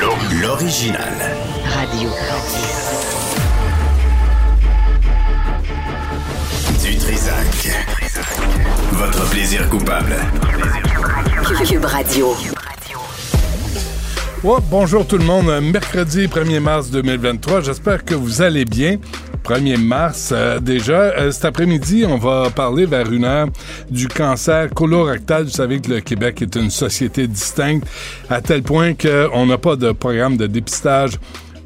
L'original. Radio. Du Trisac. Votre plaisir coupable. Cube Radio. Ouais, bonjour tout le monde. Mercredi 1er mars 2023. J'espère que vous allez bien. 1er mars, euh, déjà. Euh, cet après-midi, on va parler vers une heure du cancer colorectal. Vous savez que le Québec est une société distincte à tel point qu'on n'a pas de programme de dépistage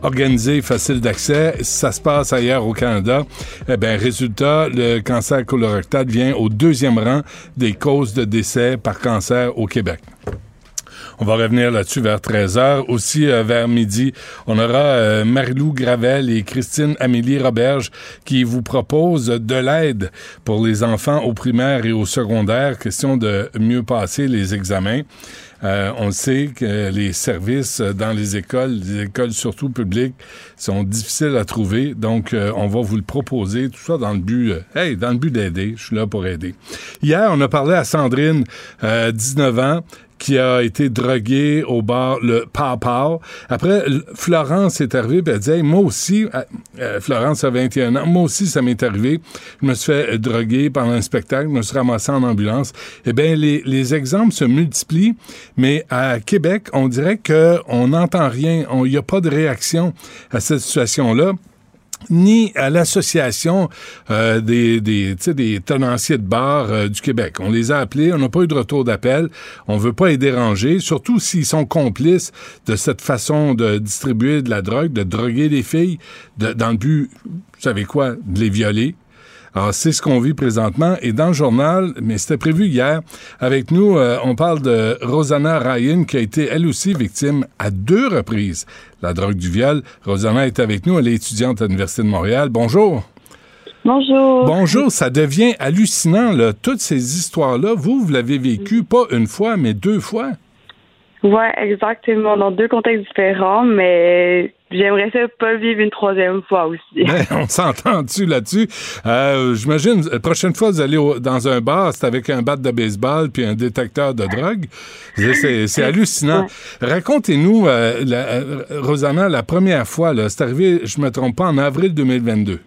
organisé, facile d'accès. Ça se passe ailleurs au Canada. Eh bien, résultat, le cancer colorectal vient au deuxième rang des causes de décès par cancer au Québec. On va revenir là-dessus vers 13h. Aussi, euh, vers midi, on aura euh, Marilou Gravel et Christine Amélie Roberge qui vous proposent de l'aide pour les enfants au primaire et au secondaire. Question de mieux passer les examens. Euh, on sait que les services dans les écoles, les écoles surtout publiques, sont difficiles à trouver. Donc, euh, on va vous le proposer, tout ça dans le but, euh, hey, dans le but d'aider. Je suis là pour aider. Hier, on a parlé à Sandrine, euh, 19 ans, qui a été droguée au bar le Pow Pow. Après, Florence est arrivée, elle dit Hey, moi aussi, euh, euh, Florence a 21 ans, moi aussi, ça m'est arrivé. Je me suis fait euh, droguer pendant un spectacle, je me suis ramassé en ambulance. Eh bien, les, les exemples se multiplient, mais à Québec, on dirait qu'on n'entend rien, il n'y a pas de réaction à cette situation-là ni à l'association euh, des, des, des tenanciers de bar euh, du Québec. On les a appelés, on n'a pas eu de retour d'appel, on veut pas les déranger, surtout s'ils sont complices de cette façon de distribuer de la drogue, de droguer les filles, dans le but, vous savez quoi, de les violer. Alors, c'est ce qu'on vit présentement. Et dans le journal, mais c'était prévu hier, avec nous, euh, on parle de Rosanna Ryan, qui a été, elle aussi, victime à deux reprises de la drogue du viol. Rosanna est avec nous, elle est étudiante à l'Université de Montréal. Bonjour. Bonjour. Bonjour, ça devient hallucinant, là, toutes ces histoires-là. Vous, vous l'avez vécu pas une fois, mais deux fois. Ouais, exactement. Dans deux contextes différents, mais j'aimerais ça pas vivre une troisième fois aussi. Ben, on s'entend-tu là-dessus? Euh, J'imagine, la prochaine fois, vous allez au- dans un bar, c'est avec un bat de baseball puis un détecteur de drogue. C'est- hallucinant. Racontez-nous, euh, euh, Rosanna, la première fois, là, c'est arrivé, je me trompe pas, en avril 2022.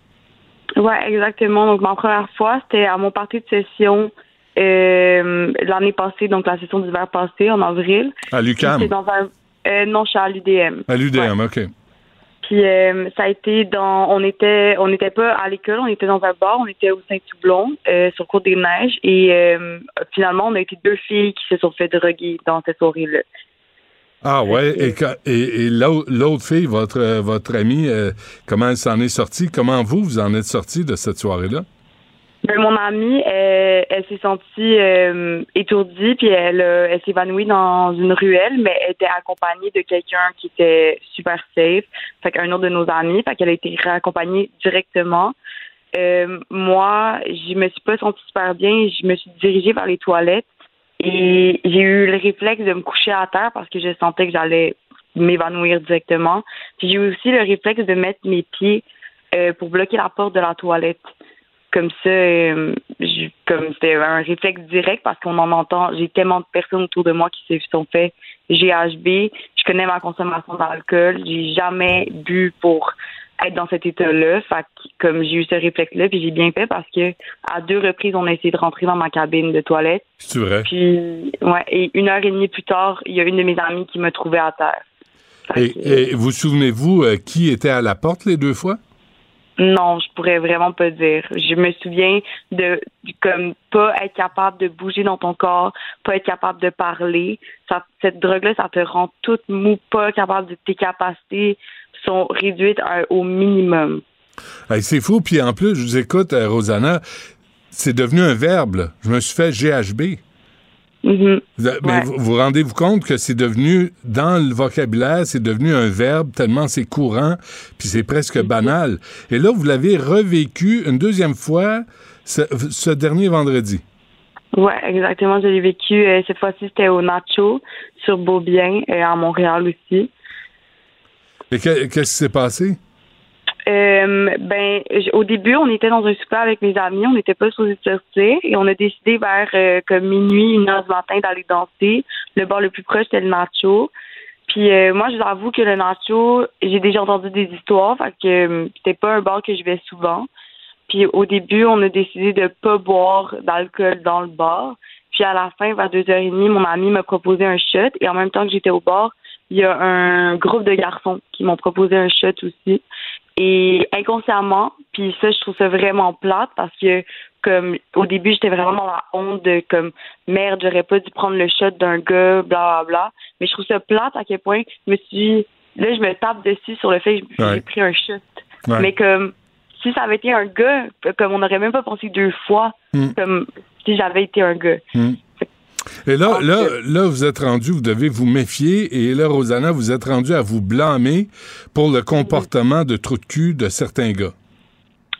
Ouais, exactement. Donc ma première fois, c'était à mon parti de session euh, l'année passée, donc la session d'hiver passée, en avril. À un euh, non, je suis à l'UDM. À l'UDM, OK. Puis euh, ça a été dans on était on n'était pas à l'école, on était dans un bar, on était au Saint-Toublon, euh, sur Côte des Neiges et euh, finalement on a été deux filles qui se sont fait droguer dans cette soirée-là. Ah ouais, et, et, et l'au- l'autre fille, votre, votre amie, comment elle s'en est sortie? Comment vous, vous en êtes sorti de cette soirée-là? Ben, mon amie, elle, elle s'est sentie euh, étourdie, puis elle, euh, elle s'est évanouie dans une ruelle, mais elle était accompagnée de quelqu'un qui était super safe, fait qu'un autre de nos amis, fait qu'elle a été raccompagnée directement. Euh, moi, je me suis pas sentie super bien, je me suis dirigée vers les toilettes et j'ai eu le réflexe de me coucher à terre parce que je sentais que j'allais m'évanouir directement. Puis j'ai eu aussi le réflexe de mettre mes pieds euh, pour bloquer la porte de la toilette comme ça, euh, je- comme c'était un réflexe direct parce qu'on en entend, j'ai tellement de personnes autour de moi qui se sont fait GHB. Je connais ma consommation d'alcool. J'ai jamais bu pour être dans cet état-là. Fait comme j'ai eu ce réflexe-là, puis j'ai bien fait parce que à deux reprises, on a essayé de rentrer dans ma cabine de toilette. C'est vrai. Puis, ouais, et une heure et demie plus tard, il y a une de mes amies qui m'a trouvé à terre. Fait que, Et, et vous souvenez-vous euh, qui était à la porte les deux fois? Non, je pourrais vraiment pas dire. Je me souviens de comme pas être capable de bouger dans ton corps, pas être capable de parler. Cette drogue-là, ça te rend toute mou, pas capable de tes capacités sont réduites au minimum. c'est fou. Puis en plus, je vous écoute, euh, Rosanna, c'est devenu un verbe. Je me suis fait GHB. Mm-hmm. Mais vous, vous rendez-vous compte que c'est devenu, dans le vocabulaire, c'est devenu un verbe tellement c'est courant, puis c'est presque Mm-hmm. banal. Et là, vous l'avez revécu une deuxième fois ce, ce dernier vendredi. Ouais, exactement. Je l'ai vécu. euh, cette fois-ci, c'était au Nacho, sur Beaubien, et à Montréal aussi. Et que- qu'est-ce qui s'est passé? Euh, ben, au début, on était dans un super avec mes amis, on n'était pas supposé sortir et on a décidé vers euh, comme minuit, une heure du matin d'aller danser. Le bar le plus proche c'était le Nacho. Puis euh, moi, je vous avoue que le Nacho, j'ai déjà entendu des histoires, fait que euh, c'était pas un bar que je vais souvent. Puis au début, on a décidé de pas boire d'alcool dans le bar. Puis à la fin, vers deux heures et demie, mon ami m'a proposé un shot et en même temps que j'étais au bar, il y a un groupe de garçons qui m'ont proposé un shot aussi. Et inconsciemment, puis ça, je trouve ça vraiment plate parce que comme au début, j'étais vraiment dans la honte de comme merde, j'aurais pas dû prendre le shot d'un gars, bla bla bla. Mais je trouve ça plate à quel point je me suis là, je me tape dessus sur le fait que j'ai Ouais. pris un shot. Ouais. Mais comme si ça avait été un gars, comme on n'aurait même pas pensé deux fois, Hmm. comme si j'avais été un gars. Et là, Ah, là, là, vous êtes rendu, vous devez vous méfier. Et là, Rosanna, vous êtes rendu à vous blâmer pour le comportement de trou de cul de certains gars.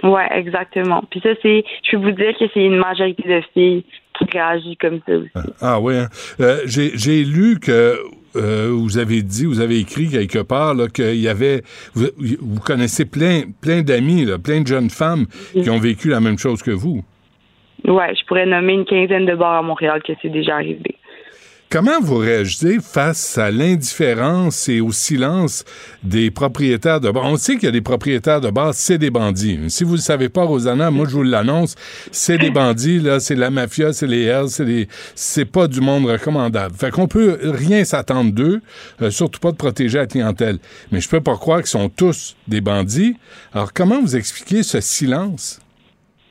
Ouais, exactement. Puis ça, c'est, je peux vous dire que c'est une majorité de filles qui réagissent comme ça aussi. Ah oui. hein. Euh, J'ai lu que euh, vous avez dit, vous avez écrit quelque part là, qu'il y avait, vous, vous connaissez plein, plein d'amis, plein de jeunes femmes qui ont vécu la même chose que vous. Ouais, je pourrais nommer une quinzaine de bars à Montréal que c'est déjà arrivé. Comment vous réagissez face à l'indifférence et au silence des propriétaires de bars? On sait qu'il y a des propriétaires de bars, c'est des bandits. Si vous ne le savez pas, Rosanna, moi, je vous l'annonce, c'est des bandits, là, c'est la mafia, c'est les Hells, c'est des, c'est pas du monde recommandable. Fait qu'on peut rien s'attendre d'eux, euh, surtout pas de protéger la clientèle. Mais je peux pas croire qu'ils sont tous des bandits. Alors, comment vous expliquez ce silence?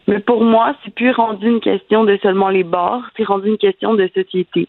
Mais pour moi, c'est plus rendu une question de seulement les bars, c'est rendu une question de société.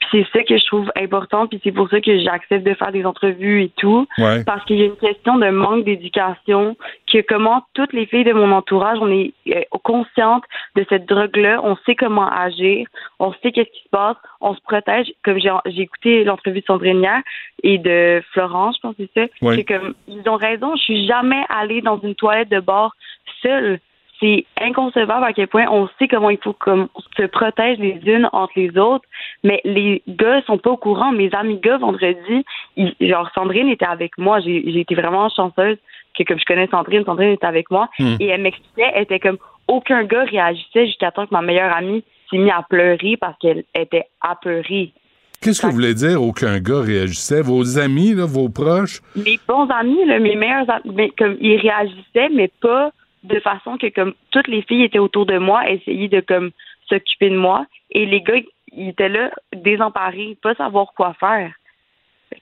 Puis c'est ça que je trouve important, puis c'est pour ça que j'accepte de faire des entrevues et tout, Ouais. parce qu'il y a une question de manque d'éducation, que comment toutes les filles de mon entourage, on est euh, conscientes de cette drogue-là, on sait comment agir, on sait qu'est-ce qui se passe, on se protège. Comme j'ai j'ai écouté l'entrevue de Sandrine hier et de Florence, je pense que c'est ça, Oui. c'est comme ils ont raison, je suis jamais allée dans une toilette de bar seule. C'est inconcevable à quel point on sait comment il faut comme se protège les unes entre les autres, mais les gars sont pas au courant. Mes amis gars vendredi, ils- genre Sandrine était avec moi. J'ai été vraiment chanceuse que comme je connais Sandrine, Sandrine était avec moi Hmm. et elle m'expliquait, elle était comme aucun gars réagissait jusqu'à temps que ma meilleure amie s'est mise à pleurer parce qu'elle était apeurée. Qu'est-ce que vous voulez dire aucun gars réagissait? Vos amis, là, vos proches? mes bons amis, là, mes meilleurs amis, mais comme ils réagissaient, mais pas de façon que comme toutes les filles étaient autour de moi, essayaient de comme s'occuper de moi, et les gars, ils étaient là désemparés, pas savoir quoi faire.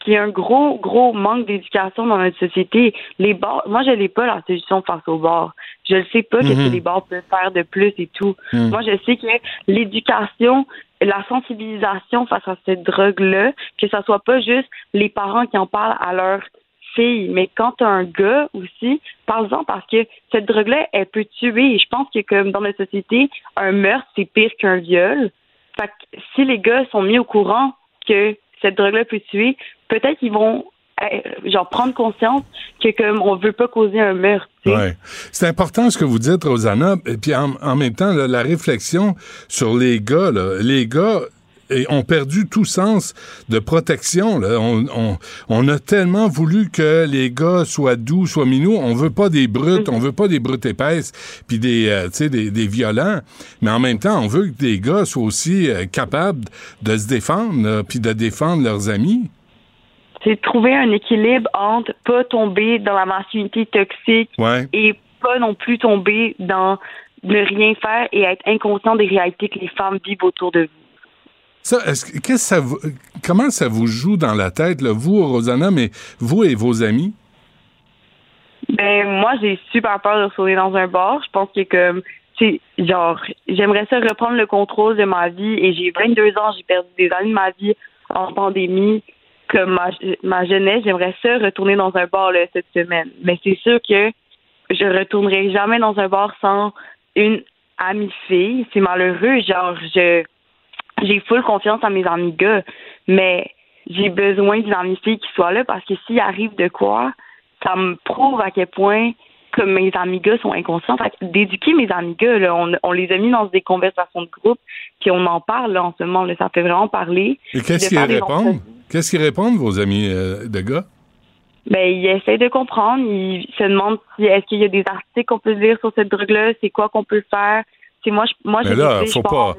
Qu'il y a un gros, gros manque d'éducation dans notre société. Les bars, moi, je n'ai pas la solution face aux bars. Je ne sais pas qu'est-ce que les bars peuvent faire de plus et tout. Mhm. Moi, je sais que l'éducation, la sensibilisation face à cette drogue-là, que ça soit pas juste les parents qui en parlent à leurs mais quand t'as un gars aussi, parle-en parce que cette drogue-là, elle peut tuer. Je pense que comme dans notre société, un meurtre, c'est pire qu'un viol. Fait que si les gars sont mis au courant que cette drogue-là peut tuer, peut-être qu'ils vont euh, genre prendre conscience que comme on veut pas causer un meurtre. tu. Ouais. C'est important ce que vous dites, Rosanna. Et puis en, même temps, la réflexion sur les gars, les gars eh, ont perdu tout sens de protection. Là. On, on, on a tellement voulu que les gars soient doux, soient minous. On veut pas des brutes, on veut pas des brutes épaisses, puis des, euh, des, des violents. Mais en même temps, on veut que des gars soient aussi euh, capables de se défendre, puis de défendre leurs amis. C'est trouver un équilibre entre pas tomber dans la masculinité toxique Ouais. et pas non plus tomber dans ne rien faire et être inconscient des réalités que les femmes vivent autour de vous. Ça, est-ce que, ça comment ça vous joue dans la tête, là, vous, Rosanna, mais vous et vos amis? Ben, moi, j'ai super peur de retourner dans un bar. Je pense que comme, genre, j'aimerais ça reprendre le contrôle de ma vie et j'ai 22 ans, j'ai perdu des années de ma vie en pandémie. Comme ma, ma jeunesse, j'aimerais ça retourner dans un bar cette semaine. Mais c'est sûr que je retournerai jamais dans un bar sans une amie fille. C'est malheureux. Genre, je, j'ai full confiance en mes amis gars, mais j'ai besoin d'une amie fille qui soit là parce que s'il arrive de quoi, ça me prouve à quel point que mes amis gars sont inconscients. Fait que d'éduquer mes amis gars, là, on, on les a mis dans des conversations de groupe, puis on en parle là, en ce moment. Là, ça fait vraiment parler. Et qu'est-ce qu'ils des répondent? Qu'est-ce qu'ils répondent, vos amis euh, de gars? Ben, ils essayent de comprendre. Ils se demandent si est-ce qu'il y a des articles qu'on peut lire sur cette drogue-là, c'est quoi qu'on peut faire? C'est moi, je, moi, Mais là, faut pas-.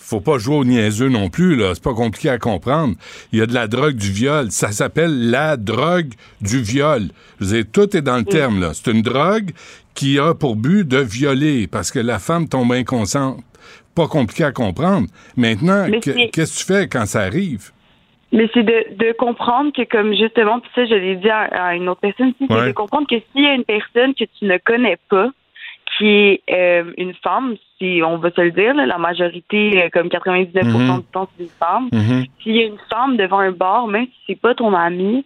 Faut pas jouer au niaiseux non plus, là. C'est pas compliqué à comprendre. Il y a de la drogue du viol. Ça s'appelle la drogue du viol. Je veux dire, tout est dans le terme, là. C'est une drogue qui a pour but de violer parce que la femme tombe inconsciente. Pas compliqué à comprendre. Maintenant, qu'est-ce que tu fais quand ça arrive? Mais c'est de, de comprendre que, comme justement, puis ça, je l'ai dit à, à une autre personne Ouais. c'est de comprendre que s'il y a une personne que tu ne connais pas, qui est euh, une femme, si on va se le dire, là, la majorité, euh, comme 99% Mhm. du temps, c'est des femmes. Mhm. S'il y a une femme devant un bar, même si c'est pas ton amie,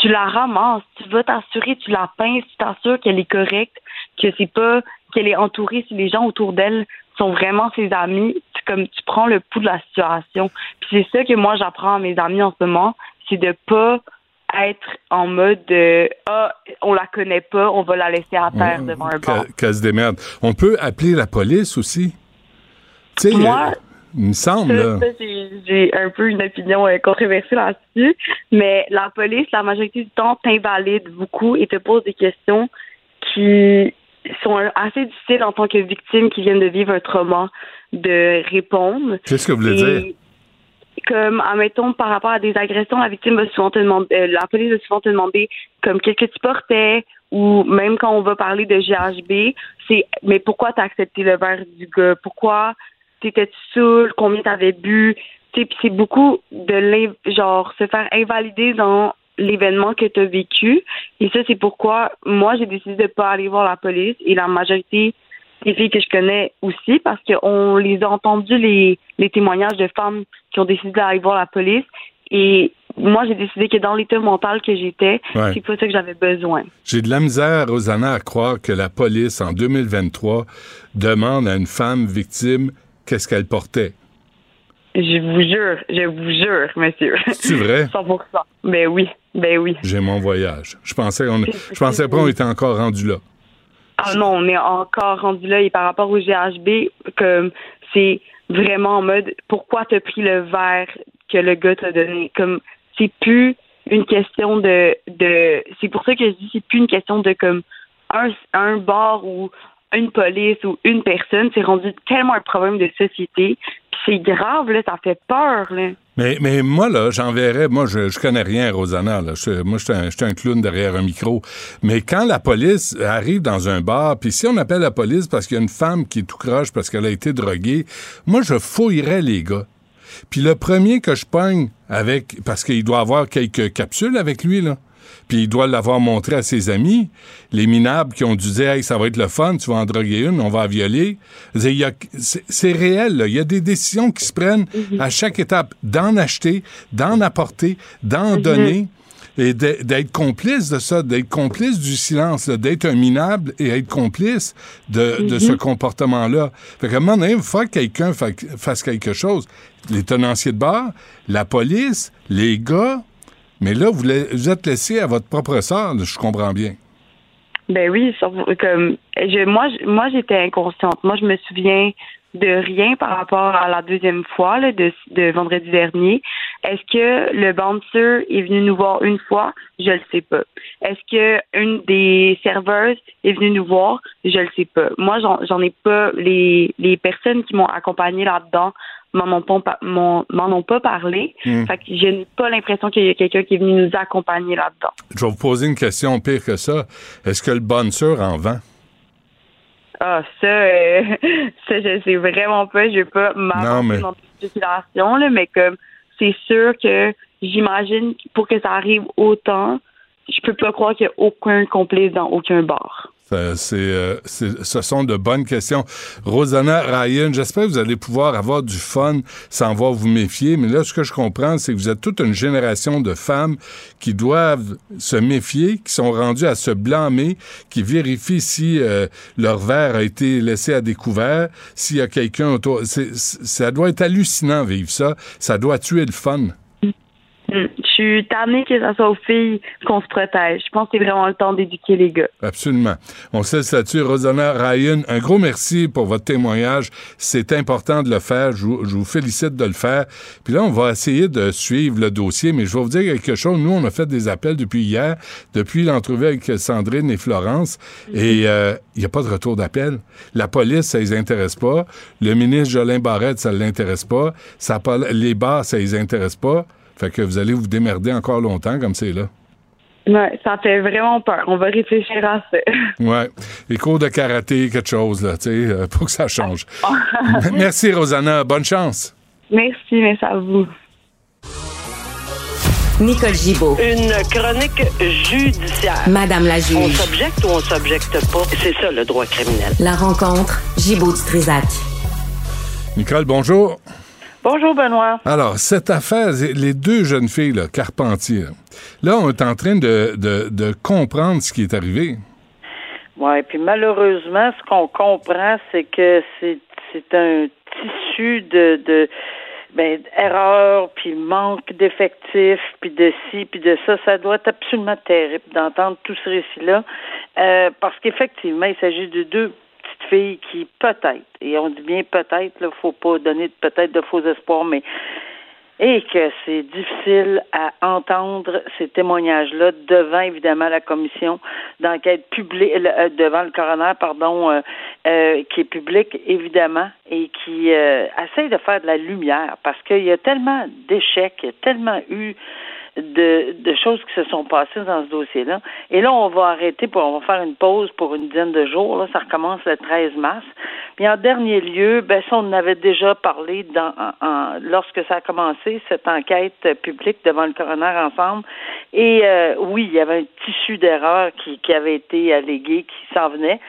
tu la ramasses, tu vas t'assurer, tu la pinces, tu t'assures qu'elle est correcte, que c'est pas qu'elle est entourée, si les gens autour d'elle sont vraiment ses amis, tu, comme tu prends le pouls de la situation. Puis c'est ça que moi j'apprends à mes amis en ce moment, c'est de pas être en mode de ah on la connaît pas, on va la laisser à terre Ouais. devant un bar. Qu'elle se démerde. On peut appeler la police aussi. Tu sais, Moi, euh, il me semble, j'ai un peu une opinion euh, controversée là-dessus, mais la police, la majorité du temps, t'invalide beaucoup et te pose des questions qui sont euh, assez difficiles en tant que victime qui viennent de vivre un trauma de répondre. Qu'est-ce que vous voulez Et dire? Comme, admettons, par rapport à des agressions, la victime va souvent te demander, euh, la police va souvent te demander, comme, qu'est-ce que tu portais, ou même quand on va parler de GHB, c'est, mais pourquoi t'as accepté le verre du gars? Pourquoi t'étais-tu saoul? Combien t'avais bu? Tu c'est beaucoup de, genre, se faire invalider dans l'événement que t'as vécu. Et ça, c'est pourquoi moi, j'ai décidé de pas aller voir la police et la majorité des filles que je connais aussi parce qu'on les a entendus les, les témoignages de femmes qui ont décidé d'aller voir la police et moi j'ai décidé que dans l'état mental que j'étais, Ouais. c'est pas ça que j'avais besoin. J'ai de la misère, Rosanna, à croire que la police, en 2023, demande à une femme victime qu'est-ce qu'elle portait. Je vous jure, je vous jure, monsieur. C'est vrai? 100%. Ben oui, ben oui. J'ai mon voyage. Je pensais qu'on, je pensais pas qu'on était encore rendu là. Ah non, on est encore rendu là et par rapport au GHB, comme c'est vraiment en mode pourquoi t'as pris le verre que le gars t'a donné? Comme c'est plus une question de de c'est pour ça que je dis c'est plus une question de comme un un bar ou une police ou une personne, c'est rendu tellement un problème de société. C'est grave là, ça fait peur là. Mais, mais moi, là, j'enverrais, moi, je, je connais rien, Rosanna, là. Je- moi, je suis un, un clown derrière un micro. Mais quand la police arrive dans un bar, puis si on appelle la police parce qu'il y a une femme qui est tout croche parce qu'elle a été droguée, moi, je fouillerais les gars. Puis le premier que je pogne avec, parce qu'il doit avoir quelques capsules avec lui, là. Puis il doit l'avoir montré à ses amis, les minables qui ont dû dire Hey, ça va être le fun, tu vas en droguer une, on va la violer. C'est réel, là. il y a des décisions qui se prennent à chaque étape d'en acheter, d'en apporter, d'en donner. Et d'être complice de ça, d'être complice du silence, d'être un minable et être complice de, de ce comportement-là. Fait qu'à un moment donné, il faut que quelqu'un fa- fasse quelque chose. Les tenanciers de bar, la police, les gars, mais là, vous, êtes laissé à votre propre sort, je comprends bien. Ben oui, comme moi, moi j'étais inconsciente. Moi, je me souviens de rien par rapport à la deuxième fois de, vendredi dernier. Est-ce que le bouncer est venu nous voir une fois? Je le sais pas. Est-ce que une des serveuses est venue nous voir? Je le sais pas. Moi, j'en j'en ai pas. Les, les personnes qui m'ont accompagné là-dedans m'en ont pas, parlé. Hmm. Fait que je n'ai pas l'impression qu'il y a quelqu'un qui est venu nous accompagner là-dedans. Je vais vous poser une question pire que ça. Est-ce que le bonheur en vend? Ah, ça, euh, ça, je sais vraiment pas. Je vais pas m'avancer mais- dans des spéculations, là, mais comme c'est sûr que j'imagine pour que ça arrive autant, je peux pas croire qu'il y a aucun complice dans aucun bar. Euh, c'est, ce sont de bonnes questions. Rosanna Ryan, j'espère que vous allez pouvoir avoir du fun sans vous méfier. Mais là, ce que je comprends, c'est que vous êtes toute une génération de femmes qui doivent se méfier, qui sont rendues à se blâmer, qui vérifient si euh, leur verre a été laissé à découvert, s'il y a quelqu'un autour. ça doit être hallucinant vivre ça. Ça doit tuer le fun. Mm. Je suis tannée que ce soit aux filles qu'on se protège. Je pense que c'est vraiment le temps d'éduquer les gars. Absolument. On sait là-dessus. Rosanna Ryan, un gros merci pour votre témoignage. C'est important de le faire. Je vous, félicite de le faire. Puis là, on va essayer de suivre le dossier, mais je vais vous dire quelque chose. Nous, on a fait des appels depuis hier, depuis l'entrevue avec Sandrine et Florence, et euh, il n'y a pas de retour d'appel. La police, ça les intéresse pas. Le ministre Jolin Barrette, ça l'intéresse pas. Ça, les bars, ça les intéresse pas. Fait que vous allez vous démerder encore longtemps comme c'est là. Ouais, ça fait vraiment peur. On va réfléchir à ça. Ouais. Les cours de karaté, quelque chose, là, tu sais, euh, pour que ça change. merci, Rosanna. Bonne chance. Merci, merci à vous. Nicole Gibaud. Une chronique judiciaire. Madame la juge. On s'objecte ou on s'objecte pas? C'est ça, le droit criminel. La rencontre, Gibaud-Strisac. Nicole, bonjour. Bonjour, Benoît. Alors, cette affaire, les deux jeunes filles, là, Carpentier, là, on est en train de, de, comprendre ce qui est arrivé. Oui, puis malheureusement, ce qu'on comprend, c'est que c'est un tissu de, de ben, puis manque d'effectifs, puis de ci, puis de ça. Ça doit être absolument terrible d'entendre tout ce récit-là, euh, parce qu'effectivement, il s'agit de deux fille qui peut-être, et on dit bien peut-être, il ne faut pas donner peut-être de faux espoirs, mais et que c'est difficile à entendre ces témoignages-là devant évidemment la commission d'enquête publique, euh, devant le coroner, pardon, euh, euh, qui est public évidemment et qui essaye de faire de la lumière parce qu'il y a tellement d'échecs, il y a tellement eu de, de choses qui se sont passées dans ce dossier-là. Et là, on va arrêter, pour, on va faire une pause pour une dizaine de jours. Là, ça recommence le 13 mars. Puis en dernier lieu, ben ça, on en avait déjà parlé dans, en, lorsque ça a commencé, cette enquête publique devant le coroner ensemble. Et euh, oui, il y avait un tissu d'erreurs qui, qui avait été allégué, qui s'en venait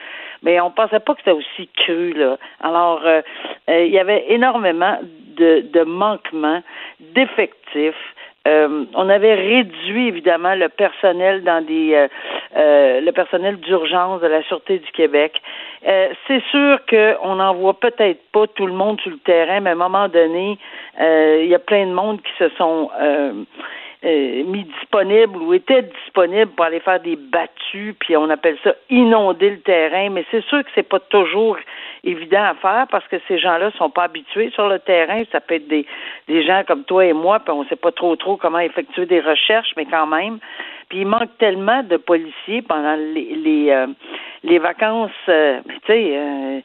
mais on pensait pas que c'était aussi cru là. Alors euh, euh, il y avait énormément de, de manquements, d'effectifs, euh, on avait réduit évidemment le personnel dans des euh, euh, le personnel d'urgence de la Sûreté du Québec. c'est sûr qu'on n'en voit peut-être pas tout le monde sur le terrain, mais à un moment donné, il y a plein de monde qui se sont mis disponibles ou étaient disponibles pour aller faire des battues, puis on appelle ça inonder le terrain, mais c'est sûr que c'est pas toujours évident à faire parce que ces gens-là sont pas habitués sur le terrain. Ça peut être des, des gens comme toi et moi, puis on sait pas trop trop comment effectuer des recherches, mais quand même. Puis il manque tellement de policiers pendant les les, euh, les vacances. Euh, tu sais, euh,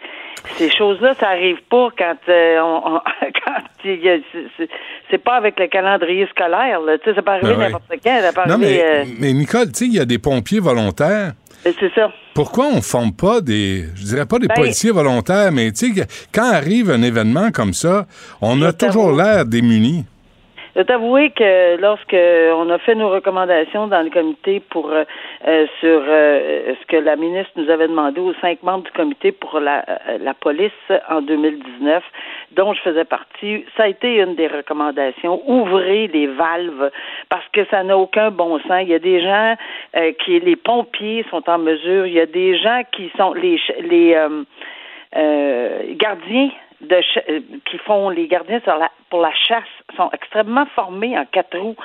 ces choses-là, ça arrive pas quand on, quand c'est pas avec le calendrier scolaire. Tu sais, ça peut arriver ben n'importe quand. Ça peut non, mais, mais Nicole, tu sais, il y a des pompiers volontaires c'est ça. Pourquoi on ne forme pas des, je dirais pas des ben, policiers volontaires, mais tu sais, quand arrive un événement comme ça, on a toujours l'air démuni. Je t'avouer que lorsque on a fait nos recommandations dans le comité pour euh, euh, sur euh, ce que la ministre nous avait demandé aux cinq membres du comité pour la, la police en 2019, dont je faisais partie, ça a été une des recommandations. Ouvrez les valves parce que ça n'a aucun bon sens. Il y a des gens qui, les pompiers sont en mesure. Il y a des gens qui sont les les gardiens de qui font les gardiens sur la, pour la chasse sont extrêmement formés en quatre roues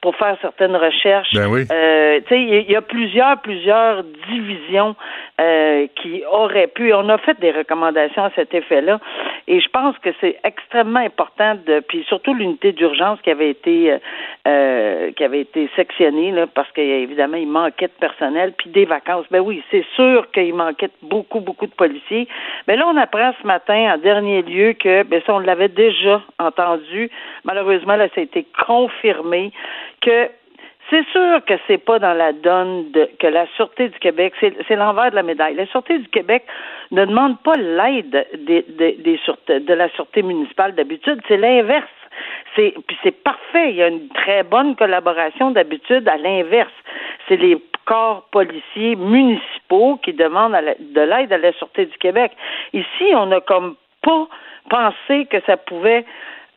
pour faire certaines recherches. Ben oui. Euh, tu sais, il y a plusieurs, plusieurs divisions euh, qui auraient pu. On a fait des recommandations à cet effet-là, et je pense que c'est extrêmement important de, puis surtout l'unité d'urgence qui avait été euh, qui avait été sectionnée là, parce qu'évidemment il manquait de personnel, puis des vacances. Ben oui, c'est sûr qu'il manquait beaucoup, beaucoup de policiers. Mais là, on apprend ce matin en dernier lieu que, ben ça, on l'avait déjà entendu malheureusement, là, ça a été confirmé que c'est sûr que c'est pas dans la donne de, que la Sûreté du Québec, c'est l'envers de la médaille. La Sûreté du Québec ne demande pas l'aide des, des, de la Sûreté municipale d'habitude, c'est l'inverse. Puis c'est parfait. Il y a une très bonne collaboration d'habitude à l'inverse. c'est les corps policiers municipaux qui demandent de l'aide à la Sûreté du Québec. Ici, on a comme pas pensé que ça pouvait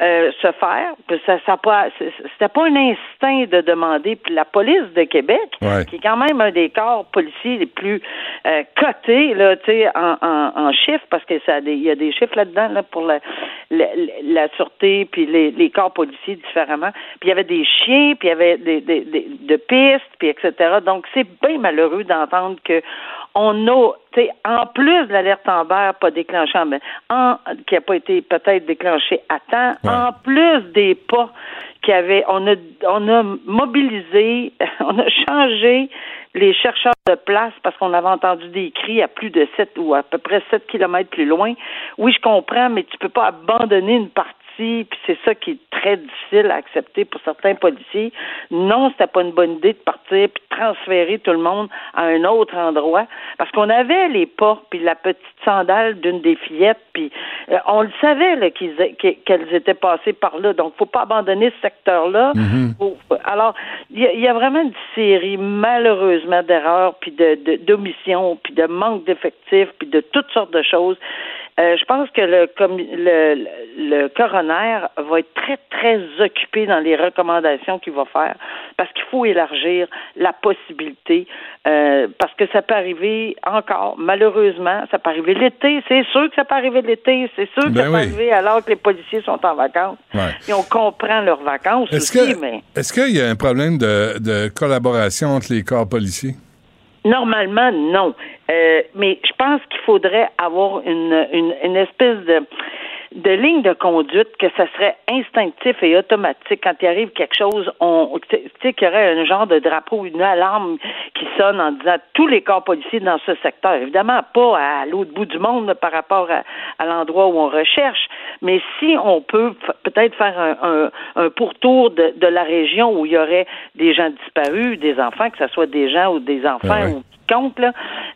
euh, se faire. Ça, ça pas, c'était pas un instinct de demander. Puis la police de Québec, qui est quand même un des corps policiers les plus euh, cotés là, tu sais, en, en, en, chiffres, parce que ça, il y a des chiffres là-dedans là pour la, la, la sûreté puis les, les, corps policiers différemment. Puis il y avait des chiens, puis il y avait des, des, des de pistes, puis etc. Donc c'est bien malheureux d'entendre que on a, tu en plus de l'alerte Amber pas déclenchée, en, qui n'a pas été peut-être déclenchée à temps, en plus des pas qu'il y avait, on a, on a mobilisé, on a changé les chercheurs de place parce qu'on avait entendu des cris à plus de 7 ou à peu près 7 kilomètres plus loin. Oui, je comprends, mais tu peux pas abandonner une partie puis c'est ça qui est très difficile à accepter pour certains policiers. Non, c'était pas une bonne idée de partir puis de transférer tout le monde à un autre endroit parce qu'on avait les pas puis la petite sandale d'une des fillettes puis euh, on le savait là, qu'elles étaient passées par là. Donc faut pas abandonner ce secteur-là. Mm-hmm. alors il y, a vraiment une série malheureusement d'erreurs puis de d'omissions puis de manque d'effectifs puis de toutes sortes de choses euh, je pense que le, le, le coroner va être très, très occupé dans les recommandations qu'il va faire parce qu'il faut élargir la possibilité euh, parce que ça peut arriver encore, malheureusement, ça peut arriver l'été, c'est sûr que ça peut arriver l'été, c'est sûr que ben ça peut arriver alors que les policiers sont en vacances. Et on comprend leurs vacances aussi, mais... Est-ce qu'il y a un problème de, de collaboration entre les corps policiers? Normalement, non. Euh, mais je pense qu'il faudrait avoir une, une, une espèce de de ligne de conduite que ça serait instinctif et automatique quand il arrive quelque chose, on tu sais qu'il y aurait un genre de drapeau, une alarme qui sonne en disant tous les corps policiers dans ce secteur. Évidemment, pas à l'autre bout du monde par rapport à, à l'endroit où on recherche, mais si on peut peut-être faire un, un, un pourtour de, de, la région où il y aurait des gens disparus, des enfants, que ce soit des gens ou des enfants ou compte, là,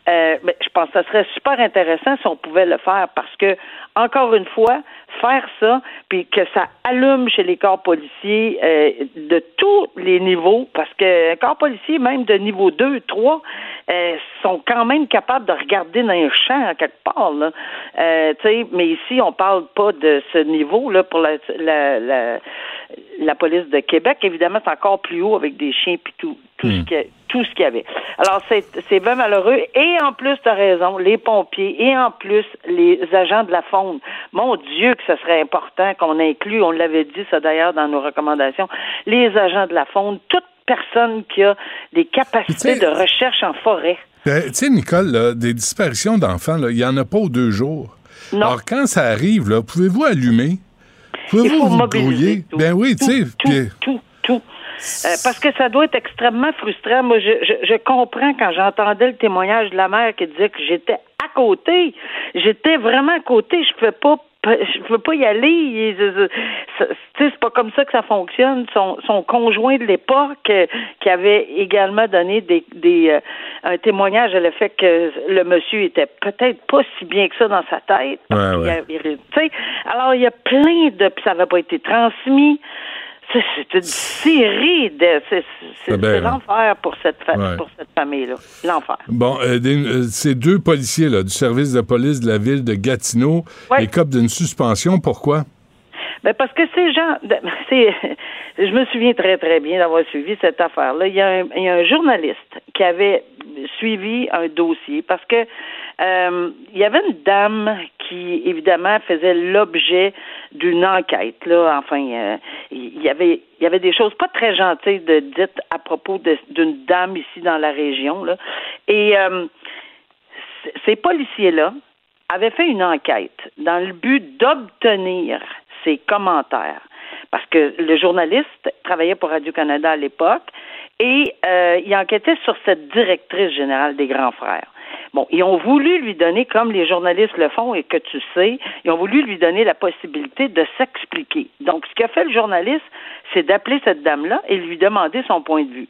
euh, je pense que ça serait super intéressant si on pouvait le faire parce que, encore une fois, faire ça, puis que ça allume chez les corps policiers euh, de tous les niveaux, parce que corps policiers, même de niveau 2, 3, euh, sont quand même capables de regarder dans un champ quelque part. Là. Euh, mais ici, on parle pas de ce niveau là pour la, la, la, la police de Québec. Évidemment, c'est encore plus haut avec des chiens puis tout, tout ce hmm. qui tout ce qu'il y avait. Alors, c'est bien malheureux. Et en plus, tu as raison, les pompiers et en plus, les agents de la faune. Mon Dieu, que ce serait important qu'on inclue, on l'avait dit ça d'ailleurs dans nos recommandations, les agents de la faune, toute personne qui a des capacités de recherche en forêt. Ben, tu sais, Nicole, des disparitions d'enfants, il n'y en a pas aux deux jours. Non. Alors, quand ça arrive, pouvez-vous allumer? Pouvez-vous vous brouiller? Ben oui, tu sais. Tout, tout, tout. Euh, parce que ça doit être extrêmement frustrant. Moi, je, je, je comprends quand j'entendais le témoignage de la mère qui disait que j'étais à côté. J'étais vraiment à côté. Je ne pouvais pas je peux pas y aller. C'est pas comme ça que ça fonctionne. Son, son conjoint de l'époque, euh, qui avait également donné des, des euh, un témoignage à le fait que le monsieur était peut-être pas si bien que ça dans sa tête. alors il y a plein de, ça n'avait pas été transmis. C'est une série de. C'est ah ben, l'enfer pour cette, pour cette famille-là. L'enfer. Bon, euh, euh, ces deux policiers là, du service de police de la ville de Gatineau écopent d'une suspension. Pourquoi? Ben parce que ces gens, c'est, je me souviens très très bien d'avoir suivi cette affaire-là. Il y, a un, il y a un journaliste qui avait suivi un dossier parce que euh, il y avait une dame qui évidemment faisait l'objet d'une enquête là. Enfin, euh, il y avait il y avait des choses pas très gentilles de dites à propos d'une dame ici dans la région là. Et euh, ces policiers là avaient fait une enquête dans le but d'obtenir commentaires. Parce que le journaliste travaillait pour Radio-Canada à l'époque et euh, il enquêtait sur cette directrice générale des grands frères. Bon, ils ont voulu lui donner, comme les journalistes le font et que tu sais, ils ont voulu lui donner la possibilité de s'expliquer. Donc, ce qu'a fait le journaliste, c'est d'appeler cette dame-là et lui demander son point de vue.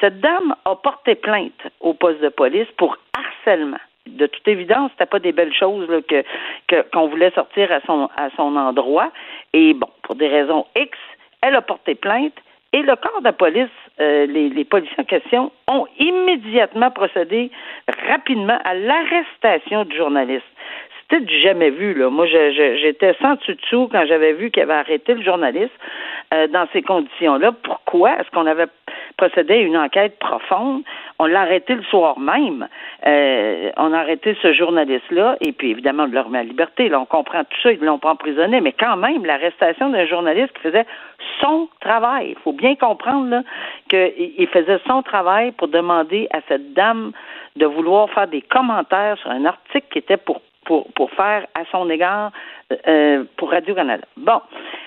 Cette dame a porté plainte au poste de police pour harcèlement de toute évidence, c'était pas des belles choses que qu'on voulait sortir à son à son endroit. Et bon, pour des raisons X, elle a porté plainte et le corps de police euh, les, les policiers en question ont immédiatement procédé rapidement à l'arrestation du journaliste. C'était du jamais vu. Là. Moi, j'étais sans dessus quand j'avais vu qu'il avait arrêté le journaliste euh, dans ces conditions-là. Pourquoi? Est-ce qu'on avait procédé à une enquête profonde? On l'a arrêté le soir même. Euh, on a arrêté ce journaliste-là, et puis évidemment, on le remet à liberté. Là, on comprend tout ça, ils ne l'ont pas emprisonné, mais quand même, l'arrestation d'un journaliste qui faisait son travail. Il faut bien comprendre qu'il il faisait son travail pour demander à cette dame de vouloir faire des commentaires sur un article qui était pour pour, pour faire à son égard euh, pour Radio-Canada. Bon,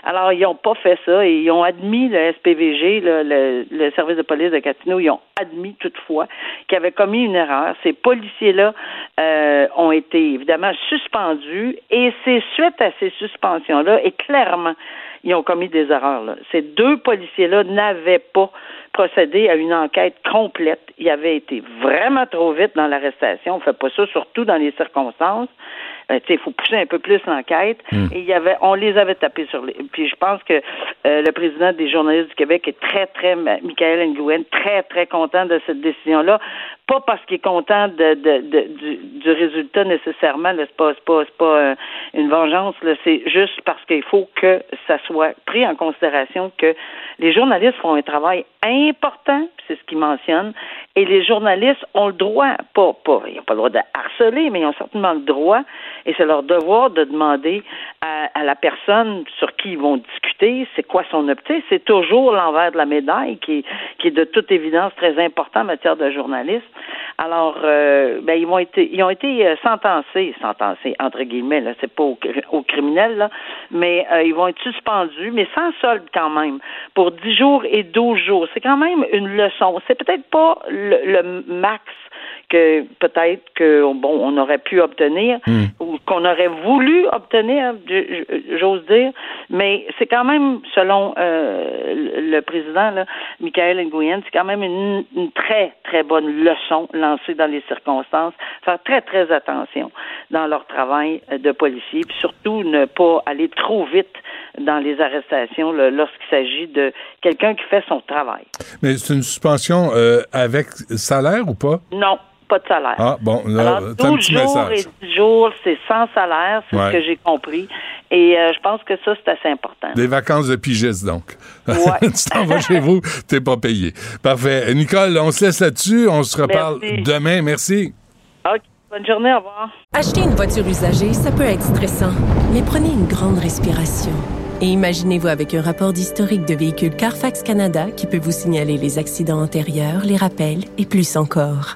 alors ils n'ont pas fait ça et ils ont admis le SPVG, le, le, le service de police de Gatineau, ils ont admis toutefois qu'ils avaient commis une erreur. Ces policiers-là euh, ont été évidemment suspendus et c'est suite à ces suspensions-là et clairement ils ont commis des erreurs. Là. Ces deux policiers-là n'avaient pas procédé à une enquête complète. Ils avaient été vraiment trop vite dans l'arrestation. On fait pas ça, surtout dans les circonstances. Euh, il faut pousser un peu plus l'enquête. Et il y avait, on les avait tapés sur les. Puis je pense que euh, le président des journalistes du Québec est très, très, Michael Nguyen, très, très content de cette décision-là. Pas parce qu'il est content de, de, de- du, du résultat nécessairement. C'est pas, pas, c'est pas euh, une vengeance. C'est juste parce qu'il faut que ça soit pris en considération que les journalistes font un travail important, c'est ce qu'ils mentionnent, et les journalistes ont le droit, pas, pas, ils n'ont pas le droit de harceler, mais ils ont certainement le droit, et c'est leur devoir de demander à, à la personne sur qui ils vont discuter, c'est quoi son optique. C'est toujours l'envers de la médaille qui, qui est de toute évidence très important en matière de journalisme. Alors, euh, ben, ils, vont été, ils ont été euh, sentencés, sentencés entre guillemets, là, c'est pas au, cri- au criminel, là, mais euh, ils vont être suspendus, mais sans solde quand même, pour 10 jours et 12 jours. C'est quand même une leçon. C'est peut-être pas le, le max que peut-être que bon on aurait pu obtenir ou qu'on aurait voulu obtenir, je- j'ose dire, mais c'est quand même selon euh, le président là, Michael Nguyen, c'est quand même une, une très très bonne leçon lancée dans les circonstances, faire très très attention dans leur travail euh, de policier, puis surtout ne pas aller trop vite dans les arrestations lorsqu'il s'agit de quelqu'un qui fait son travail. Mais c'est une suspension euh, avec salaire ou pas? Non, pas de salaire. Ah, bon, là, Alors, t'as un 12 petit jours message. et 10 jours, c'est sans salaire, c'est Ouais. ce que j'ai compris. Et euh, je pense que ça, c'est assez important. Des vacances de pigiste, donc. Ouais. tu t'en vas chez vous, t'es pas payé. Parfait. Nicole, on se laisse là-dessus. On se reparle Merci. demain. Merci. OK. Bonne journée, au revoir. Acheter une voiture usagée, ça peut être stressant, mais prenez une grande respiration. Et imaginez-vous avec un rapport d'historique de véhicule Carfax Canada qui peut vous signaler les accidents antérieurs, les rappels et plus encore.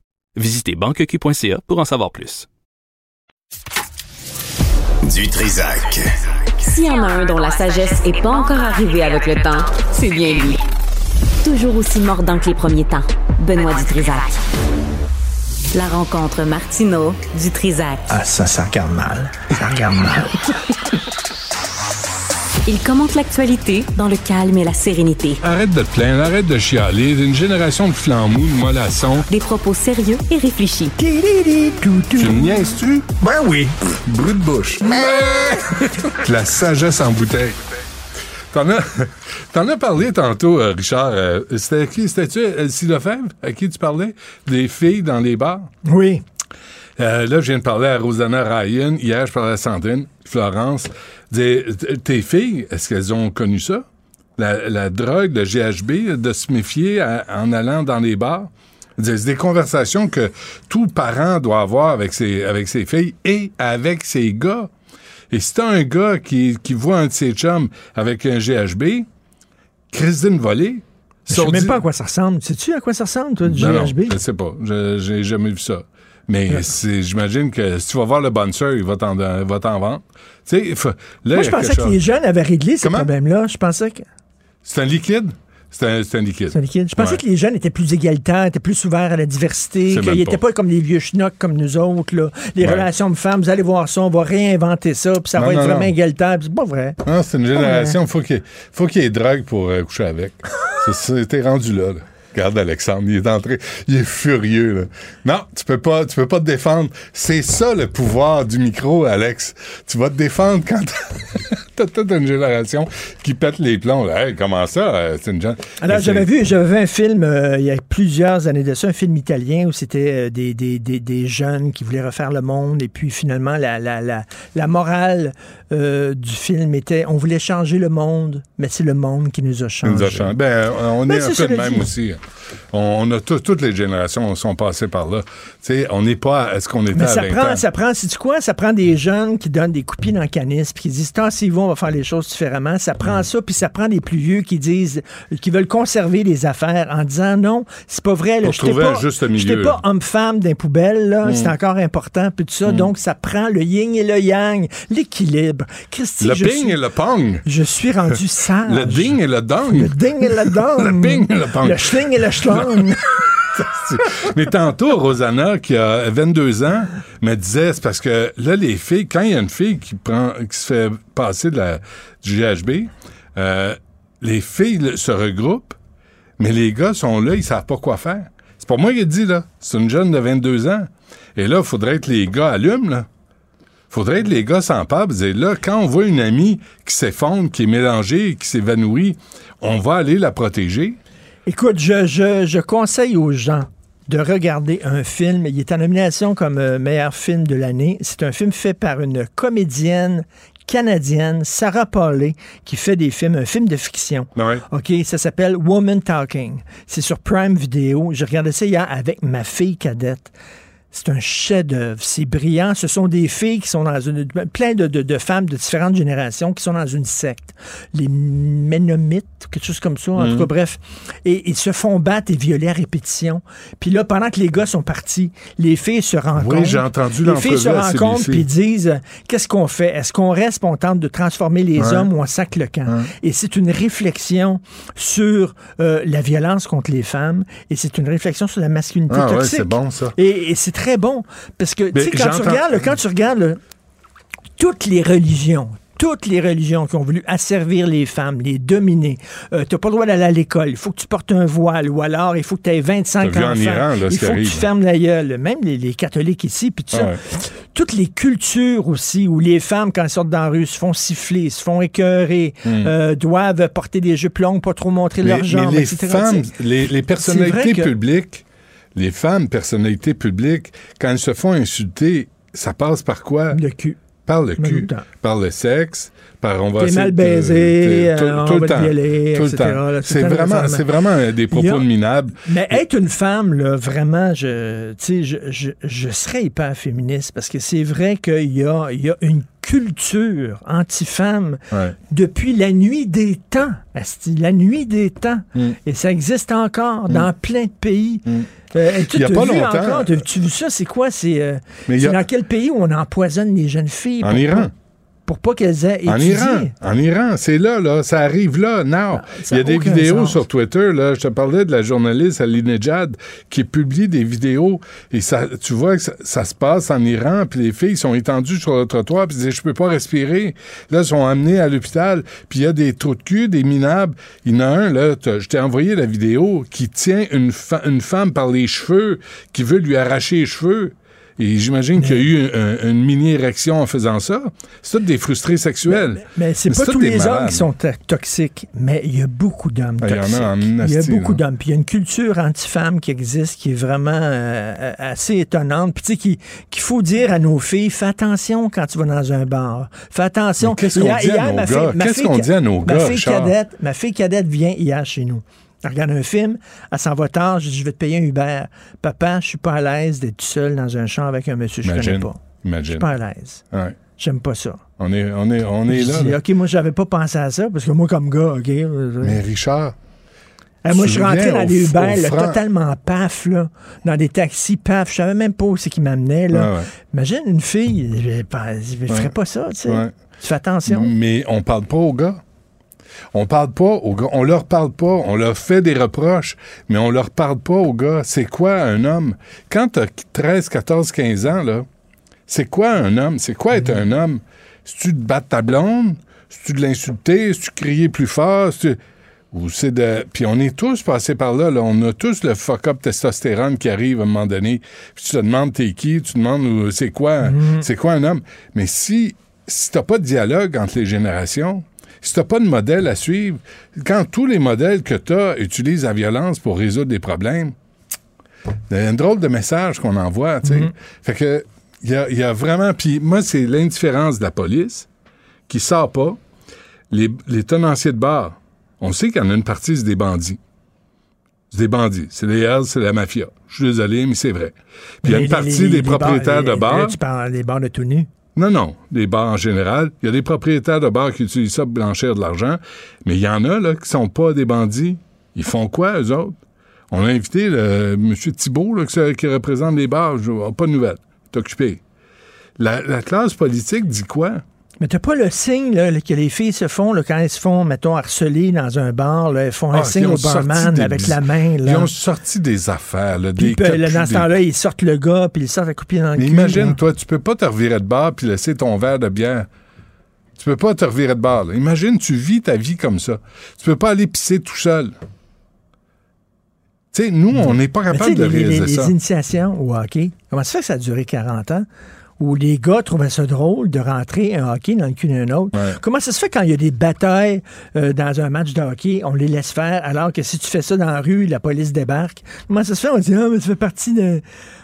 Visitez banqueq.ca pour en savoir plus. Du Trisac. S'il y en a un dont la sagesse est pas encore arrivée avec le temps, c'est bien lui. Toujours aussi mordant que les premiers temps. Benoît Dutrisac. La rencontre Martino du Trisac. Ah, ça, ça regarde mal. Ça regarde mal. Il commente l'actualité dans le calme et la sérénité. Arrête de te plaindre, arrête de chialer. Une génération de flambous, de mollassons. Des propos sérieux et réfléchis. Tu me niaises-tu? Ben oui. Brut de bouche. La sagesse en bouteille. T'en as, t'en as parlé tantôt, euh, Richard. Euh, c'était qui? C'était-tu Elsie Lefebvre? À qui tu parlais? Des filles dans les bars? Oui. Euh, là, je viens de parler à Rosanna Ryan. Hier, je parlais à Sandrine, Florence. Des- tes filles, est-ce qu'elles ont connu ça? La, la drogue, le GHB, de se méfier à- en allant dans les bars? C'est des conversations que tout parent doit avoir avec ses, avec ses filles et avec ses gars. Et si t'as un gars qui, qui voit un de ses chums avec un GHB, Christine volée. Je sais même pas à quoi ça ressemble. Sais-tu à quoi ça ressemble, toi, du Non, non, GHB? je sais pas. Je- J'ai jamais vu ça. Mais j'imagine que si tu vas voir le bouncer, il va t'en vendre. Tu sais, il faut- là, Moi, il je pensais que chose. les jeunes avaient réglé ce Comment? problème-là. Je pensais que. C'est un liquide? C'est un, liquide. C'est un liquide. Je pensais Ouais. que les jeunes étaient plus égalitaires, étaient plus ouverts à la diversité, qu'ils n'étaient pas. pas comme les vieux schnocks comme nous autres. Là. Les Ouais. relations de femmes, vous allez voir ça, on va réinventer ça, puis ça Non, va être non, vraiment égalitaire. C'est pas vrai. Non, c'est une génération, faut qu'il faut qu'il y ait drogue pour euh, coucher avec. T'es rendu là, là. Regarde Alexandre, il est entré, il est furieux. Là. Non, tu peux pas, tu peux pas te défendre. C'est ça le pouvoir du micro, Alex. Tu vas te défendre quand t'as toute une génération qui pète les plombs. Là. Hey, comment ça euh, C'est une Alors, j'avais vu, j'avais un film euh, il y a plusieurs années de ça, un film italien où c'était euh, des, des, des, des jeunes qui voulaient refaire le monde et puis finalement la, la, la, la morale euh, du film était on voulait changer le monde, mais c'est le monde qui nous a changé. nous a changé. Ben, on Ben, est un peu de même dit. aussi. On, on a tout- toutes les générations sont passées par là. Tu sais, on n'est pas à ce qu'on était Mais à ça 20 prend, ans. ça prend, c'est quoi? Ça prend des jeunes qui donnent des coupines en canis puis qui disent, tassez-vous, on va faire les choses différemment. Ça prend Mm. ça, puis ça prend des plus vieux qui disent, qui veulent conserver les affaires en disant, non, c'est pas vrai, là, je trouver pas, un juste je t'ai milieu, pas homme-femme d'un poubelle, là, Mm. c'est encore important, puis tout ça. Donc, ça prend le yin et le yang, l'équilibre. Christy, Le ping suis, et le pong. je suis rendu sage. Le ding et le dong. Le ding et le dong. Le ping et le pong. Le schling et le schlong. Mais tantôt, Rosanna, qui a 22 ans, me disait, c'est parce que là, les filles, quand il y a une fille qui prend, qui se fait passer du GHB, euh, les filles se regroupent, mais les gars sont là, ils savent pas quoi faire. C'est pas moi qui ai dit, là. C'est une jeune de 22 ans. Et là, il faudrait que les gars allument, là. Faudrait que les gars s'emparent et là, quand on voit une amie qui s'effondre, qui est mélangée, qui s'évanouit, on va aller la protéger. Écoute, je, je, je conseille aux gens de regarder un film. Il est en nomination comme euh, meilleur film de l'année. C'est un film fait par une comédienne canadienne, Sarah Paulet, qui fait des films, un film de fiction. Ouais. OK, ça s'appelle Woman Talking. C'est sur Prime Video. J'ai regardé ça hier avec ma fille cadette. C'est un chef-d'œuvre. C'est brillant. Ce sont des filles qui sont dans une. plein de, de- de femmes de différentes générations qui sont dans une secte. Les Ménomites, quelque chose comme ça. En Mhm. tout cas, bref. Et ils se font battre et violer à répétition. Puis là, pendant que les gars sont partis, les filles se rencontrent. Oui, j'ai entendu Les filles se rencontrent puis disent qu'est-ce qu'on fait? Est-ce qu'on reste on tente de transformer les Ouais. hommes ou on sac le camp? Et c'est une réflexion sur euh, la violence contre les femmes et c'est une réflexion sur la masculinité Ah ouais, toxique. c'est bon, ça. Et, et c'est très bon parce que tu sais, quand tu regardes, quand tu regardes là, toutes les religions, toutes les religions qui ont voulu asservir les femmes, les dominer. Euh, tu n'as pas le droit d'aller à l'école. Il faut que tu portes un voile ou alors il faut que tu aies 25 T'as vu enfants. en Iran, là, ce il faut que tu fermes la gueule. Même les, les catholiques ici, puis tout. Ah ouais. Toutes les cultures aussi où les femmes, quand elles sortent dans la rue, se font siffler, se font écœurer, euh, doivent porter des jupes longues, pas trop montrer Hmm. Mais, leurs jambes, mais les etc. femmes, les, les personnalités publiques, les femmes personnalités publiques, quand elles se font insulter, ça passe par quoi? Le cul. Par le cul, par le sexe, par on va T'es mal baisé, tout, le temps, tout le C'est vraiment, nécessairement. c'est vraiment des propos minables. Mais être une femme, là, vraiment, je, je, je, je serais hyper féministe parce que c'est vrai qu'il y a, il y a une culture anti-femme Ouais. depuis la nuit des temps. asti, La nuit des temps. Mm. Et ça existe encore dans plein de pays. Euh, tu Il y a pas vu longtemps- encore, tu vu ça? C'est quoi? C'est euh, a- dans quel pays où on empoisonne les jeunes filles? En pour Iran. Pour pas qu'elles aient En étudié? Iran, en Iran, c'est là, là, ça arrive là, non. Ah, Il y a des vidéos sens. sur Twitter, là, je te parlais de la journaliste Aline Jad qui publie des vidéos et ça, tu vois que ça, ça se passe en Iran, puis les filles sont étendues sur le trottoir, puis disent je peux pas respirer. Là, elles sont amenées à l'hôpital, puis il y a des trous de cul, des minables. Il y en a un là, je t'ai envoyé la vidéo qui tient une, fa- une femme par les cheveux, qui veut lui arracher les cheveux. Et j'imagine qu'il y a eu un- une mini-érection en faisant ça. C'est toutes des frustrés sexuels. Mais c'est Mais pas c'est tous tous les hommes qui sont to- toxiques, mais il y a beaucoup d'hommes Ah, il y en a toxiques. Il y a beaucoup d'hommes. Puis il y a une culture anti-femme qui existe qui est vraiment euh, assez étonnante. Puis tu sais, qui- qu'il faut dire à nos filles, fais attention quand tu vas dans un bar. Fais attention. Qu'est-ce qu'on dit à nos gars? Qu'est-ce qu'on dit à nos gars, ma fille cadette vient hier chez nous. Elle regarde un film, elle s'en va tard, je dis, je vais te payer un Uber. Papa, je suis pas à l'aise d'être tout seul dans un champ avec un monsieur que je connais pas. Je Imagine. suis pas à l'aise. Ouais. J'aime pas ça. On est, on est, on est Je là. dis, là. OK, moi, j'avais pas pensé à ça, parce que moi, comme gars, OK. Mais Richard, euh, moi, je suis rentré dans des Uber, là, totalement paf, là, dans des taxis, paf. Je savais même pas où c'est qui m'amenait, là. Ouais, ouais. Imagine une fille, je, je ferais pas ça, tu sais. Ouais. Tu fais attention. mais on parle pas aux gars. On parle pas aux gars, on leur parle pas, on leur fait des reproches, mais on leur parle pas aux gars. C'est quoi un homme? Quand t'as 13, 14, 15 ans, là, c'est quoi un homme? C'est quoi être un homme? Si tu te battes ta blonde? Si tu de l'insulter? Si tu crier plus fort? Si tu- Ou c'est de. Puis on est tous passés par là, là. On a tous le fuck-up testostérone qui arrive à un moment donné. Puis tu te demandes t'es qui, tu te demandes euh, c'est quoi, c'est quoi un homme? Mais si, si t'as pas de dialogue entre les générations, si t'as pas de modèle à suivre, quand tous les modèles que t'as utilisent la violence pour résoudre des problèmes, il y a un drôle de message qu'on envoie, tu sais. Fait que, il y a, il y a vraiment. Puis moi, c'est l'indifférence de la police qui sort pas. Les, les tenanciers de bar, on sait qu'il y en a une partie, c'est des bandits. C'est des bandits. C'est les Hells, c'est la mafia. Je suis désolé, mais c'est vrai. Puis il y a Les- une partie les- des propriétaires bars- de bars. Tu parles des bars de tout nu? Non, non, des bars en général. Il y a des propriétaires de bars qui utilisent ça pour blanchir de l'argent, mais il y en a là, qui sont pas des bandits. Ils font quoi, eux autres? On a invité le, M. Thibault, qui, représente les bars. N'ai pas de nouvelles. T'es occupé. La, la classe politique dit quoi? Mais t'as pas le signe là, que les filles se font là, quand elles se font, mettons, harceler dans un bar, là, elles font un Ah, signe ils au barman avec la main. Ils Là. ont sorti des affaires, là, Puis, des là, dans ce des- temps-là, ils sortent le gars, puis ils sortent à couper dans le Mais cul. imagine, là. toi, tu peux pas te revirer de bar puis laisser ton verre de bière. Tu peux pas te revirer de bar. là. Imagine, tu vis ta vie comme ça. Tu peux pas aller pisser tout seul. Tu sais, nous, on n'est pas capable de les, les- réaliser les ça. initiations au hockey, comment ça fait que ça a duré 40 ans? Où les gars trouvaient ça drôle de rentrer un hockey dans le cul d'un autre. Ouais. Comment ça se fait quand il y a des batailles euh, dans un match de hockey, on les laisse faire, alors que si tu fais ça dans la rue, la police débarque? Comment ça se fait? On dit, ah, mais ça fait partie de.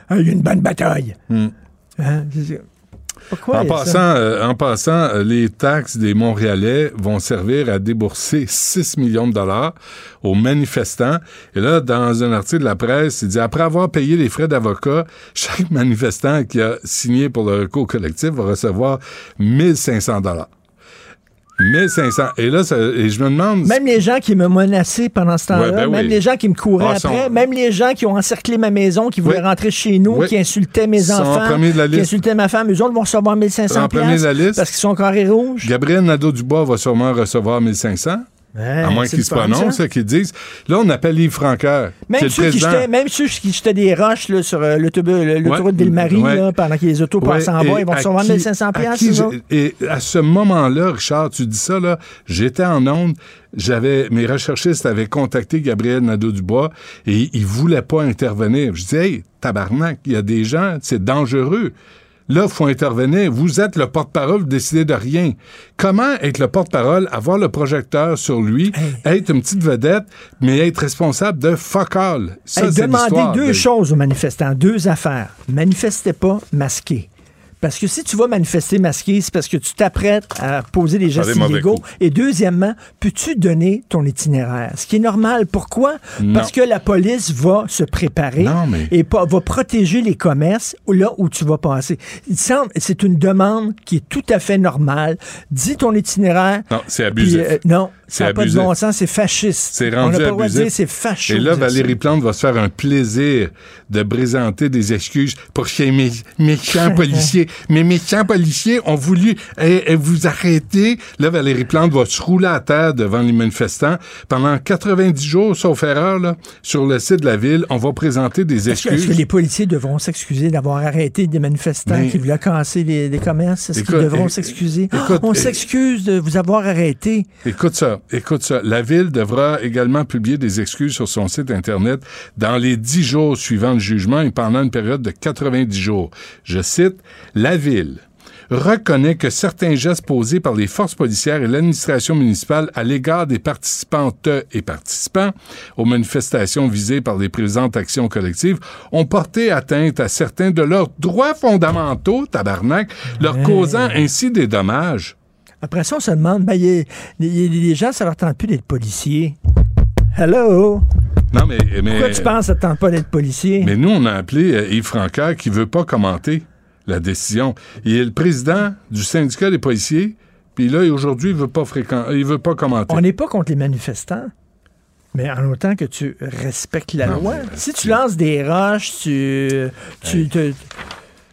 Ah, il y a une bonne bataille. Hmm. Hein? Pourquoi? En passant, ça? euh, en passant, euh, les taxes des Montréalais vont servir à débourser 6 millions de dollars aux manifestants. Et là, dans un article de la presse, il dit après avoir payé les frais d'avocat, chaque manifestant qui a signé pour le recours collectif va recevoir 1500 dollars. 1500. Et là, ça- et je me demande. Même les gens qui me menaçaient pendant ce temps-là, Ouais, ben même oui. les gens qui me couraient Ah, après, sont- même les gens qui ont encerclé ma maison, qui voulaient Oui. rentrer chez nous, Oui. qui insultaient mes Sont enfants, premier de la qui insultaient ma femme, eux autres vont recevoir 1500 En premier de la liste. parce qu'ils sont carrés rouges. Gabriel Nadeau-Dubois va sûrement recevoir 1500. À moins qu'ils se prononcent, qu'ils disent. Là, on appelle Yves est Même ceux, qui jetaient, même ceux qui jetaient des roches là, sur euh, l'autoroute Ouais. Là, pendant que les autos Ouais, passent en bas, ils vont recevoir qui- 1500 à piastres, qui eux j'ai- autres. Et à ce moment-là, Richard, tu dis ça, là, j'étais en onde, j'avais, mes recherchistes avaient contacté Gabriel Nadeau-Dubois et il voulait pas intervenir. Je dis, hey, tabarnak, il y a des gens, c'est dangereux. Là, il faut intervenir. Vous êtes le porte-parole, vous décidez de rien. Comment être le porte-parole, avoir le projecteur sur lui, être une petite vedette, mais être responsable de fuck all? Ça, Hey, demandez deux de- choses aux manifestants, deux affaires. Manifestez pas masqué. Parce que si tu vas manifester masqué, c'est parce que tu t'apprêtes à poser des gestes illégaux. Et deuxièmement, peux-tu donner ton itinéraire? Ce qui est normal. Pourquoi? Non. Parce que la police va se préparer Non, mais- et va protéger les commerces là où tu vas passer. Il semble, c'est une demande qui est tout à fait normale. Dis ton itinéraire. Non, c'est abusif. Puis, euh, non, C'est ça n'a pas de abusif. bon sens, c'est fasciste. C'est On rendu n'a pas le droit de abusif. dire c'est facho. Et là, Valérie. Plante va se faire un plaisir de présenter des excuses pour ces mé- méchants policiers. Mes méchants policiers ont voulu eh, eh, vous arrêter. Là, Valérie Plante va se rouler à terre devant les manifestants. Pendant 90 jours, sauf erreur, là, sur le site de la ville, on va présenter des Est-ce que, est-ce excuses. que les policiers devront s'excuser d'avoir arrêté des manifestants Mais- qui voulaient casser les, les commerces? Est-ce qu'ils devront s'excuser? On s'excuse de vous avoir arrêté. Écoute ça, écoute ça. La Ville devra également publier des excuses sur son site Internet dans les dix jours suivant le jugement et pendant une période de 90 jours. Je cite, La Ville reconnaît que certains gestes posés par les forces policières et l'administration municipale à l'égard des participantes et participants aux manifestations visées par les présentes actions collectives ont porté atteinte à certains de leurs droits fondamentaux, tabarnak, leur causant ainsi des dommages. Après ça, on se demande, ben, il y a- il y a- les gens, ça leur tente plus d'être policiers. Hello? Non, mais, mais Pourquoi tu penses que ça tente pas d'être policier? Mais nous, on a appelé euh, Yves Francaire qui veut pas commenter la décision. Il est le président du syndicat des policiers, puis là, aujourd'hui, il veut pas il veut pas commenter. On n'est pas contre les manifestants. Mais en autant que tu respectes la Non, loi. Si tu lances des roches, tu. tu te-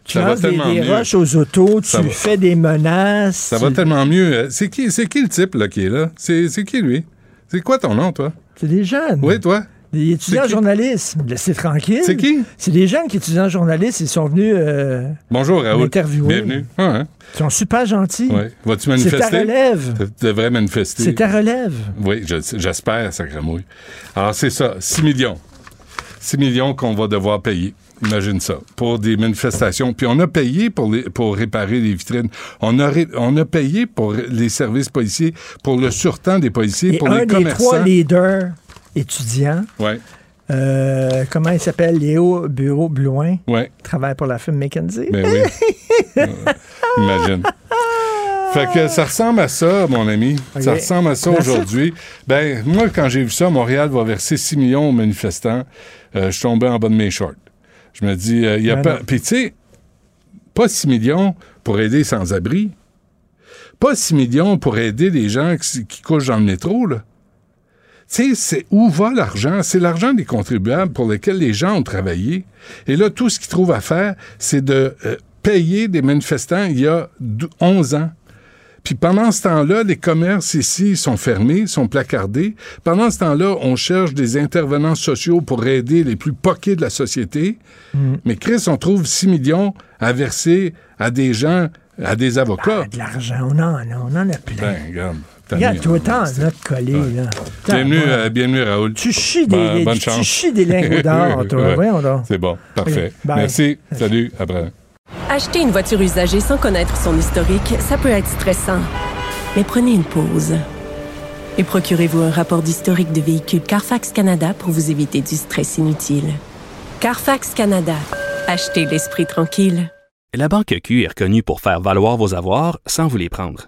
Tu lances des, roches aux autos, tu va. fais des menaces. Ça va tellement mieux. Euh, C'est qui, c'est qui le type là, qui est là? C'est qui lui? C'est quoi ton nom, toi? C'est des jeunes. Oui, toi? Des étudiants en journalisme. Laissez tranquille. C'est qui? C'est des jeunes qui étudient en journalisme. Ils sont venus. euh, Bonjour, Raoul. Bienvenue. Ah, hein? ils sont super gentils. Ouais. Vas-tu C'est ta manifester? relève. Tu devrais manifester. C'est ta relève. Oui, je- j'espère, sacramouille. Alors, c'est ça, 6 millions. 6 millions qu'on va devoir payer. Imagine ça, pour des manifestations. Puis on a payé pour, les, pour réparer les vitrines. On a, ré- on a payé pour les services policiers, pour le surtemps des policiers, Et pour un les des commerçants. trois leaders étudiants, Ouais, euh, comment il s'appelle? Léo Bureau Blouin, ouais, travaille pour la firme McKenzie. ben oui. Euh, Imagine. Fait que ça ressemble à ça, mon ami. Ça ressemble à ça aujourd'hui. Ben, moi, quand j'ai vu ça, Montréal va verser 6 millions aux manifestants. Euh, je suis tombé en bas de mes shorts. Je me dis, il y a Ben pas. Puis, tu sais, pas 6 millions pour aider les sans-abri. Pas 6 millions pour aider les gens qui, qui couchent dans le métro, là. Tu sais, c'est où va l'argent? C'est l'argent des contribuables pour lesquels les gens ont travaillé. Et là, tout ce qu'ils trouvent à faire, c'est de euh, payer des manifestants il y a dou- 11 ans. Puis pendant ce temps-là, les commerces ici sont fermés, sont placardés. Pendant ce temps-là, on cherche des intervenants sociaux pour aider les plus poqués de la société. Mais Chris, on trouve 6 millions à verser à des gens, à des avocats. Ah, de l'argent, on en a, on en a plein. Ben, regarde. Regarde, toi, t'en as collé, là. Bienvenue, euh, bienvenue, Raoul. Tu chies des, Ben, bonne tu chance. chies des lingots d'or, toi. Ouais. Voyons donc. C'est bon, parfait. Merci. Salut, après. Acheter une voiture usagée sans connaître son historique, ça peut être stressant. Mais prenez une pause. Et procurez-vous un rapport d'historique de véhicule Carfax Canada pour vous éviter du stress inutile. Carfax Canada. Achetez l'esprit tranquille. La Banque Q est reconnue pour faire valoir vos avoirs sans vous les prendre.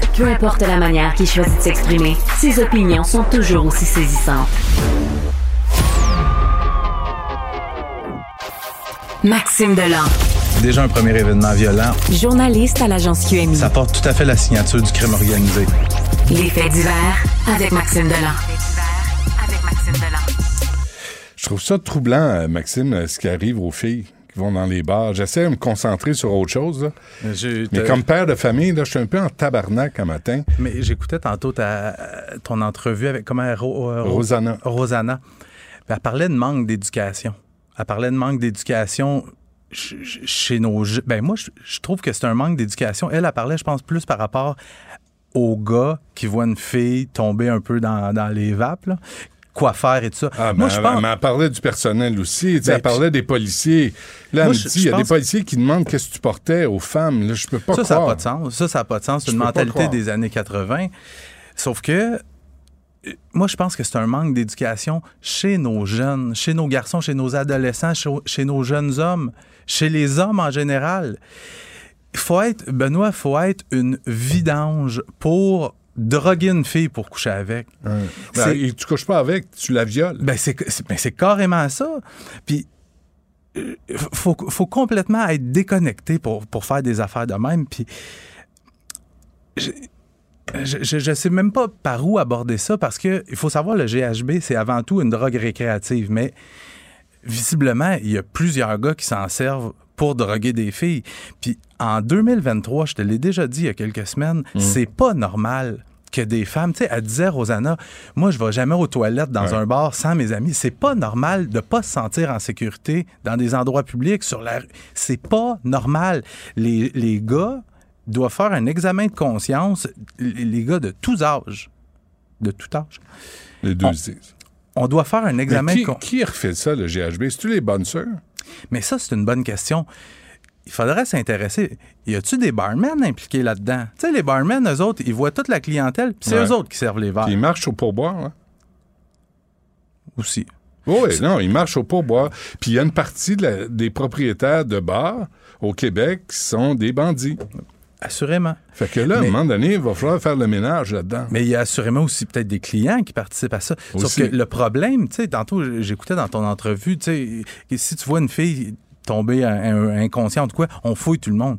Peu importe la manière qu'il choisit de s'exprimer, ses opinions sont toujours aussi saisissantes. Maxime Delan, Déjà un premier événement violent, journaliste à l'agence QMI. ça porte tout à fait la signature du crime organisé. Les faits divers avec Maxime Delan. avec Maxime Delan. Je trouve ça troublant, euh, Maxime, euh, ce qui arrive aux filles qui vont dans les bars. J'essaie de me concentrer sur autre chose. là. Mais comme père de famille, là, je suis un peu en tabarnak un matin. Mais j'écoutais tantôt ta- ton entrevue avec comment Ro- euh, Ro- Rosanna. Rosanna. Elle parlait de manque d'éducation. Elle parlait de manque d'éducation ch- ch- chez nos Ben moi, je, je trouve que c'est un manque d'éducation. Elle, elle parlait, je pense, plus par rapport aux gars qui voient une fille tomber un peu dans, dans les vapes, là. Quoi faire et tout ça. Ah, moi, mais je pense... mais elle parlait du personnel aussi. Ben, elle parlait des policiers. Là, Moi, elle me dit, il y a des policiers qui demandent qu'est-ce que tu portais aux femmes. Là, je peux pas ça, ça n'a croire. pas de sens. Ça, ça n'a pas de sens. C'est une mentalité croire. des années 80. Sauf que euh, moi, je pense que c'est un manque d'éducation chez nos jeunes, chez nos garçons, chez nos adolescents, chez, chez nos jeunes hommes, chez les hommes en général. Il faut être, Benoît, il faut être une vidange pour droguer une fille pour coucher avec. Ben, et tu couches pas avec, tu la violes. Ben, c'est, ben, c'est carrément ça. Puis, euh, faut, faut complètement être déconnecté pour, pour faire des affaires de même. Puis, je, je, je sais même pas par où aborder ça parce que il faut savoir, le GHB, c'est avant tout une drogue récréative. Mais visiblement, il y a plusieurs gars qui s'en servent pour droguer des filles. Puis en 2023, je te l'ai déjà dit il y a quelques semaines, c'est pas normal que des femmes, tu sais, elle disait, Rosanna, moi, je vais jamais aux toilettes dans Ouais. un bar sans mes amis. C'est pas normal de pas se sentir en sécurité dans des endroits publics, sur la rue. C'est pas normal. Les, les gars doivent faire un examen de conscience, les, gars de tous âges, de tout âge. Les deux on- disent. On doit faire un Mais examen qui, de conscience. qui refait ça, le GHB? C'est-tu les bonnes sœurs? Mais ça, c'est une bonne question. Il faudrait s'intéresser. Y a-tu des barmen impliqués là-dedans? Tu sais, les barmen, eux autres, ils voient toute la clientèle, puis c'est Ouais. eux autres qui servent les verres Puis ils marchent au pourboire, hein? aussi. Oui, non, ils marchent au pourboire. Puis il y a une partie de la- des propriétaires de bars au Québec sont des bandits. Assurément. Fait que là, à un moment donné, il va falloir faire le ménage là-dedans. Mais il y a assurément aussi peut-être des clients qui participent à ça. Sauf Aussi. que le problème, tu sais, tantôt, j'écoutais dans ton entrevue, tu sais, si tu vois une fille tomber un- un- inconsciente, quoi, on fouille tout le monde.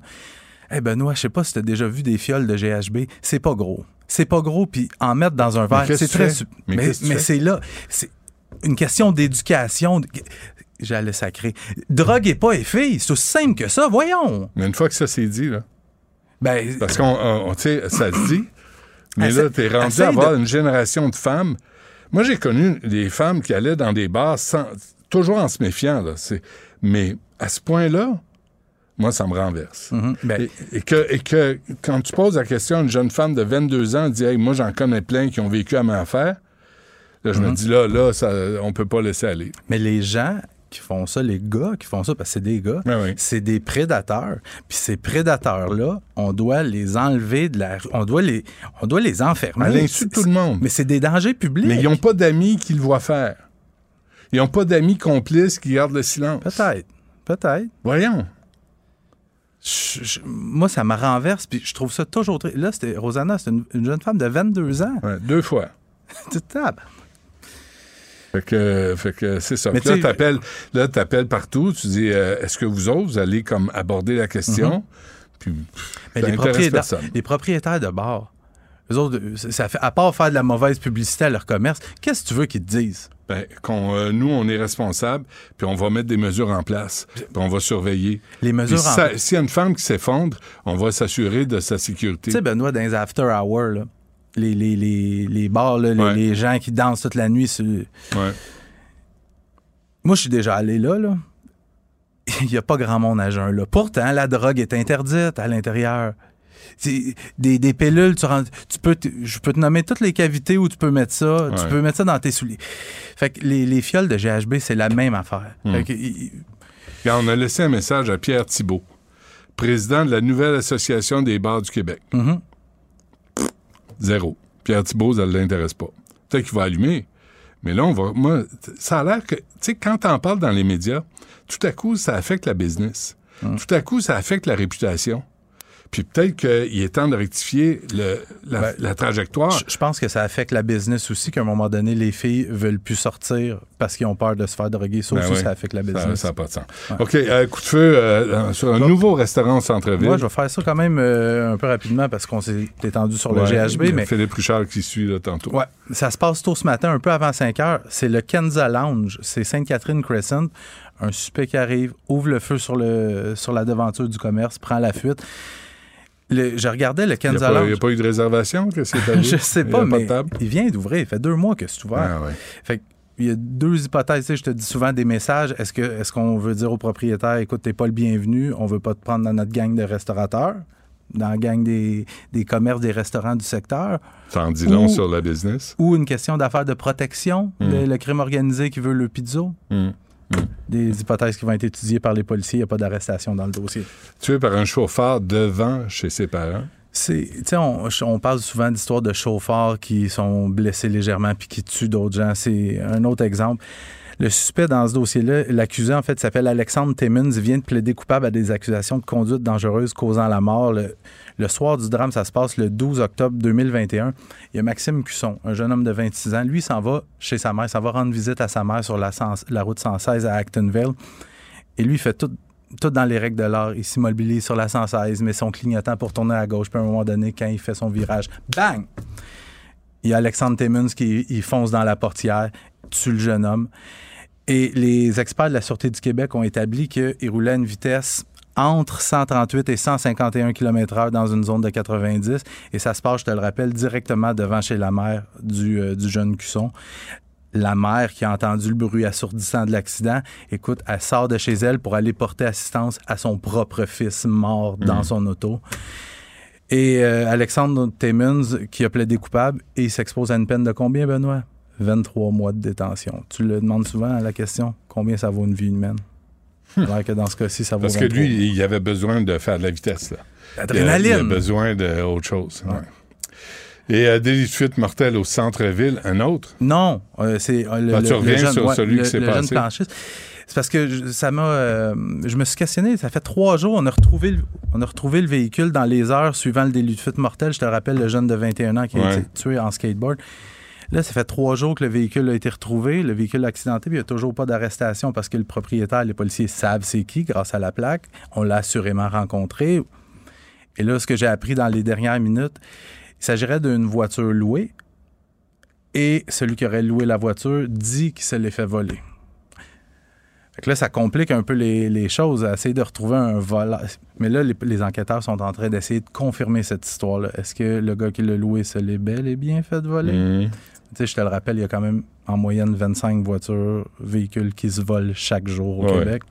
Eh Benoît, je sais pas si tu as déjà vu des fioles de GHB. C'est pas gros. C'est pas gros, puis en mettre dans un verre, c'est très... su- Mais c'est là. C'est une question d'éducation. J'allais sacrer. Droguez pas les filles. C'est aussi simple que ça. Voyons. Mais une fois que ça s'est dit, là, Ben, parce qu'on, on- on- tu sais, ça se dit, mais là, t'es rendu à avoir de- une génération de femmes. Moi, j'ai connu des femmes qui allaient dans des bars sans, toujours en se méfiant, là. C'est, mais à ce point-là, moi, ça me renverse. mhm. Ben, Et, et que, et que quand tu poses la question à une jeune femme de 22 ans, elle dit hey, Moi, j'en connais plein qui ont vécu à ma affaire. Là, je me dis Là, là, ça, on peut pas laisser aller. Mais les gens qui font ça, les gars qui font ça, parce que c'est des gars, ouais. c'est des prédateurs. Puis ces prédateurs-là, on doit les enlever de la rue. On doit les, on doit les enfermer. À l'insu de tout le monde. Mais c'est des dangers publics. Mais ils n'ont pas d'amis qui le voient faire. Ils n'ont pas d'amis complices qui gardent le silence. Peut-être. Peut-être. Voyons. Je- je- moi, ça me renverse, puis je trouve ça toujours très... Là, c'était Rosanna, c'est une, une jeune femme de 22 ans. Ouais, deux fois. Tapes. Fait que, fait que c'est ça. Mais Puis là, t'appelles, là, t'appelles partout. Tu dis, euh, est-ce que vous autres, vous allez comme aborder la question? Puis, Mhm. Mais ça les propriétaires, les propriétaires de bars, eux autres, ça fait, à part faire de la mauvaise publicité à leur commerce, qu'est-ce que tu veux qu'ils te disent? Ben, qu'on, euh, nous, on est responsable, puis on va mettre des mesures en place, puis on va surveiller. Les mesures si en S'il y a une femme qui s'effondre, on va s'assurer de sa sécurité. Tu sais, Benoît, dans les after hours, là, les, les, les, les bars, là, les, Ouais. les gens qui dansent toute la nuit. sur- Ouais. Moi, je suis déjà allé là. là. Il n'y a pas grand monde à jeun. Là. Pourtant, la drogue est interdite à l'intérieur. Des, des pilules, tu, rends- tu peux je peux te nommer toutes les cavités où tu peux mettre ça. Tu peux mettre ça dans tes souliers. Fait que les, les fioles de GHB, c'est la même affaire. Hmm. Fait que, il- Regarde, on a laissé un message à Pierre Thibault, président de la nouvelle association des bars du Québec. Mhm. Zéro. Pierre Thibault, ça ne l'intéresse pas. Peut-être qu'il va allumer. Mais là, on va. Moi, ça a l'air que. Tu sais, quand t'en parles dans les médias, tout à coup, ça affecte la business. Tout à coup, ça affecte la réputation. Puis peut-être qu'il est temps de rectifier le- la, Ben, la trajectoire. je pense que ça affecte la business aussi, qu'à un moment donné, les filles veulent plus sortir parce qu'ils ont peur de se faire droguer. Ça Ben aussi, oui. ça affecte la Ça business. n'a pas de sens. OK, euh, coup de feu euh, sur un nouveau restaurant au centre-ville. Moi, je vais faire ça quand même euh, un peu rapidement parce qu'on s'est étendu sur le GHB, mais Philippe Richard qui suit là, tantôt. ouais, ça se passe tôt ce matin, un peu avant 5 heures. C'est le Kenza Lounge, c'est Sainte-Catherine Crescent. Un suspect qui arrive, ouvre le feu sur, le, sur la devanture du commerce, prend la fuite. Le- je regardais le Il n'y a, pas- il y Lounge. a pas eu de réservation que c'est je sais pas, mais il vient d'ouvrir. Il fait deux mois que c'est ouvert. Ah, ouais. Fait que, il y a deux hypothèses. Tu sais, Je te dis souvent des messages. Est-ce que est-ce qu'on veut dire au propriétaire, écoute, t'es pas le bienvenu, on veut pas te prendre dans notre gang de restaurateurs, dans la gang des, des commerces, des restaurants du secteur, Ça en dit long sur la business. ou une question d'affaires de protection, le, le crime organisé qui veut le pizzo? Hum. Des hypothèses qui vont être étudiées par les policiers. Il n'y a pas d'arrestation dans le dossier. Tué par un chauffeur devant chez ses parents. C'est, on, on parle souvent d'histoires de chauffeurs qui sont blessés légèrement puis qui tuent d'autres gens. C'est un autre exemple. Le suspect dans ce dossier-là, l'accusé, en fait, s'appelle Alexandre Timmons. Il vient de plaider coupable à des accusations de conduite dangereuse causant la mort. Le, le soir du drame, ça se passe le 12 octobre 2021. Il y a Maxime Cusson, un jeune homme de 26 ans. Lui, s'en va chez sa mère. S'en va rendre visite à sa mère sur la, la route 116 à Actonville. Et lui, il fait tout, dans les règles de l'art. Il s'immobilise sur la 116, met son clignotant pour tourner à gauche. Puis à un moment donné, quand il fait son virage, bang! Il y a Alexandre Timmons qui fonce dans la portière, tue le jeune homme. Et les experts de la Sûreté du Québec ont établi qu'il roulait à une vitesse entre 138 et 151 km/h dans une zone de 90. Et ça se passe, je te le rappelle, directement devant chez la mère du, euh, du jeune Cusson. La mère qui a entendu le bruit assourdissant de l'accident, écoute, elle sort de chez elle pour aller porter assistance à son propre fils mort dans son auto. Et euh, Alexandre Timmons, qui a plaidé coupable, et il s'expose à une peine de combien, Benoît? 23 mois de détention. Tu le demandes souvent à la question, combien ça vaut une vie humaine? Alors que dans ce cas-ci, ça vaut Parce que 23. lui, il avait besoin de faire de la vitesse. Là. Il a, il a L'adrénaline. besoin d'autre chose. ouais. Et euh, délit de fuite mortelle au centre-ville, un autre? Non, euh, c'est euh, le, tu le reviens jeune, sur ouais, celui le- qui s'est passé? C'est parce que je, ça m'a. euh, je me suis questionné. Ça fait trois jours, on a retrouvé, le- on a retrouvé le véhicule dans les heures suivant le délit de fuite mortel. Je te rappelle le jeune de 21 ans qui a Ouais. été tué en skateboard. Là, ça fait trois jours que le véhicule a été retrouvé, le véhicule accidenté, puis il n'y a toujours pas d'arrestation parce que le propriétaire, les policiers savent c'est qui grâce à la plaque. On l'a assurément rencontré. Et là, ce que j'ai appris dans les dernières minutes, il s'agirait d'une voiture louée et celui qui aurait loué la voiture dit qu'il se l'est fait voler. Fait que là, ça complique un peu les, les choses, à essayer de retrouver un voleur. Mais là, les, les enquêteurs sont en train d'essayer de confirmer cette histoire-là. Est-ce que le gars qui l'a loué se l'est bel et bien fait voler? Mhm. Tu sais, je te le rappelle, il y a quand même en moyenne 25 voitures, véhicules qui se volent chaque jour au Ouais. Québec.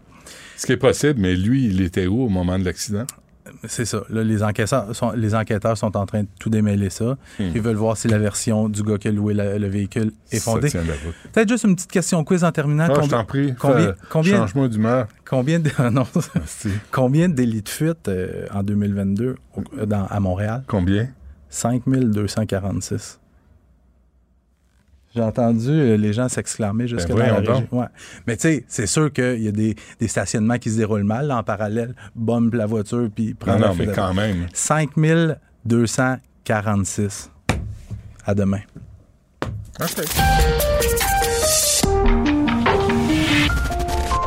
Ce qui est possible, mais lui, il était où au moment de l'accident? C'est ça. Là, les enquêteurs, sont, les enquêteurs sont en train de tout démêler ça. Hmm. Ils veulent voir si la version du gars qui a loué la- le véhicule est fondée. Peut-être juste une petite question quiz en terminant. Ah, je Combien- t'en prie. combien- combien- Change-moi d'humeur. Combien de, non, Merci. combien de délits de fuite euh, en 2022 au- dans- à Montréal? Combien? 5246. J'ai entendu euh, les gens s'exclamer jusque Ben dans la voyons région. Ouais. Mais tu sais, c'est sûr qu'il y a des, des stationnements qui se déroulent mal là, en parallèle. Bombe la voiture puis prend Non, la non, mais quand même. 5246. À demain.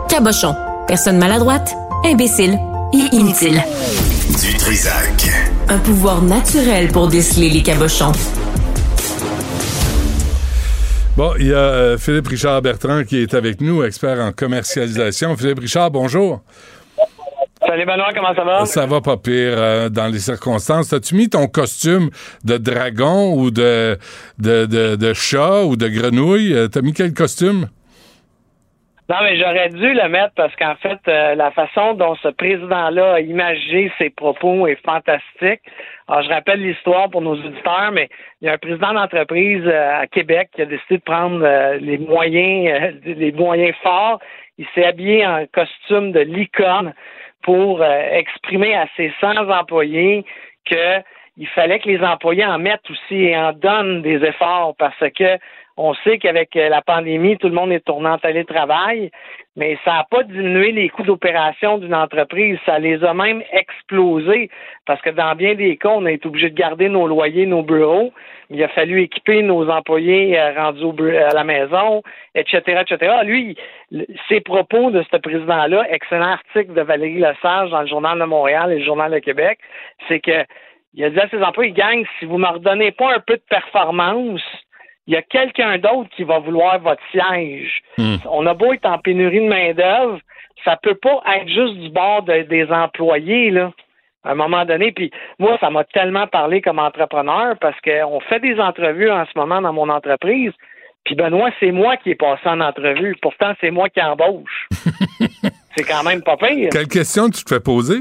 Cabochon. Personne maladroite, imbécile et inutile. Du Trisac. Un pouvoir naturel pour déceler les cabochons. Bon, il y a euh, Philippe Richard Bertrand qui est avec nous, expert en commercialisation. Philippe Richard, bonjour. Salut Benoît, comment ça va? Ça va pas pire euh, dans les circonstances. As-tu mis ton costume de dragon ou de, de, de, de chat ou de grenouille? Euh, T'as mis quel costume? Non, mais j'aurais dû le mettre parce qu'en fait, euh, la façon dont ce président-là a imagé ses propos est fantastique. Alors, je rappelle l'histoire pour nos auditeurs, mais il y a un président d'entreprise euh, à Québec qui a décidé de prendre euh, les moyens, euh, les moyens forts. Il s'est habillé en costume de licorne pour euh, exprimer à ses 100 employés que il fallait que les employés en mettent aussi et en donnent des efforts parce que on sait qu'avec euh, la pandémie, tout le monde est tourné en télétravail, mais ça n'a pas diminué les coûts d'opération d'une entreprise. Ça les a même explosés parce que dans bien des cas, on a été obligé de garder nos loyers, nos bureaux. Il a fallu équiper nos employés euh, rendus à la maison, etc., etc. Lui, ses propos de ce président-là, excellent article de Valérie Lesage dans le Journal de Montréal et le Journal de Québec, c'est que il a dit à ses employés, gang, si vous ne me redonnez pas un peu de performance, il y a quelqu'un d'autre qui va vouloir votre siège. On a beau être en pénurie de main-d'œuvre, ça peut pas être juste du bord de- des employés, là. À un moment donné, puis moi, ça m'a tellement parlé comme entrepreneur parce qu'on fait des entrevues en ce moment dans mon entreprise. Puis Benoît, c'est moi qui ai passé en entrevue. Pourtant, c'est moi qui embauche. c'est quand même pas pire. Quelle question tu te fais poser?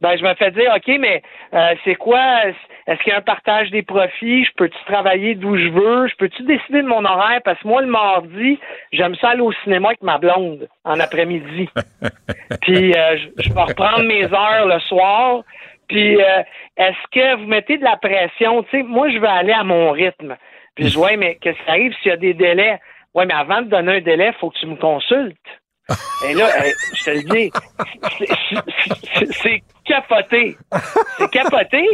Ben, je me fais dire, OK, mais euh, c'est quoi? Est-ce qu'il y a un partage des profits? Je peux-tu travailler d'où je veux? Je peux-tu décider de mon horaire? Parce que moi, le mardi, j'aime ça aller au cinéma avec ma blonde en après-midi. Puis euh, je, je vais reprendre mes heures le soir. Puis euh, est-ce que vous mettez de la pression? Tu sais, moi, je veux aller à mon rythme. Puis je dis, ouais, mais qu'est-ce qui arrive s'il y a des délais? Ouais, mais avant de donner un délai, il faut que tu me consultes. Et là, hey, je te le dis, c'est capoté. C'est capoté.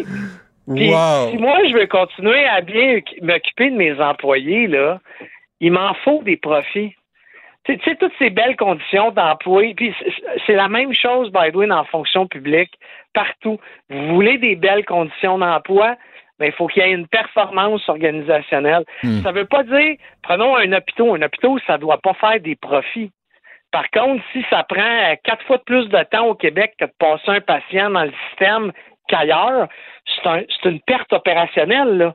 Puis, Wow. si moi, je veux continuer à bien m'occuper de mes employés, là, il m'en faut des profits. Tu sais- toutes ces belles conditions d'emploi, puis c'est- la même chose, by the way, dans la fonction publique, partout. Vous voulez des belles conditions d'emploi, mais il faut qu'il y ait une performance organisationnelle. Ça ne veut pas dire, prenons un hôpital. Un hôpital, ça ne doit pas faire des profits. Par contre, si ça prend quatre fois de plus de temps au Québec que de passer un patient dans le système qu'ailleurs, c'est un- c'est une perte opérationnelle. Là.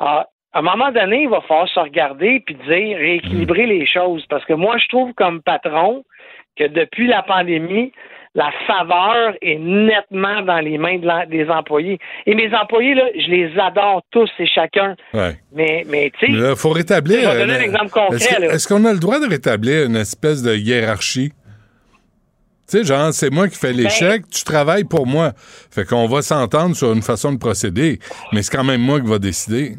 Alors, à un moment donné, il va falloir se regarder puis dire rééquilibrer les choses. Parce que moi, je trouve comme patron que depuis la pandémie, la faveur est nettement dans les mains de la- des employés. Et mes employés, là, je les adore tous et chacun. Ouais. Mais, mais tu sais, là, faut rétablir. Je vais donner un exemple concret, est-ce qu'on a le droit de rétablir une espèce de hiérarchie? Tu sais, genre, c'est moi qui fais Ben- chèques, tu travailles pour moi. Fait qu'on va s'entendre sur une façon de procéder, mais c'est quand même moi qui va décider.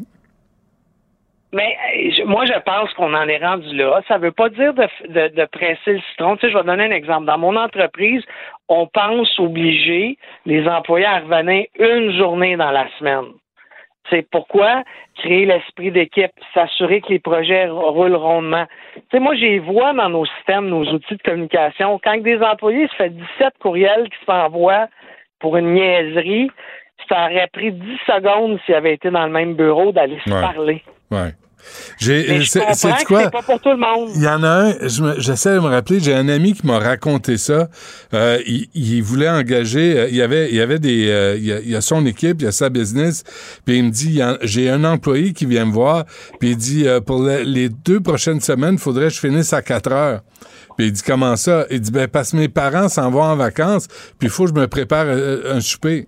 Mais je- moi, je pense qu'on en est rendu là. Ça veut pas dire de, de, de presser le citron. Tu sais, je vais donner un exemple. Dans mon entreprise, on pense obliger les employés à revenir une journée dans la semaine. C'est pourquoi créer l'esprit d'équipe, s'assurer que les projets roulent rondement. Tu sais, moi, j'ai vois dans nos systèmes, nos outils de communication, quand des employés se fait 17 courriels qui s'envoient pour une niaiserie, ça aurait pris 10 secondes s'ils avaient été dans le même bureau d'aller se Ouais. parler. Ouais. J'ai, c'est- quoi? c'est pas pour tout le monde. Il y en a un, je j'essaie de me rappeler, j'ai un ami qui m'a raconté ça. Euh, il, il voulait engager, euh, il y avait, il y avait des, euh, il, y a, il y a son équipe, il y a sa business, puis il me dit, il y a- j'ai un employé qui vient me voir, puis il dit, euh, pour le- les deux prochaines semaines, il faudrait que je finisse à 4 heures. Puis il dit, comment ça? Il dit, ben, parce que mes parents s'en vont en vacances, puis il faut que je me prépare euh, un souper.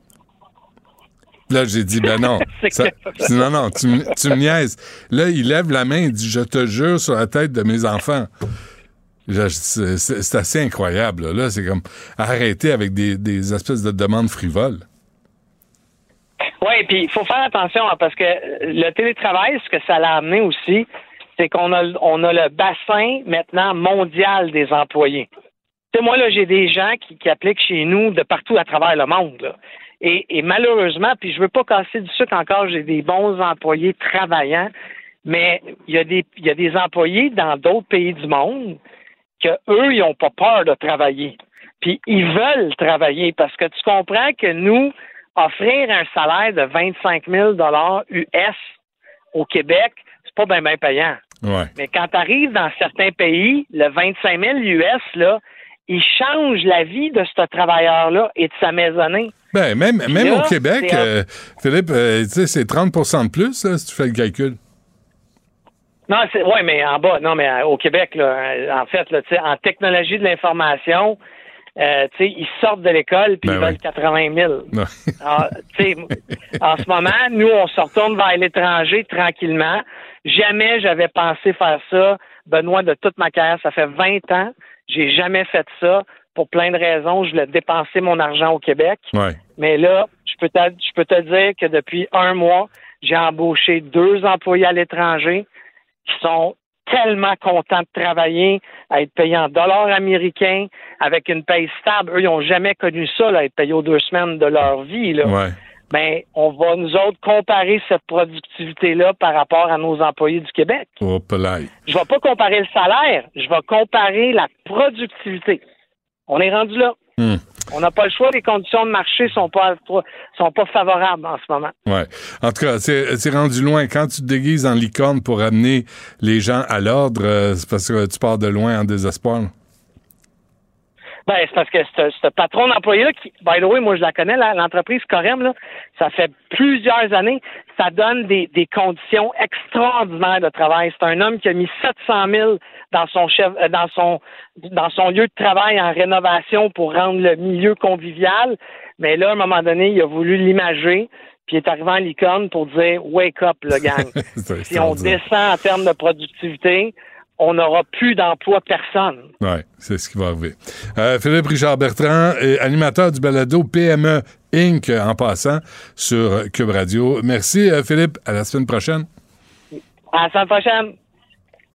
Là, j'ai dit, ben non. Ça- non, non, tu, me- tu me niaises. Là, il lève la main, il dit, je te jure sur la tête de mes enfants. C'est assez incroyable. Là, Là, c'est comme arrêter avec des, des espèces de demandes frivoles. Oui, puis il faut faire attention hein, parce que le télétravail, ce que ça l'a amené aussi, c'est qu'on a, on a le bassin maintenant mondial des employés. Tu sais, moi, là, j'ai des gens qui, qui appliquent chez nous de partout à travers le monde. là. Et, et malheureusement, puis je veux pas casser du sucre encore, j'ai des bons employés travaillants, mais il y a des, il y a des employés dans d'autres pays du monde que eux, ils n'ont pas peur de travailler. Puis ils veulent travailler parce que tu comprends que nous, offrir un salaire de 25 000 US au Québec, c'est pas bien bien payant. Ouais. Mais quand tu arrives dans certains pays, le 25 000 US, là, il change la vie de ce travailleur-là et de sa maisonnée. Ben, même, même là, au Québec, euh, Philippe, euh, tu sais, c'est 30% de plus, là, si tu fais le calcul. Non, c'est ouais, mais en bas, non, mais euh, au Québec, là, en fait, là, en technologie de l'information, euh, ils sortent de l'école puis Ben ils veulent oui. 80 000. Non. Ah, en ce moment, nous, on se retourne vers l'étranger tranquillement. Jamais j'avais pensé faire ça. Benoît, de toute ma carrière, ça fait 20 ans. J'ai jamais fait ça pour plein de raisons. Je voulais dépenser mon argent au Québec. Ouais. Mais là, je peux te, je peux te dire que depuis un mois, j'ai embauché deux employés à l'étranger qui sont tellement contents de travailler, à être payés en dollars américains, avec une paye stable. Eux, ils n'ont jamais connu ça, là, être payés aux deux semaines de leur vie. Là. Ouais. Ben, on va, nous autres, comparer cette productivité-là par rapport à nos employés du Québec. Oh. Je vais pas comparer le salaire, je vais comparer la productivité. On est rendu là. Hmm. On n'a pas le choix, les conditions de marché sont pas sont pas favorables en ce moment. Ouais. En tout cas, c'est c'est rendu loin. Quand tu te déguises en licorne pour amener les gens à l'ordre, euh, c'est parce que tu pars de loin en désespoir. là. Ben, c'est parce que ce, patron d'employé-là, qui, by the way, moi je la connais, l'entreprise Corem, là, ça fait plusieurs années, ça donne des, des conditions extraordinaires de travail. C'est un homme qui a mis 700 000 dans son chef, euh, dans son, dans son lieu de travail en rénovation pour rendre le milieu convivial. Mais là, à un moment donné, il a voulu l'imager, puis il est arrivé en licorne pour dire wake up, le gang. Si on descend en termes de productivité, on n'aura plus d'emploi personne. Ouais, c'est ce qui va arriver. Euh, Philippe Richard Bertrand, animateur du balado PME Inc. en passant sur Cube Radio. Merci, euh, Philippe. À la semaine prochaine. À la semaine prochaine.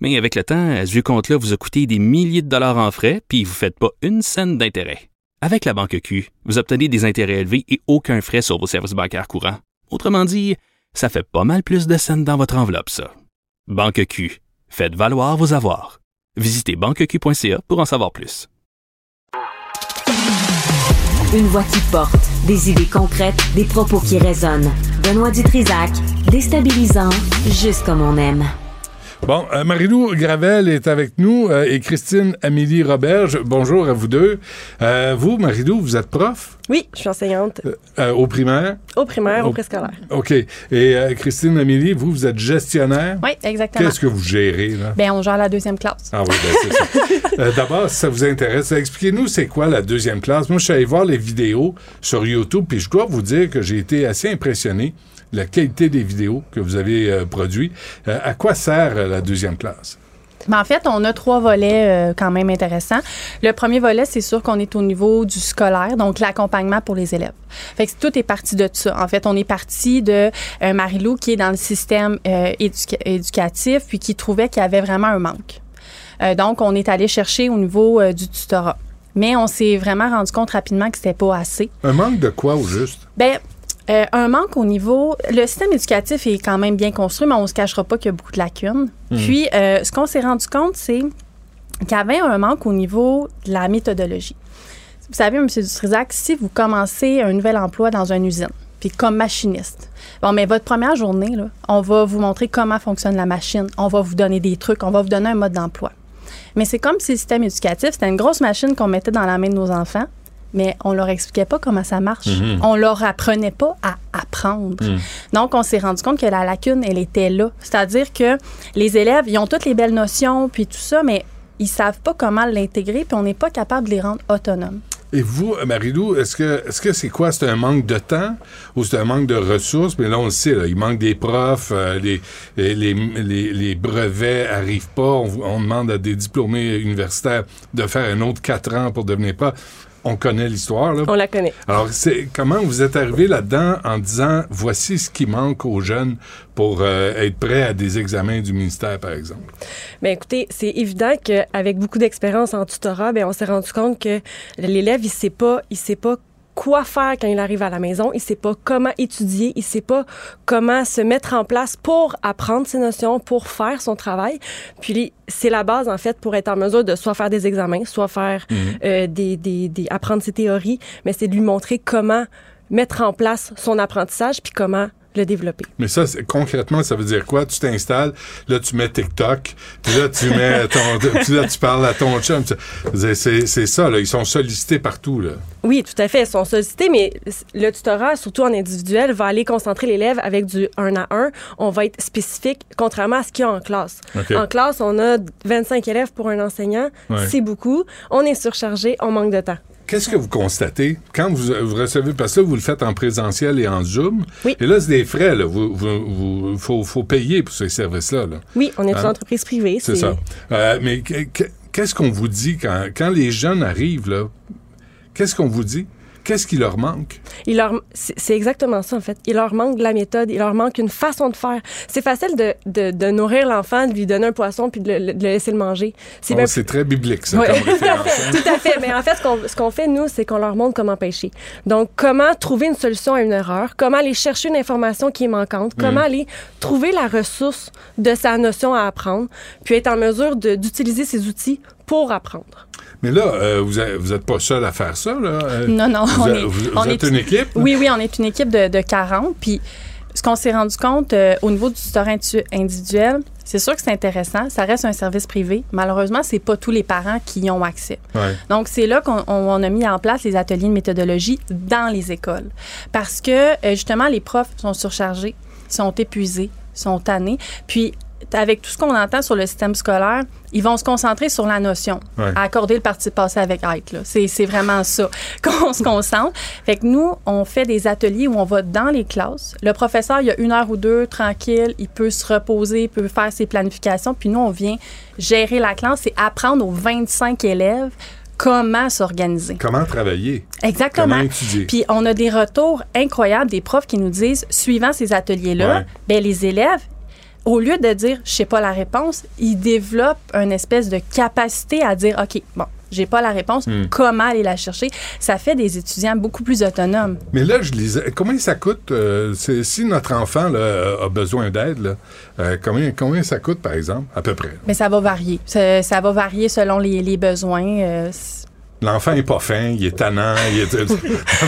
Mais avec le temps, ce vieux compte-là vous a coûté des milliers de dollars en frais, puis vous ne faites pas une scène d'intérêt. Avec la Banque Q, vous obtenez des intérêts élevés et aucun frais sur vos services bancaires courants. Autrement dit, ça fait pas mal plus de scènes dans votre enveloppe, ça. Banque Q. Faites valoir vos avoirs. Visitez banqueq.ca pour en savoir plus. Une voix qui porte, des idées concrètes, des propos qui résonnent. Benoît Dutrisac, déstabilisant, juste comme on aime. Bon, euh, Marilou Gravel est avec nous euh, et Christine Amélie Roberge. Bonjour à vous deux. Euh, vous, Marilou, vous êtes prof? Oui, je suis enseignante. Euh, au primaire? Au primaire, au, Au- préscolaire. OK. Et euh, Christine Amélie, vous, vous êtes gestionnaire? Oui, exactement. Qu'est-ce que vous gérez, là? Ben, on gère la deuxième classe. Ah oui, ben c'est ça. Euh, D'abord, si ça vous intéresse, expliquez-nous c'est quoi la deuxième classe? Moi, je suis allé voir les vidéos sur YouTube, puis je dois vous dire que j'ai été assez impressionné la qualité des vidéos que vous avez euh, produites. Euh, à quoi sert euh, la deuxième classe? Ben, en fait, on a trois volets euh, quand même intéressants. Le premier volet, c'est sûr qu'on est au niveau du scolaire, donc l'accompagnement pour les élèves. Fait que tout est parti de ça. En fait, on est parti de euh, Marilou qui est dans le système euh, éduca- éducatif, puis qui trouvait qu'il y avait vraiment un manque. Donc, on est allé chercher au niveau du tutorat. Mais on s'est vraiment rendu compte rapidement que c'était pas assez. Un manque de quoi, au juste? Ben, euh, un manque au niveau. Le système éducatif est quand même bien construit, mais on ne se cachera pas qu'il y a beaucoup de lacunes. Mhm. Puis, euh, ce qu'on s'est rendu compte, c'est qu'il y avait un manque au niveau de la méthodologie. Vous savez, M. Dutrisac, si vous commencez un nouvel emploi dans une usine, puis comme machiniste, bon, mais votre première journée, là, on va vous montrer comment fonctionne la machine, on va vous donner des trucs, on va vous donner un mode d'emploi. Mais c'est comme si le système éducatif, c'était une grosse machine qu'on mettait dans la main de nos enfants, mais on leur expliquait pas comment ça marche. Mhm. On leur apprenait pas à apprendre. Mhm. Donc, on s'est rendu compte que la lacune, elle était là. C'est-à-dire que les élèves, ils ont toutes les belles notions, puis tout ça, mais ils savent pas comment l'intégrer, puis on n'est pas capable de les rendre autonomes. Et vous, Marilou, est-ce que est-ce que c'est quoi? C'est un manque de temps ou c'est un manque de ressources? Mais là, on le sait, là, il manque des profs, euh, les, les, les, les- les brevets arrivent pas. On, on demande à des diplômés universitaires de faire un autre quatre ans pour devenir pas. On connaît l'histoire, là. On la connaît. Alors, c'est comment vous êtes arrivé là-dedans en disant voici ce qui manque aux jeunes pour euh, être prêts à des examens du ministère, par exemple? Ben écoutez, c'est évident qu'avec beaucoup d'expérience en tutorat, ben on s'est rendu compte que l'élève, il sait pas, il sait pas quoi faire quand il arrive à la maison, il sait pas comment étudier, il sait pas comment se mettre en place pour apprendre ses notions, pour faire son travail. Puis c'est la base en fait pour être en mesure de soit faire des examens, soit faire Mhm. euh, des, des, des apprendre ses théories, mais c'est de lui montrer comment mettre en place son apprentissage puis comment le développer. Mais ça, concrètement, ça veut dire quoi? Tu t'installes, là, tu mets TikTok, puis là, tu mets ton, puis là, tu parles à ton chum. C'est, ça, là. Ils sont sollicités partout, là. Oui, tout à fait. Ils sont sollicités, mais le tutorat, surtout en individuel, va aller concentrer l'élève avec du 1 à 1. On va être spécifique, contrairement à ce qu'il y a en classe. En classe, on a 25 élèves pour un enseignant. Ouais. C'est beaucoup. On est surchargé, on manque de temps. Qu'est-ce que vous constatez? Quand vous, vous recevez, parce que là, vous le faites en présentiel et en Zoom. Oui. Et là, c'est des frais, là. Vous, vous, vous- faut, faut payer pour ces services-là, là. Oui, on est une Hein? entreprise privée. C'est ça. Euh, mais que- que- qu'est-ce qu'on vous dit quand, quand les jeunes arrivent, là? Qu'est-ce qu'on vous dit? Qu'est-ce qui leur manque? Il leur, c'est exactement ça, en fait. Il leur manque de la méthode, il leur manque une façon de faire. C'est facile de, de, de nourrir l'enfant, de lui donner un poisson puis de le, de le laisser le manger. C'est Oh, c'est très biblique, ça, Ouais. comme hein? Tout à fait. Mais en fait, ce qu'on, qu'on fait, nous, c'est qu'on leur montre comment pêcher. Donc, comment trouver une solution à une erreur, comment aller chercher une information qui est manquante, comment Mm. aller trouver la ressource de sa notion à apprendre, puis être en mesure d'utiliser ces outils pour apprendre. Mais là, euh, vous êtes- vous n'êtes pas seul à faire ça, là? Euh, Non, non, Vous, on est, vous- on vous est êtes une équipe? Oui, oui, on est une équipe de, de 40. Puis ce qu'on s'est rendu compte euh, au niveau du tutorat individuel, c'est sûr que c'est intéressant. Ça reste un service privé. Malheureusement, c'est pas tous les parents qui y ont accès. Ouais. Donc, c'est là qu'on on- on a mis en place les ateliers de méthodologie dans les écoles. Parce que, justement, les profs sont surchargés, sont épuisés, sont tannés. Puis, avec tout ce qu'on entend sur le système scolaire, ils vont se concentrer sur la notion, Ouais. à accorder le parti passé avec être. C'est c'est vraiment ça qu'on se concentre. Fait que nous, on fait des ateliers où on va dans les classes. Le professeur, il y a une heure ou deux, tranquille, il peut se reposer, il peut faire ses planifications. Puis nous, on vient gérer la classe et apprendre aux 25 élèves comment s'organiser. Comment travailler? Exactement. Comment étudier? Puis on a des retours incroyables des profs qui nous disent, suivant ces ateliers-là, Ouais. ben, les élèves, au lieu de dire je sais pas la réponse, ils développent une espèce de capacité à dire OK, bon, j'ai pas la réponse, Hmm. comment aller la chercher? Ça fait des étudiants beaucoup plus autonomes. Mais là, je lisais. Combien ça coûte euh, c'est- si notre enfant là, a besoin d'aide? là, euh, combien, combien ça coûte, par exemple, à peu près? Mais ça va varier. Ça, ça va varier selon les, les besoins. euh, L'enfant est pas fin, il est tannant, il est... Non,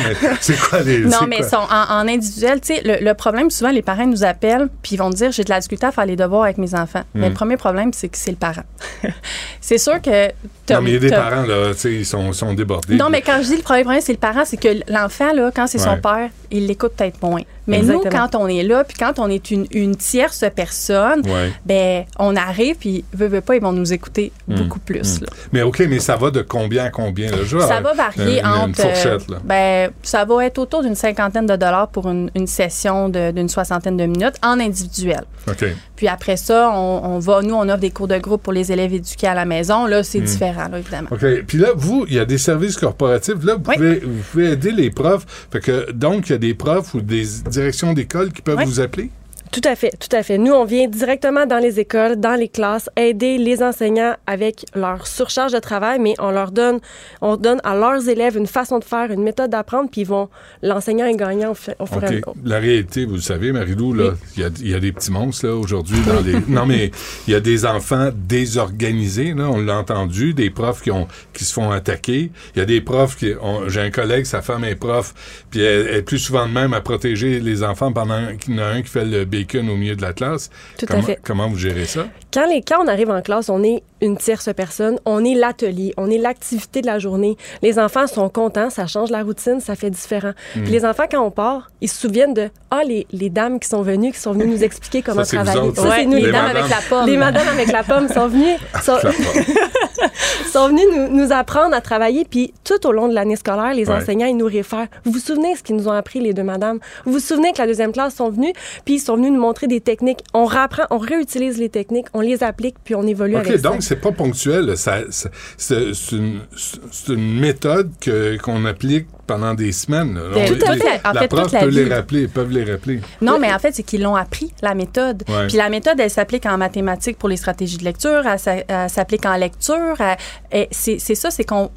mais c'est quoi les... Non, mais quoi? sont en, en individuel, tu sais, le, le problème, souvent, les parents nous appellent, puis ils vont dire, j'ai de la difficulté à faire les devoirs avec mes enfants. Mais le premier problème, c'est que c'est le parent. c'est sûr que... Non, mais il y a des parents, là, tu sais, ils sont, sont débordés. Non, mais quand je dis le premier problème, c'est le parent, c'est que l'enfant, là, quand c'est Ouais. son père, il l'écoute peut-être moins. Mais Exactement. nous, quand on est là, puis quand on est une, une tierce personne, Ouais. ben, on arrive, puis veut, veut pas, ils vont nous écouter Mm. beaucoup plus. Mm. là. Mais OK, mais ça va de combien à combien, là? Genre, Ça va varier une, entre. Une fourchette, là. ben, ça va être autour d'une cinquantaine de dollars pour une, une session d'une soixantaine de minutes en individuel. OK. Puis après ça, on, on va, nous, on offre des cours de groupe pour les élèves éduqués à la maison. Là, c'est Mm. différent, là, évidemment. OK. Puis là, vous, il y a des services corporatifs. Là, vous, pouvez, vous pouvez aider les profs. Fait que, donc, il y a des profs ou des directions d'école qui peuvent vous appeler? Tout à fait, tout à fait. Nous, on vient directement dans les écoles, dans les classes, aider les enseignants avec leur surcharge de travail, mais on leur donne, on donne à leurs élèves une façon de faire, une méthode d'apprendre, puis ils vont, l'enseignant est gagnant au, fur et à mesure. La réalité, vous le savez, Marilou, là, il y, a, il y a des petits monstres, là, aujourd'hui, dans les... Non, mais il y a des enfants désorganisés, là, on l'a entendu, des profs qui, ont, qui se font attaquer. Il y a des profs qui... ont- J'ai un collègue, sa femme est prof, puis elle, elle est plus souvent de même à protéger les enfants pendant qu'il y en a un qui fait le bacon au milieu de la classe. Tout à comment, fait. Comment vous gérez ça? Quand, les, quand on arrive en classe, on est une tierce personne, on est l'atelier, on est l'activité de la journée. Les enfants sont contents, ça change la routine, ça fait différent. Mm. Puis les enfants, quand on part, ils se souviennent de Ah, les, les dames qui sont venues, qui sont venues nous expliquer comment travailler. Ça, c'est nous, les les dames avec la pomme. Les madames avec la pomme sont venues, sont, pomme. sont venues nous, nous apprendre à travailler. Puis tout au long de l'année scolaire, les Ouais. enseignants, ils nous réfèrent. Vous vous souvenez ce qu'ils nous ont appris, les deux madames? Vous vous souvenez que la deuxième classe sont venus, puis ils sont venus nous montrer des techniques. On rapprend, on réutilise les techniques, on les applique, puis on évolue OK, avec ça. donc c'est pas ponctuel. là. Ça, ça- c'est c'est une, c'est une méthode que- qu'on applique pendant des semaines. là. Ben, On- tout à les- fait. En la fait, prof toute la peut les rappeler, ils peuvent les rappeler. Non, mais en fait, c'est qu'ils l'ont appris, la méthode. Ouais. Puis la méthode, elle s'applique en mathématiques pour les stratégies de lecture, elle, s'a- elle s'applique en lecture. elle- et c'est c'est ça, c'est qu'on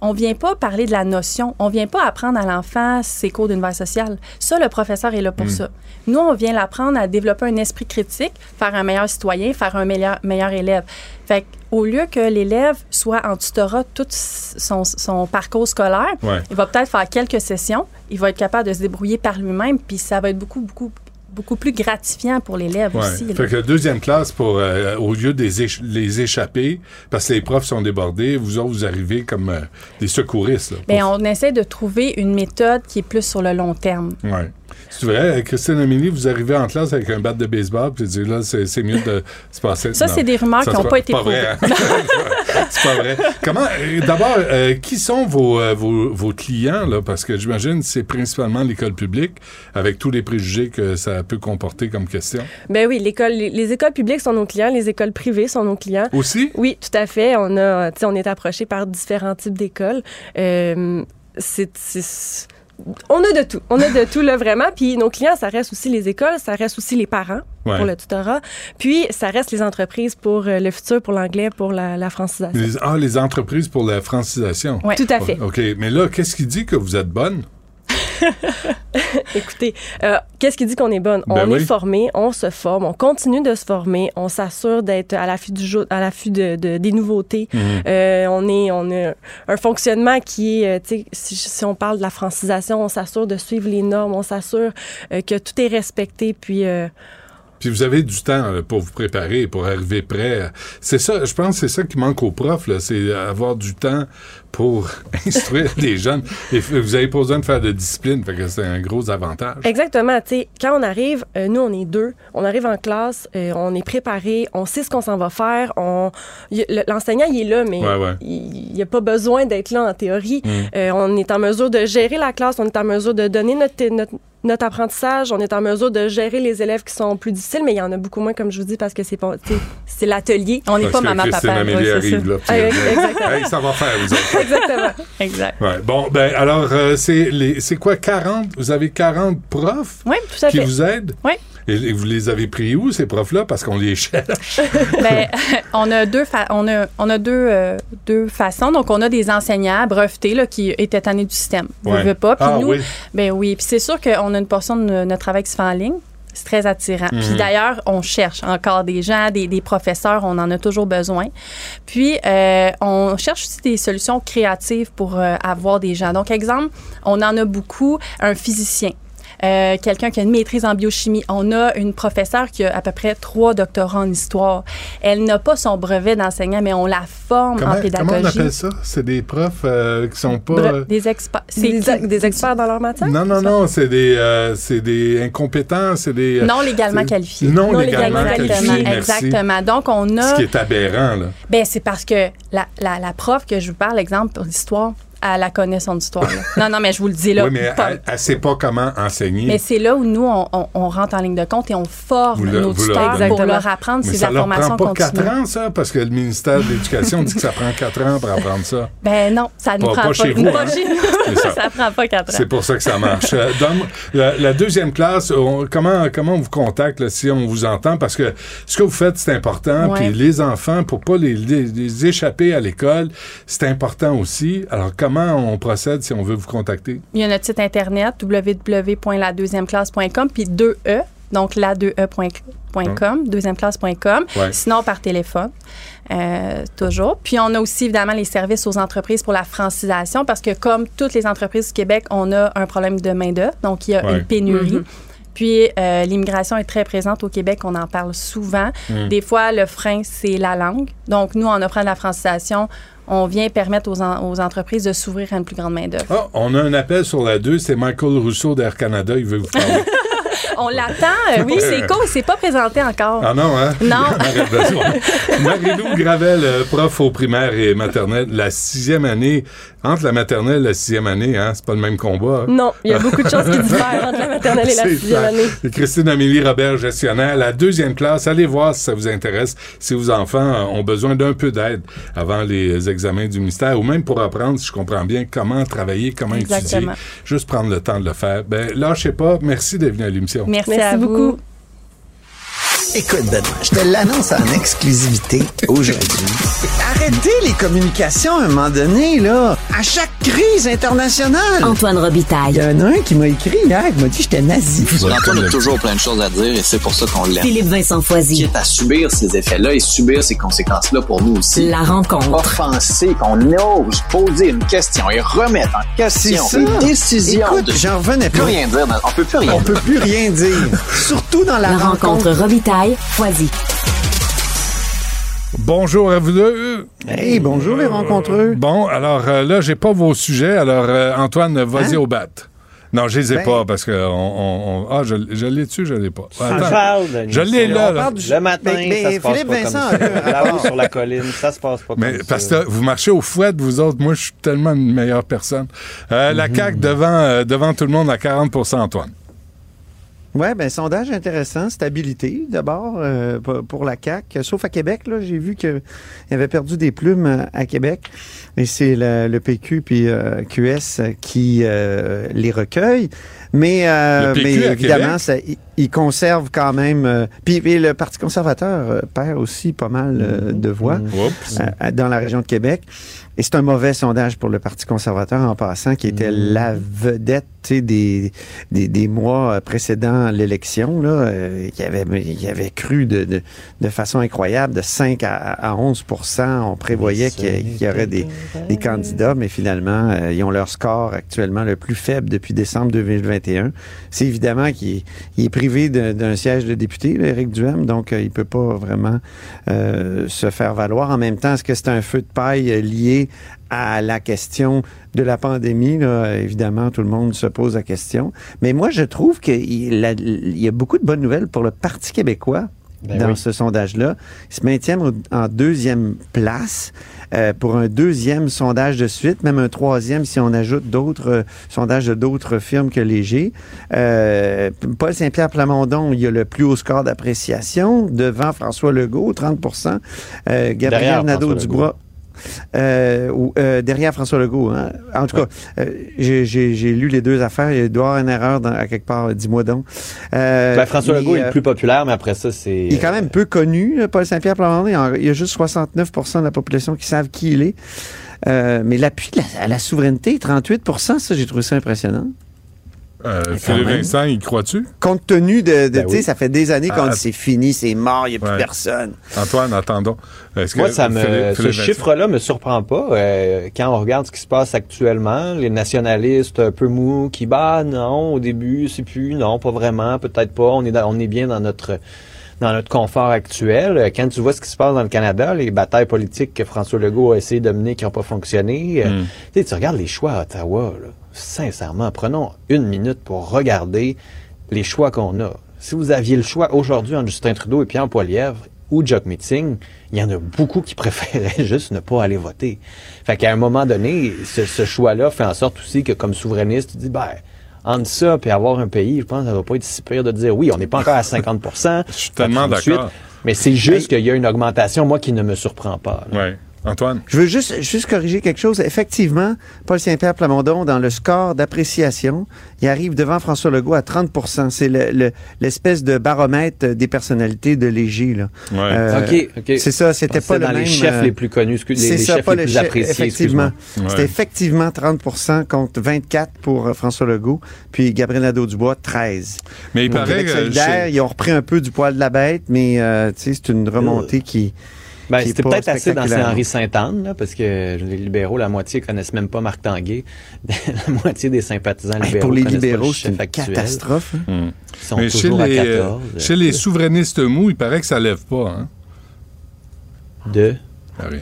on vient pas parler de la notion, on vient pas apprendre à l'enfant ses cours d'univers social. Ça, le professeur est là pour Mm. ça. Nous, on vient l'apprendre à développer un esprit critique, faire un meilleur citoyen, faire un meilleur, meilleur élève. Fait au lieu que l'élève soit en tutorat tout son, son parcours scolaire, Ouais. il va peut-être faire quelques sessions, il va être capable de se débrouiller par lui-même, puis ça va être beaucoup, beaucoup, beaucoup plus gratifiant pour l'élève Ouais. aussi. là. Fait que deuxième classe, pour, euh, au lieu éch- les échapper, parce que les profs sont débordés, vous autres, vous arrivez comme euh, des secouristes. là, pour- on essaie de trouver une méthode qui est plus sur le long terme. Ouais. C'est vrai, Christine Amélie, vous arrivez en classe avec un bat de baseball, puis vous dites là, c'est mieux de se passer. Ça, c'est des rumeurs qui n'ont pas été vrai, hein? c'est pas vrai. Comment, euh, d'abord, euh, qui sont vos, euh, vos, vos clients, là? Parce que j'imagine que c'est principalement l'école publique, avec tous les préjugés que ça peut comporter comme question? Ben oui, l'école, les, les écoles publiques sont nos clients, les écoles privées sont nos clients. Aussi? Oui, tout à fait. On a, on est approché par différents types d'écoles. Euh, c'est, on a de tout. On a de tout, là, vraiment. Puis nos clients, ça reste aussi les écoles, ça reste aussi les parents Ouais. pour le tutorat. Puis ça reste les entreprises pour euh, le futur, pour l'anglais, pour la, la francisation. Les, ah, les entreprises pour la francisation. Ouais. Tout à fait. OK. Mais là, qu'est-ce qui dit que vous êtes bonne? Écoutez, euh, qu'est-ce qui dit qu'on est bonne? Ben on oui. est formé, on se forme, on continue de se former, on s'assure d'être à l'affût du jour, à l'affût de, de- des nouveautés. Mhm. Euh, on est, on a un fonctionnement qui est, euh, tu sais, si, si on parle de la francisation, on s'assure de suivre les normes, on s'assure euh, que tout est respecté, puis. Puis vous avez du temps là, pour vous préparer, pour arriver prêt. C'est ça, je pense que c'est ça qui manque aux profs, c'est avoir du temps pour instruire les jeunes. Et vous avez pas besoin de faire de discipline, fait que c'est un gros avantage. Exactement. Tu sais, quand on arrive, euh, nous, on est deux. On arrive en classe, euh, on est préparé, on sait ce qu'on s'en va faire. On, l'enseignant, il est là, mais Ouais, ouais. il n'y a pas besoin d'être là en théorie. Mm. Euh, on est en mesure de gérer la classe, on est en mesure de donner notre, notre, notre apprentissage, on est en mesure de gérer les élèves qui sont plus difficiles, mais il y en a beaucoup moins, comme je vous dis, parce que c'est pas, tu sais, c'est l'atelier. On n'est pas que maman, Christine papa. Amélie Ouais, arrive, ça. là, puis Ah. Hey, ça va faire, vous autres. Exactement. Exact. Ouais. Bon, ben alors, euh, c'est les- c'est quoi, 40? Vous avez 40 profs Oui, tout à qui fait. vous aident? Oui. Et, vous les avez pris où, ces profs-là? Parce qu'on les cherche. Ben, on a deux fa- on a on a deux euh, deux façons donc on a des enseignants brevetés là, qui étaient tannés du système Vous Ouais. veux pas puis Ah, nous oui. ben oui puis c'est sûr qu'on a une portion de no- notre travail qui se fait en ligne C'est très attirant. Puis Mhm. d'ailleurs, on cherche encore des gens, des, des professeurs, on en a toujours besoin. Puis, euh, on cherche aussi des solutions créatives pour euh, avoir des gens. Donc, exemple, on en a beaucoup, un physicien. Euh, quelqu'un qui a une maîtrise en biochimie. On a une professeure qui a à peu près trois doctorats en histoire. Elle n'a pas son brevet d'enseignant, mais on la forme Comment, en comment pédagogie. on appelle ça? C'est des profs euh, qui sont pas... Euh, des experts. Des, des experts dans leur matière? Non, non, non, c'est des, euh, c'est des incompétents, c'est des... non légalement c'est- qualifiés. Non, légalement qualifiés, merci. exactement. Donc, on a... Ce qui est aberrant, là. Ben, c'est parce que la, la, la prof que je vous parle, exemple, pour l'histoire, elle la connaît son histoire. non, non, mais je vous le dis là. oui, mais pas- elle ne sait pas comment enseigner. mais c'est là où nous, on, on- on rentre en ligne de compte et on forme le- nos tuteurs pour Exactement. leur apprendre mais ces ça leur informations prend pas continues. 4 ans, ça, parce que le ministère de l'Éducation dit que ça prend 4 ans pour apprendre ça. Ben non, ça ne Pas- prend pas pas. chez vous, pas hein. ça. ça prend pas quatre ans. C'est pour ça que ça marche. Euh, la, la deuxième classe, on- comment, comment on vous contacte là, si on vous entend? Parce que ce que vous faites, c'est important. Puis les enfants, pour pas les, les- les échapper à l'école, c'est important aussi. Alors, comment on procède si on veut vous contacter? Il y a notre site internet www.ladeuxièmeclasse.com puis 2e, donc la2e.com, deuxièmeclasse.com. Ouais. Sinon, par téléphone, euh, toujours. Puis on a aussi évidemment les services aux entreprises pour la francisation parce que comme toutes les entreprises du Québec, on a un problème de main-d'œuvre, donc il y a Ouais. une pénurie. Mhm. Puis euh, l'immigration est très présente au Québec, on en parle souvent. Mm. Des fois, le frein, c'est la langue. Donc, nous, en offrant de la francisation, on vient permettre aux, en- aux entreprises de s'ouvrir à une plus grande main-d'œuvre. Ah, on a un appel sur la 2, c'est Michael Rousseau d'Air Canada, il veut vous parler. On l'attend. euh, oui, c'est cool. C'est pas présenté encore. Ah non, hein? Non. Il. Marie-Lou Gravel, euh, prof au primaire et maternelle, la sixième année, entre la maternelle et la sixième année, hein, c'est pas le même combat. hein? Non, il y a beaucoup de choses qui diffèrent entre la maternelle et la sixième clair. année. Christine Amélie Robert, gestionnaire, la deuxième classe, allez voir si ça vous intéresse, si vos enfants ont besoin d'un peu d'aide avant les examens du ministère, ou même pour apprendre, si je comprends bien, comment travailler, comment étudier, Exactement. juste prendre le temps de le faire. Ben, lâchez pas, merci d'être venu à l'émission. Merci, Merci à beaucoup. Écoute, Benoît, je te l'annonce en exclusivité aujourd'hui. Arrêtez les communications à un moment donné, là. Crise internationale. Antoine Robitaille. Il y en a un qui m'a écrit hier, qui m'a dit que j'étais nazi. Antoine a toujours plein de choses à dire et c'est pour ça qu'on l'aime. Philippe Vincent Foisy. Quitte à subir ces effets-là et subir ces conséquences-là pour nous aussi. La rencontre. Offenser, qu'on ose poser une question et remettre en question les décisions. Écoute, de- j'en revenais plus rien dire. On peut plus rien On dire. peut plus rien dire. Surtout dans la, La rencontre Robitaille, Foisy. Bonjour à vous deux. Hey, bonjour les rencontreux. Bon, alors euh, là, j'ai pas vos sujets. Alors, euh, Antoine, vas-y Hein? au bat. Non, je les ai Ben- pas parce que on, on- on- ah, je, je l'ai dessus, je l'ai pas? On Attends. parle je l'ai là. On là. parle du- Le matin, Mais- mais ça se passe Philippe pas Vincent, comme ça. euh, Là-haut sur la colline, ça se passe pas Mais comme parce ça. que vous marchez au fouet, vous autres, moi, je suis tellement une meilleure personne. Euh, Mhm. La CAQ devant, euh, devant tout le monde à 40% Antoine. Oui, ben sondage intéressant, stabilité d'abord euh, pour- la CAQ, sauf à Québec, là, j'ai vu qu'il avait perdu des plumes euh, à Québec et c'est le, PQ puis euh, QS qui euh, les recueille. Mais, euh, mais évidemment, ça, il, conserve quand même. puis, puis le Parti conservateur perd aussi pas mal euh, de voix euh, dans la région de Québec. Et c'est un mauvais sondage pour le Parti conservateur en passant, qui était la vedette des, des, des mois euh, précédant l'élection, là, euh, qui avait, il avait cru de, de, de façon incroyable, de 5 à, à 11 On prévoyait qu'il y- aurait des, des candidats, mais finalement, euh, ils ont leur score actuellement le plus faible depuis décembre 2021. C'est évidemment qu'il est, privé d'un siège de député, là, Éric Duhem, donc euh, il peut pas vraiment euh, se faire valoir. En même temps, est-ce que c'est un feu de paille euh, à la question de la pandémie? Là? Évidemment, tout le monde se pose la question. Mais moi, je trouve qu'il y a beaucoup de bonnes nouvelles pour le Parti québécois. Ben dans oui. ce sondage-là, ils se maintiennent en deuxième place euh, pour un deuxième sondage de suite, même un troisième si on ajoute d'autres euh, sondages de d'autres firmes que Léger. Euh, Paul Saint-Pierre Plamondon, il y a le plus haut score d'appréciation devant François Legault, 30 euh, Derrière Gabriel Nadeau-Dubois. Euh, ou, euh, derrière François Legault. hein. En tout cas, euh, j'ai- lu les deux affaires. Il doit y avoir une erreur dans- à quelque part. Dis-moi donc. Ben, François Legault est le plus populaire, mais après ça, c'est. il est quand même peu connu, là, Paul Saint-Pierre Plamondon. Il y a- juste 69% de la population qui savent qui il est. Mais l'appui la- à la souveraineté, 38 ça, j'ai trouvé ça impressionnant. Euh, Philippe même. Vincent, y crois-tu? Compte tenu de, de- Ben tu sais, oui. ça fait des années qu'on Ah, dit c'est fini, c'est mort, il n'y a plus ouais. personne. Antoine, attendons. Est-ce que Moi, ça me, Philippe- ce Philippe chiffre-là me surprend pas. Euh, quand on regarde ce qui se passe actuellement, les nationalistes un peu mous qui, bah non, au début, c'est plus, non, pas vraiment, peut-être pas. On est, dans- on est bien dans notre dans notre confort actuel. Quand tu vois ce qui se passe dans le Canada, les batailles politiques que François Legault a essayé de mener qui n'ont pas fonctionné, euh, Mm. tu sais, tu regardes les choix à Ottawa, là, sincèrement, prenons une minute pour regarder les choix qu'on a. Si vous aviez le choix aujourd'hui entre Justin Trudeau et Pierre Poilievre ou Jock Meeting, il y en a beaucoup qui préféraient juste ne pas aller voter. Fait qu'à un moment donné, ce, ce choix-là fait en sorte aussi que comme souverainiste, tu dis, ben, entre ça et avoir un pays, je pense que ça va pas être si pire de dire oui, on n'est pas encore à 50% Je suis tellement d'accord. Mais c'est juste qu'il y a une augmentation, moi, qui ne me surprend pas. là. Ouais. Antoine? Je veux juste, juste corriger quelque chose. Effectivement, Paul Saint-Pierre Plamondon, dans le score d'appréciation, il arrive devant François Legault à 30% C'est le- le- l'espèce de baromètre des personnalités de Léger. Là. Euh, OK, OK. C'est ça, c'était pas le même... les chefs euh, les plus connus, les- ça, chefs pas les le plus chef- appréciés, Effectivement. C'était Ouais. effectivement 30% contre 24 pour euh, François Legault, puis Gabriel Nadeau-Dubois, 13. Mais il Donc, paraît que ils ont repris un peu du poil de la bête, mais euh, tu sais, c'est une remontée qui... Ben, c'était peut-être assez dans spectaculaire. Saint-Henri Sainte-Anne, parce que les libéraux, la moitié connaissent même pas Marc Tanguay. la moitié des sympathisants Hey, libéraux pour les connaissent pas le libéraux, c'est une actuel. catastrophe. hein. Hmm. Ils sont Mais chez toujours les, 14. chez les souverainistes mous, il paraît que ça lève pas. Hein? De? Ah oui.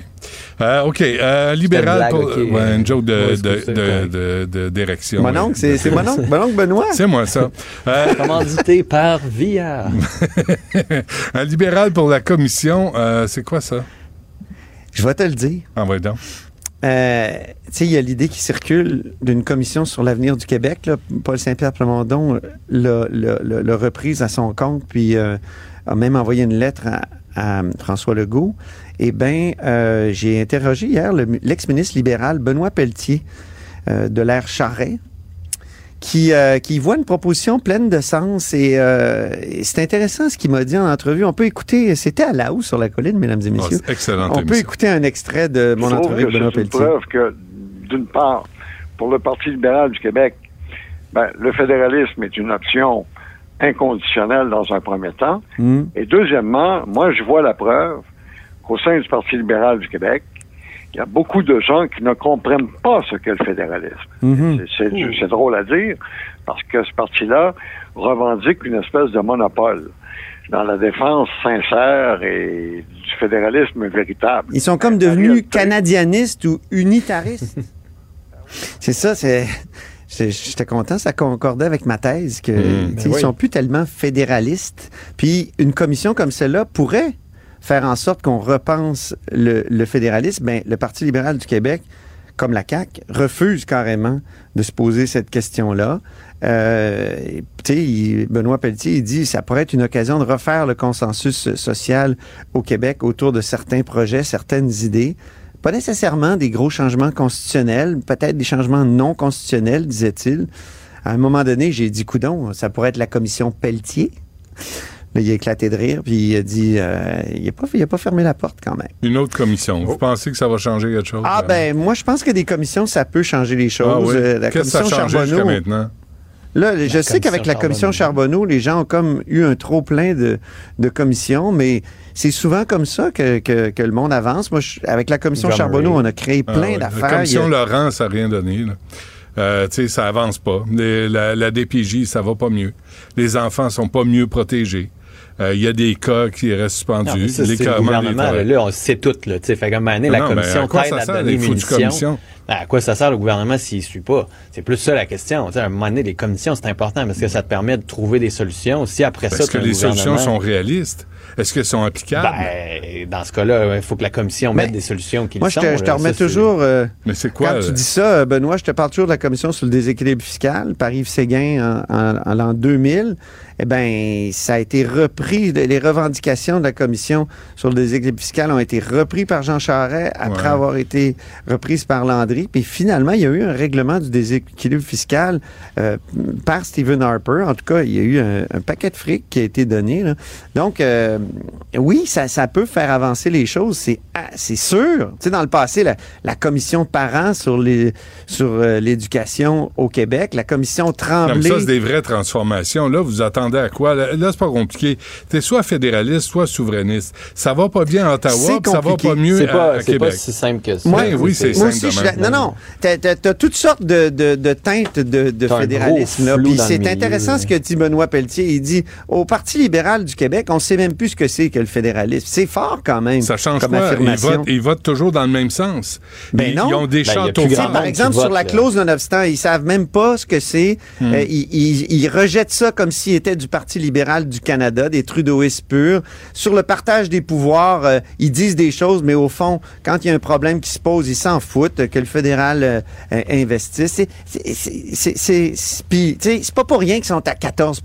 Euh, OK. euh, libéral blague, pour. ouais, une joke de- d'érection. Mon oncle, c'est- c'est mon oncle- mon oncle Benoît? C'est moi, ça. Euh, Commandité par Via. un libéral pour la commission, euh, c'est quoi ça? Je vais te le dire. Ah, ouais, donc. Euh, tu sais, il y a l'idée qui circule d'une commission sur l'avenir du Québec. là. Paul Saint-Pierre Plamondon l'a- l'a reprise à son compte, puis euh, a même envoyé une lettre à, à François Legault. Eh bien, euh, j'ai interrogé hier le- l'ex-ministre libéral Benoît Pelletier euh, de l'ère Charret, qui, euh, qui voit une proposition pleine de sens. Et, euh, et c'est intéressant ce qu'il m'a dit en entrevue. On peut écouter, c'était à la hausse sur la colline, mesdames et messieurs. c'est excellente On peut écouter un extrait de mon Je entrevue avec que Benoît c'est une Pelletier. preuve que, d'une part, pour le Parti libéral du Québec, ben, le fédéralisme est une option inconditionnelle dans un premier temps. Hmm. Et deuxièmement, moi, je vois la preuve qu'au sein du Parti libéral du Québec, il y a beaucoup de gens qui ne comprennent pas ce qu'est le fédéralisme. C'est- C'est c'est drôle à dire, parce que ce parti-là revendique une espèce de monopole dans la défense sincère et du fédéralisme véritable. Ils sont comme devenus canadianistes ou unitaristes. c'est ça, c'est. J'étais content, ça concordait avec ma thèse que Mm. Ben ils oui. sont plus tellement fédéralistes. Puis une commission comme celle-là pourrait faire en sorte qu'on repense le, le fédéralisme. Ben, le Parti libéral du Québec, comme la CAQ, refuse carrément de se poser cette question-là. Euh, il- Benoît Pelletier, il dit ça pourrait être une occasion de refaire le consensus social au Québec autour de certains projets, certaines idées. Pas nécessairement des gros changements constitutionnels, peut-être des changements non constitutionnels, disait-il. À un moment donné, j'ai dit, coudon, ça pourrait être la commission Pelletier. Là, il a éclaté de rire, puis il a dit, euh, il n'a pas, il a pas fermé la porte quand même. Une autre commission. Vous pensez que ça va changer quelque chose? Ah ben, moi, je pense que des commissions, ça peut changer les choses. Ah oui? Euh, la Qu'est-ce que ça a changé jusqu'à maintenant? Là, je sais qu'avec commission la commission Charbonneau, les gens ont comme eu un trop plein de, de commissions, mais c'est souvent comme ça que, que, que le monde avance. Moi, je- avec la commission Jean Charbonneau, on a créé Ah plein d'affaires. La commission a- Laurent, ça n'a rien donné. Là. Euh, tu sais, ça avance pas. Les- la, la DPJ, ça va pas mieux. Les enfants sont pas mieux protégés. Euh, Il y a des cas qui restent Non, suspendus. ça, Les le gouvernement, là, on sait tout, là. Tu sais, fait comme année, la Non, mais commission à quoi ça sert, les munitions? commissions? Ben, à quoi ça sert le gouvernement s'il suit pas? C'est plus ça la question. Tu sais, à un moment donné, les commissions, c'est important parce que ça te permet de trouver des solutions. Si après ça, Est-ce que les solutions sont réalistes? Est-ce qu'elles sont applicables? Ben, dans ce cas-là, il faut que la commission mette des solutions qui Moi, le je sont. te, je te remets Ça, toujours. euh, Mais c'est quoi? Quand là? tu dis ça, euh, Benoît, je te parle toujours de la commission sur le déséquilibre fiscal par Yves Séguin en, en- en l'an 2000. Eh bien, ça a été repris. Les revendications de la commission sur le déséquilibre fiscal ont été reprises par Jean Charest après Ouais. avoir été reprises par Landry. Gaudry, puis finalement, il y a eu un règlement du déséquilibre fiscal euh, par Stephen Harper. En tout cas, il y a eu un, un paquet de fric qui a été donné. là. Donc, euh, oui, ça, ça peut faire avancer les choses, c'est ah, c'est sûr. Tu sais, dans le passé, la, la commission parents sur les sur euh, l'éducation au Québec, la commission Non, mais Tremblay... ça, c'est des vraies transformations. Là, vous attendez à quoi? Là, là, c'est pas compliqué. T'es soit fédéraliste, soit souverainiste. Ça va pas bien à Ottawa, C'est ça va pas mieux C'est à, pas, à c'est pas Québec. si simple que ça. Moi, Oui, oui, c'est Moi aussi, je Non, non. T'as, t'as toutes sortes de, de- de teintes de, fédéralisme. Puis c'est intéressant ce que dit Benoît Pelletier. Il dit au Parti libéral du Québec, on sait même plus ce que c'est que le fédéralisme. C'est fort quand même. Ça change comme quoi? Ils affirmation. votent, ils votent toujours dans le même sens. Ben ils, non. ils ont des Ben, châteaux par exemple, sur vote, la clause non-obstant, ils savent même pas ce que c'est. Hmm. Euh, ils, ils- ils rejettent ça comme s'il était du Parti libéral du Canada, des trudeauistes purs. Sur le partage des pouvoirs, euh, ils disent des choses, mais au fond, quand il y a un problème qui se pose, ils s'en foutent euh, que le fédéral euh, euh, investisse. C'est- c'est- c'est- c'est pas pour rien qu'ils sont à 14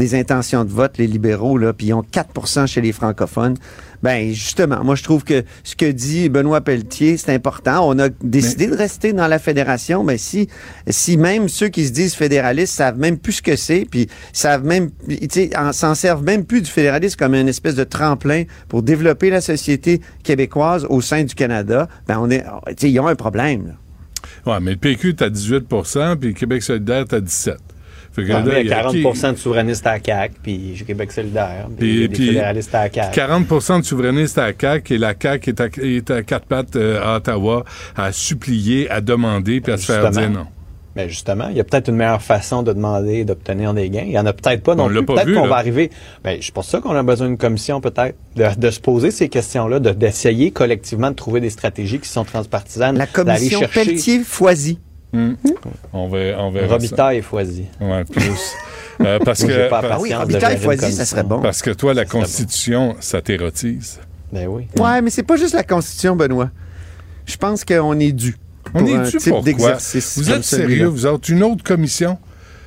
des intentions de vote, les libéraux, là, puis ils ont 4 chez les francophones. Ben justement, moi je trouve que ce que dit Benoît Pelletier, c'est important. On a décidé de rester dans la fédération, mais si si même ceux qui se disent fédéralistes savent même plus ce que c'est, puis savent même, tu sais, en- s'en servent même plus du fédéralisme comme une espèce de tremplin pour développer la société québécoise au sein du Canada, ben on est, tu sais, ils ont un problème. là. Ouais, mais le PQ est à 18% puis le Québec solidaire est à 17 Fait que Ouais, là, mais il y a 40 qui- de souverainistes à la CAQ, puis j'ai Québec solidaire, puis, Puis- puis fédéralistes à la CAQ. 40% de souverainistes à la CAQ et la CAQ est à, est à quatre pattes euh, à Ottawa à supplier, à demander puis à se faire dire non. Mais justement, il y a peut-être une meilleure façon de demander et d'obtenir des gains. Il y en a peut-être pas non On plus. Peut-être qu'on va arriver. Ben, c'est pour ça qu'on a besoin d'une commission, peut-être, de, de se poser ces questions-là, de- d'essayer collectivement de trouver des stratégies qui sont transpartisanes. La commission chercher Pelletier-Foisy. Hmm. On va, on verra ça. Robitaille et Foisy. Ouais, plus. Euh, parce que pas parce- Ah oui, Robitaille une Foisy, ça serait bon. parce que toi, la bon. Constitution, ça t'érotise. Ben oui. Ouais, mais c'est pas juste la Constitution, Benoît. Je pense qu'on est dû. On pour est dû type pourquoi? d'exercice Vous comme êtes sérieux, vous autres? Une autre commission?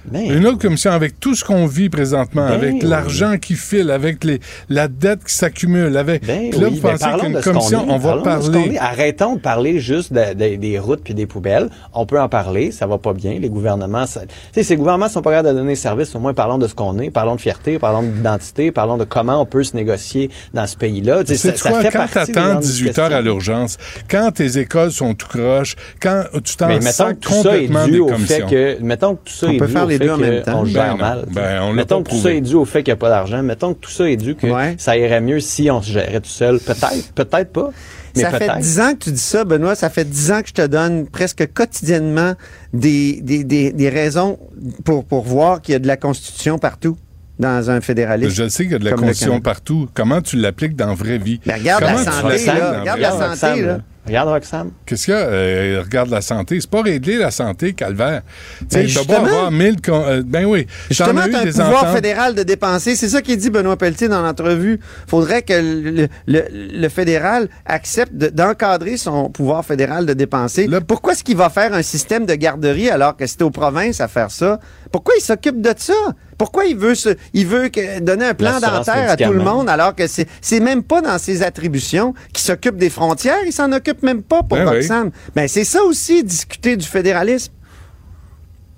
Ben, Une autre commission avec tout ce qu'on vit présentement, Ben avec oui. l'argent qui file, avec les, la dette qui s'accumule, avec. Ben là, oui, vous ben pensez qu'une de commission, est, on va de ce qu'on parler. est. Arrêtons de parler juste de- de- des routes puis des poubelles. On peut en parler, ça va pas bien. Les gouvernements, ça- tu sais, ces gouvernements sont pas capables de donner service. Au moins, parlons de ce qu'on est, parlons de fierté, parlons d'identité, parlons de comment on peut se négocier dans ce pays-là. Tu sais, C'est ça, ça quoi, fait quand t'attends grandes 18 heures à l'urgence, quand tes écoles sont tout croches, quand tu t'en Mais est complètement dû des au fait commissions. que, mettons que tout ça On est peut dû faire au les deux en même temps. Ben gère mal. Ben, on l'a mettons pas que tout ça est dû au fait qu'il n'y a pas d'argent. Mettons que tout ça est dû que Ouais. ça irait mieux si on se gérait tout seul. Peut-être, peut-être pas. Mais ça fait dix ans que tu dis ça, Benoît. Ça fait dix ans que je te donne presque quotidiennement des, des, des, des raisons pour, pour voir qu'il y a de la Constitution partout dans un fédéralisme. Je sais qu'il y a de la Constitution partout. Comment tu l'appliques dans la vraie vie? Ben, regarde Comment la santé, là. Regarde la santé, là. Regarde Roxane. Qu'est-ce qu'il y a? Euh, regarde la santé. C'est pas régler la santé, calvaire. Tu sais, Ben, justement. avoir mille... con- euh, ben oui. Justement, as eu un des pouvoir ententes. fédéral de dépenser. C'est ça qu'il dit Benoît Pelletier dans l'entrevue. faudrait que le, le- le fédéral accepte de- d'encadrer son pouvoir fédéral de dépenser. Pourquoi est-ce qu'il va faire un système de garderie alors que c'est aux provinces à faire ça? Pourquoi il s'occupe de ça? Pourquoi il veut, se, il veut que- donner un plan dentaire à tout le monde alors que c'est c'est même pas dans ses attributions qu'il s'occupe des frontières? Il s'en occupe même pas pour Ben oui. Roxane. Ben, c'est ça aussi, discuter du fédéralisme.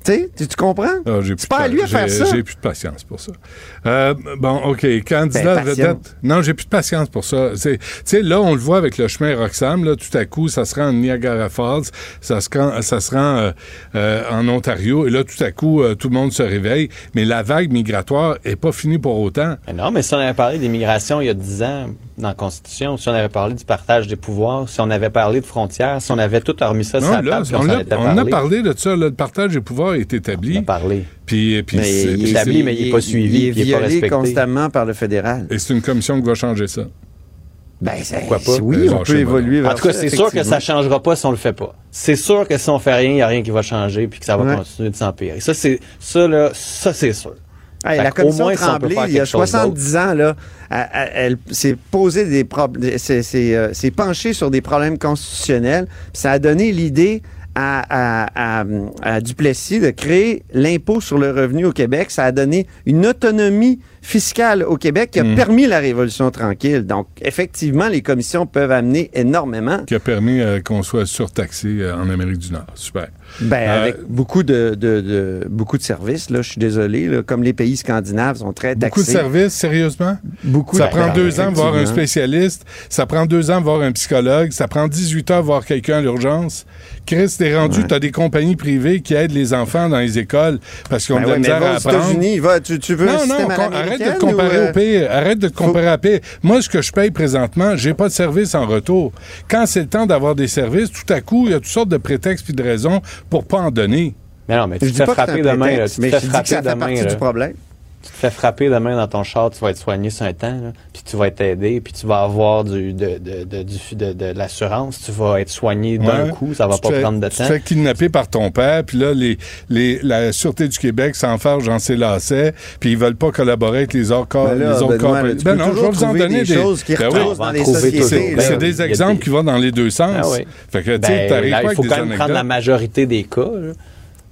Tu sais, tu tu comprends? Ah, c'est pas à lui à faire ça. J'ai plus de patience pour ça. Euh, bon, OK. Candidat Ben, vedette. Non, j'ai plus de patience pour ça. Tu sais, là, on le voit avec le chemin Roxham. Là, tout à coup, ça se rend à Niagara Falls, ça se rend, ça se rend euh, euh, en Ontario. Et là, tout à coup, euh, tout le monde se réveille. Mais la vague migratoire est pas finie pour autant. Mais non, mais si on avait parlé d'immigration il y a 10 ans dans la Constitution, si on avait parlé du partage des pouvoirs, si on avait parlé de frontières, si on avait tout remis ça sur Non, la là, table, on, a, on a parlé. parlé de ça. là, le partage des pouvoirs est établi. On a parlé. Puis, puis Mais il est- établi, mais il est pas suivi, Il est puis il est pas violé respecté. constamment par le fédéral. Et c'est une commission qui va changer ça. Ben, Pourquoi pas? Oui, Ben, on peut évoluer vers En tout cas, c'est sûr que ça effectivement. changera pas si on le fait pas. C'est sûr que si on fait rien, il n'y a rien qui va changer puis que ça va Ouais. continuer de s'empirer. Ça, c'est, ça, là, ça, c'est sûr. Hey, la commission moins, Tremblay, il y a quelque chose 70 ans, là, elle, elle- elle s'est posé des problèmes, s'est euh, penchée sur des problèmes constitutionnels. Ça a donné l'idée à, à- à- Duplessis de créer l'impôt sur le revenu au Québec. Ça a donné une autonomie fiscal au Québec qui a Mm. permis la révolution tranquille. Donc, effectivement, les commissions peuvent amener énormément. Qui a permis euh, qu'on soit surtaxé euh, en Amérique du Nord. Super. Ben, Euh, avec beaucoup de, de- de- beaucoup de services, là, je suis désolé, là, comme les pays scandinaves sont très taxés. Beaucoup de services, sérieusement? Beaucoup Ça de- prend deux ans de voir un spécialiste, ça prend deux ans de voir un psychologue, ça prend 18 heures de voir quelqu'un à l'urgence. Chris, t'es rendu, Ouais. t'as des compagnies privées qui aident les enfants dans les écoles parce qu'ils ont Ben ouais, à aux apprendre. États-Unis, va, tu, tu veux un non, non, système à con- arrête de te comparer ou, euh, au pire. Arrête de te comparer à pire. Moi, ce que je paye présentement, j'ai pas de service en retour. Quand c'est le temps d'avoir des services, tout à coup, il y a toutes sortes de prétextes puis de raisons pour pas en donner. Mais non, mais tu Je te fais frapper demain. Là, tu mais fais je dis que frapper ça fait demain. partie là. du problème. Tu te fais frapper demain dans ton char, tu vas être soigné sur un temps, là, puis tu vas être aidé, puis tu vas avoir du, de, de, de, du- de, de l'assurance, tu vas être soigné d'un Ouais. coup, ça va Tu pas fais- prendre de Tu temps. te fais kidnapper par ton père, puis là, les, les, la Sûreté du Québec s'enfarge dans ses lacets, puis ils veulent pas collaborer avec les autres corps. Ben là, les autres Benoît, corps- là, tu ben non, je vais vous en donner des choses qui Ben oui. dans On va les en trouver sociétés. C'est Ben des exemples des- qui vont dans les deux sens. Ah oui. Fait que, tu sais, Ben, t'arrives là, pas il avec faut des quand même prendre la majorité des cas. là.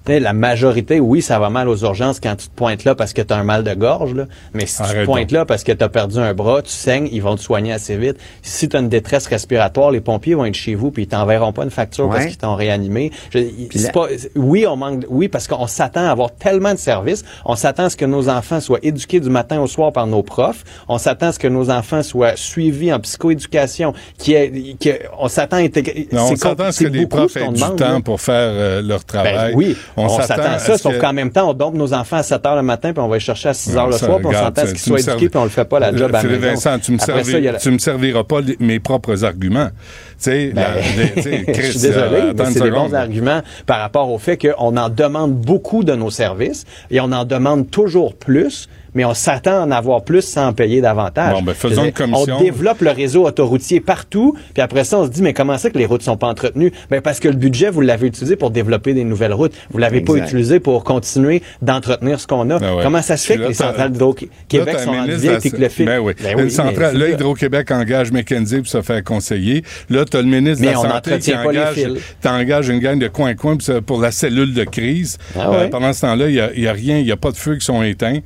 Tu sais, La majorité, oui, ça va mal aux urgences quand tu te pointes là parce que tu as un mal de gorge. Là. Mais si tu te pointes là parce que tu as perdu un bras, tu saignes, ils vont te soigner assez vite. Si tu as une détresse respiratoire, les pompiers vont être chez vous puis ils t'enverront pas une facture parce qu'ils t'ont réanimé. Je- c'est la- pas, oui, on manque, de- oui, parce qu'on s'attend à avoir tellement de services. On s'attend à ce que nos enfants soient éduqués du matin au soir par nos profs. On s'attend à ce que nos enfants soient suivis en psychoéducation. Qui est, qui on s'attend à intégrer. Non, on s'attend à ce c'est que les profs aient du demande, temps là. pour faire euh, leur travail. Ben oui, on, s'attend s'attend à ça, sauf que- qu'en même temps, on dompe nos enfants à 7 heures le matin, puis on va les chercher à 6 heures le soir, puis on s'attend à ce qu'ils soient éduqués, puis on le fait pas la job à la. Vincent, tu me, ça, la- tu me serviras pas les- mes propres arguments. Tu sais, Ben, je suis désolé, euh, mais c'est des bons arguments par rapport au fait qu'on en demande beaucoup de nos services et on en demande toujours plus, mais on s'attend à en avoir plus sans en payer davantage. Bon, ben, faisons une commission. On développe le réseau autoroutier partout, puis après ça, on se dit, mais comment ça que les routes sont pas entretenues? Ben, parce que le budget, vous l'avez utilisé pour développer des nouvelles routes. Vous l'avez pas utilisé pour continuer d'entretenir ce qu'on a. Ben ouais. Comment ça se fait que les centrales d'Hydro-Québec sont de la- puis que le fil... Ben oui. Ben oui, centrale, là. Hydro-Québec engage McKenzie pour se faire conseiller. Là, tu as le ministre Mais de la on Santé qui engage, fils. t'engages une gang de coin-coin pour, la cellule de crise. Ah Euh, pendant ce temps-là, il n'y a, a rien, il n'y a pas de feux qui sont éteints.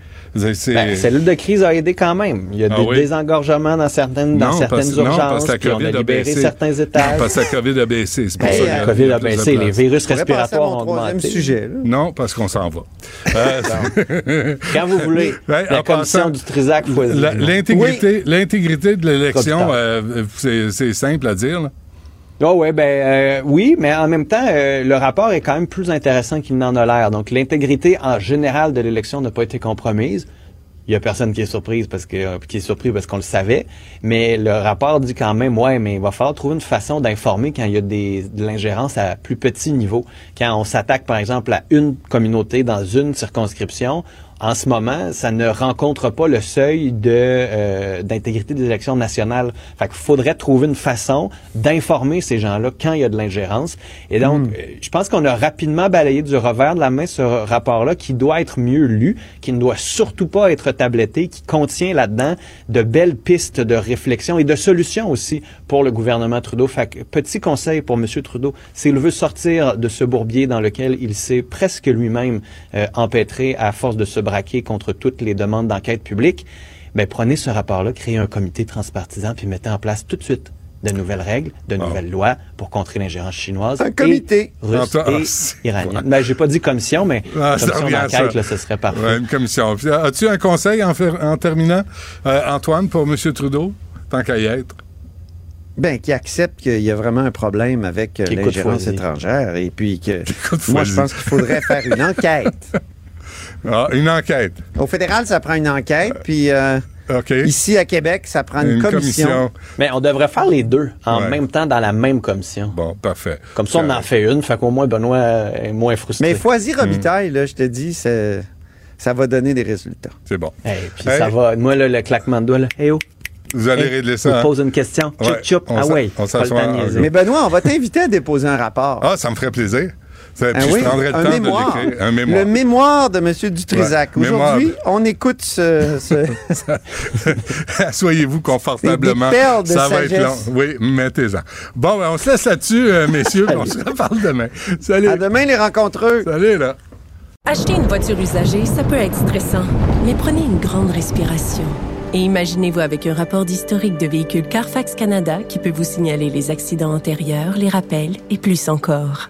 C'est- Ben, cellule de crise a aidé quand même. Il y a Ah des oui? désengorgements dans certaines, dans Non, certaines parce- non, urgences. parce que la puis on a COVID a baissé. certains Non, étages. parce que la COVID a baissé. C'est pour Ben, ça la COVID a baissé, les virus respiratoires ont troisième augmenté. sujet. là. Non, parce qu'on s'en va. Euh, Quand vous voulez, la commission du Trisac choisit. la- L'intégrité l'intégrité de l'élection, euh, c'est c'est simple à dire. là. Oh ouais, ben euh, oui, mais en même temps, euh, le rapport est quand même plus intéressant qu'il n'en a l'air. Donc l'intégrité en général de l'élection n'a pas été compromise. Il y a personne qui est surprise parce que euh, qui est surpris parce qu'on le savait, mais le rapport dit quand même ouais, mais il va falloir trouver une façon d'informer quand il y a des de l'ingérence à plus petit niveau. Quand on s'attaque par exemple à une communauté dans une circonscription, en ce moment, ça ne rencontre pas le seuil de euh, d'intégrité des élections nationales. Fait qu'il faudrait trouver une façon d'informer ces gens-là quand il y a de l'ingérence. Et donc, euh, je pense qu'on a rapidement balayé du revers de la main ce rapport-là qui doit être mieux lu, qui ne doit surtout pas être tabletté, qui contient là-dedans de belles pistes de réflexion et de solutions aussi pour le gouvernement Trudeau. Fait que, petit conseil pour M. Trudeau, s'il veut sortir de ce bourbier dans lequel il s'est presque lui-même euh, empêtré à force de se braquer contre toutes les demandes d'enquête publique, ben prenez ce rapport-là, créez un comité transpartisan, puis mettez en place tout de suite de nouvelles règles, de nouvelles lois pour contrer l'ingérence chinoise. Un et comité. russe Ah, et iranienne. Ben, j'ai pas dit commission, mais Ah, commission d'enquête, là, ce serait parfait. Ouais, une commission. As-tu un conseil en, fer- en terminant, euh, Antoine, pour M. Trudeau, tant qu'à y être? Ben, qui accepte qu'il y a vraiment un problème avec euh, l'ingérence étrangère et puis que moi, je pense qu'il faudrait faire une enquête. Ah, une enquête. Au fédéral, ça prend une enquête, puis euh, ici à Québec, ça prend une, Une commission. commission. Mais on devrait faire les deux en Ouais. même temps dans la même commission. Bon, parfait. Comme ça, on en fait une, fait qu'au moins Benoît est moins frustré. Mais Foisy Hmm. Robitaille, là, je te dis, c'est- ça va donner des résultats. C'est bon. Hey, puis Hey. ça va. Moi, là, le claquement de doigts, là. Hey, oh. Vous allez Hey, régler ça. vous hein? pose une question. Ouais, Chup, chup. on Ah ouais. on s'assoit. Mais Benoît, on va t'inviter à déposer un rapport. Ah, ça me ferait plaisir. Ça- Ah oui, je prendrais le un temps mémoire. de l'écrire. Un mémoire. Le mémoire de M. Dutrisac. Ouais, Aujourd'hui, on écoute ce, ce- Soyez-vous confortablement. Des perles de ça va être long. Oui, mettez-en. Bon, ben, on se laisse là-dessus, euh, messieurs. on se reparle demain. Salut. À demain, les rencontreux. Salut, là. Acheter une voiture usagée, ça peut être stressant, Mais prenez une grande respiration. Et imaginez-vous avec un rapport d'historique de véhicule Carfax Canada qui peut vous signaler les accidents antérieurs, les rappels et plus encore.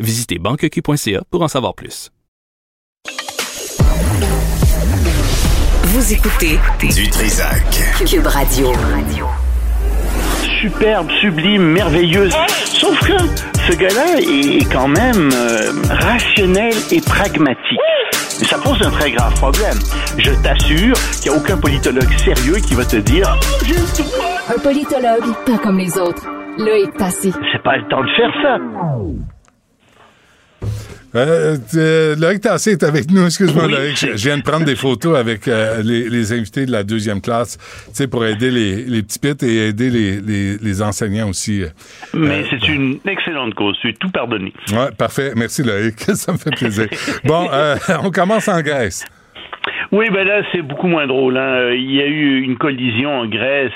Visitez banqueq.ca pour en savoir plus. Vous écoutez du Trisac. Cube Radio. superbe, sublime, merveilleuse. Sauf que ce gars-là est quand même euh, rationnel et pragmatique. Et ça pose un très grave problème. Je t'assure qu'il n'y a aucun politologue sérieux qui va te dire Un politologue, pas comme les autres. Loïc Passy. c'est pas le temps de faire ça. Euh, euh, Loïc Tassé est avec nous. Excuse-moi, Oui. Loïc. Je, je viens de prendre des photos avec euh, les, les invités de la deuxième classe, tu sais, pour aider les, les petits pits et aider les, les, les enseignants aussi. euh. Mais Euh, c'est une excellente cause. Tu es tout pardonné. Ouais, parfait. Merci, Loïc. Ça me fait plaisir. bon, on commence en Grèce. Oui, ben là, c'est beaucoup moins drôle. hein. Il y a eu une collision en Grèce.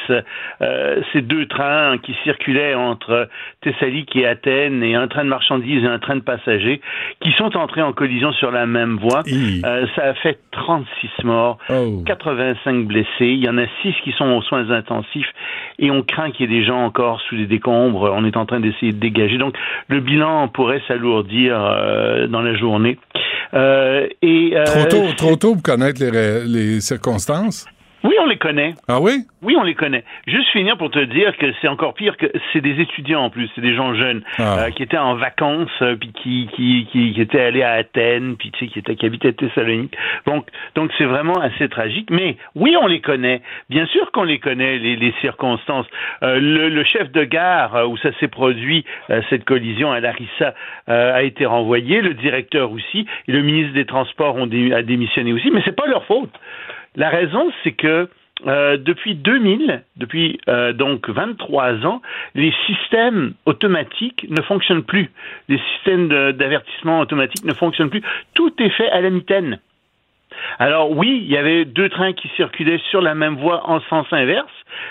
Euh, ces deux trains qui circulaient entre Thessalonique et Athènes, et un train de marchandises et un train de passagers, qui sont entrés en collision sur la même voie. Euh, ça a fait 36 morts, 85 blessés. Il y en a 6 qui sont aux soins intensifs, et on craint qu'il y ait des gens encore sous les décombres. On est en train d'essayer de dégager. Donc, le bilan pourrait s'alourdir euh, dans la journée. Euh, et, euh, Trop tôt, trop tôt pour connaître les circonstances? Oui, on les connaît. Ah oui? Oui, on les connaît. Juste finir pour te dire que c'est encore pire que c'est des étudiants en plus, c'est des gens jeunes Ah. euh, qui étaient en vacances, euh, puis qui, qui, qui, qui étaient allés à Athènes, puis tu sais, qui, étaient, qui habitaient Thessalonique. Donc, donc c'est vraiment assez tragique. Mais oui, on les connaît. Bien sûr qu'on les connaît, les, les circonstances. Euh, le, le chef de gare euh, où ça s'est produit, euh, cette collision à Larissa, euh, a été renvoyé, le directeur aussi, et le ministre des Transports ont dé- a démissionné aussi. Mais c'est pas leur faute. La raison, c'est que euh, depuis 2000, depuis euh, donc 23 ans, les systèmes automatiques ne fonctionnent plus. Les systèmes d'avertissement automatique ne fonctionnent plus. Tout est fait à la mitaine. Alors oui, il y avait deux trains qui circulaient sur la même voie en sens inverse,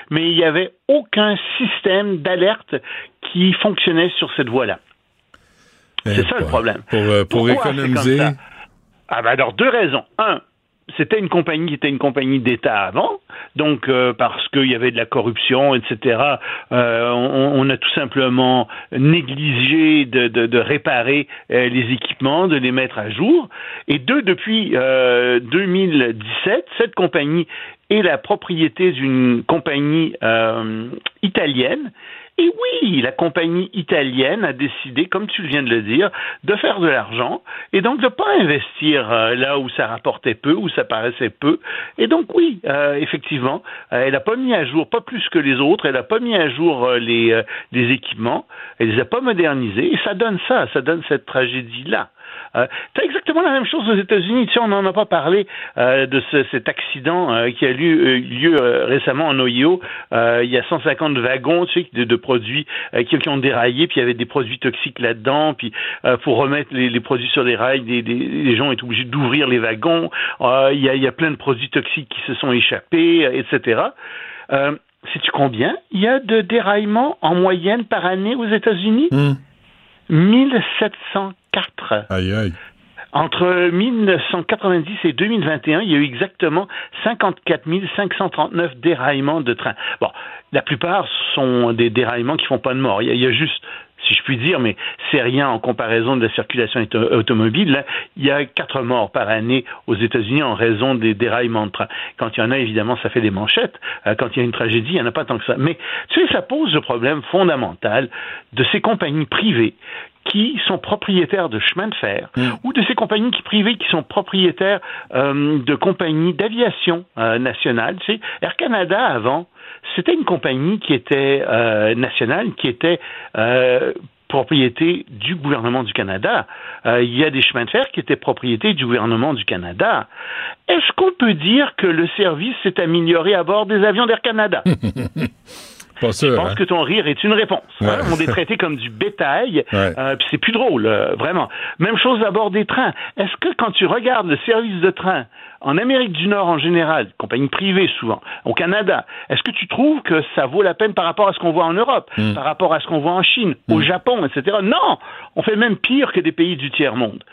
mais il n'y avait aucun système d'alerte qui fonctionnait sur cette voie-là. C'est ça le problème. Pour, euh, pour économiser. Ah ben alors deux raisons. Un, c'était une compagnie qui était une compagnie d'État avant, donc euh, parce qu'il y avait de la corruption, etc. euh, on, on a tout simplement négligé de, de- de réparer euh, les équipements, de les mettre à jour. Et deux, depuis euh, 2017, cette compagnie est la propriété d'une compagnie euh, italienne. Et oui, la compagnie italienne a décidé, comme tu viens de le dire, de faire de l'argent et donc de ne pas investir euh, là où ça rapportait peu, où ça paraissait peu. Et donc oui, euh, effectivement, euh, elle n'a pas mis à jour, pas plus que les autres, elle n'a pas mis à jour les, les équipements, elle les a pas modernisés et ça donne ça, ça donne cette tragédie-là. Euh, c'est exactement la même chose aux États-Unis. Tu sais, on n'en a pas parlé euh, de ce- cet accident euh, qui a lieu, euh, lieu récemment en Ohio. Il y a 150 wagons tu sais, de, de produits qui, qui ont déraillé, puis il y avait des produits toxiques là-dedans. Puis pour remettre les, les produits sur les rails, des- des- les gens étaient obligés d'ouvrir les wagons. Il, y a, il y a plein de produits toxiques qui se sont échappés, etc. Sais-tu combien il y a de déraillements en moyenne par année aux États-Unis? 1704. Aïe, aïe. Entre 1990 et 2021, il y a eu exactement 54 539 déraillements de trains. Bon, la plupart sont des déraillements qui font pas de mort. Il y a, il y a juste, si je puis dire, mais c'est rien en comparaison de la circulation auto- automobile. Là, il y a quatre morts par année aux États-Unis en raison des déraillements de trains. Quand il y en a, évidemment, ça fait des manchettes. Euh, Quand il y a une tragédie, il n'y en a pas tant que ça. Mais tu sais, ça pose le problème fondamental de ces compagnies privées qui sont propriétaires de chemins de fer ou de ces compagnies qui privées qui sont propriétaires euh, de compagnies d'aviation euh, nationale. Tu sais, Air Canada avant, c'était une compagnie qui était euh, nationale, qui était euh, propriété du gouvernement du Canada. Euh, il y a des chemins de fer qui étaient propriété du gouvernement du Canada. Est-ce qu'on peut dire que le service s'est amélioré à bord des avions d'Air Canada? je pense hein? que ton rire est une réponse. Hein? On est traité comme du bétail, euh, puis c'est plus drôle, euh, vraiment. Même chose à bord des trains. Est-ce que quand tu regardes le service de train en Amérique du Nord en général, compagnie privée souvent, au Canada, est-ce que tu trouves que ça vaut la peine par rapport à ce qu'on voit en Europe, Hmm. par rapport à ce qu'on voit en Chine, au Japon, etc. Non, on fait même pire que des pays du tiers monde.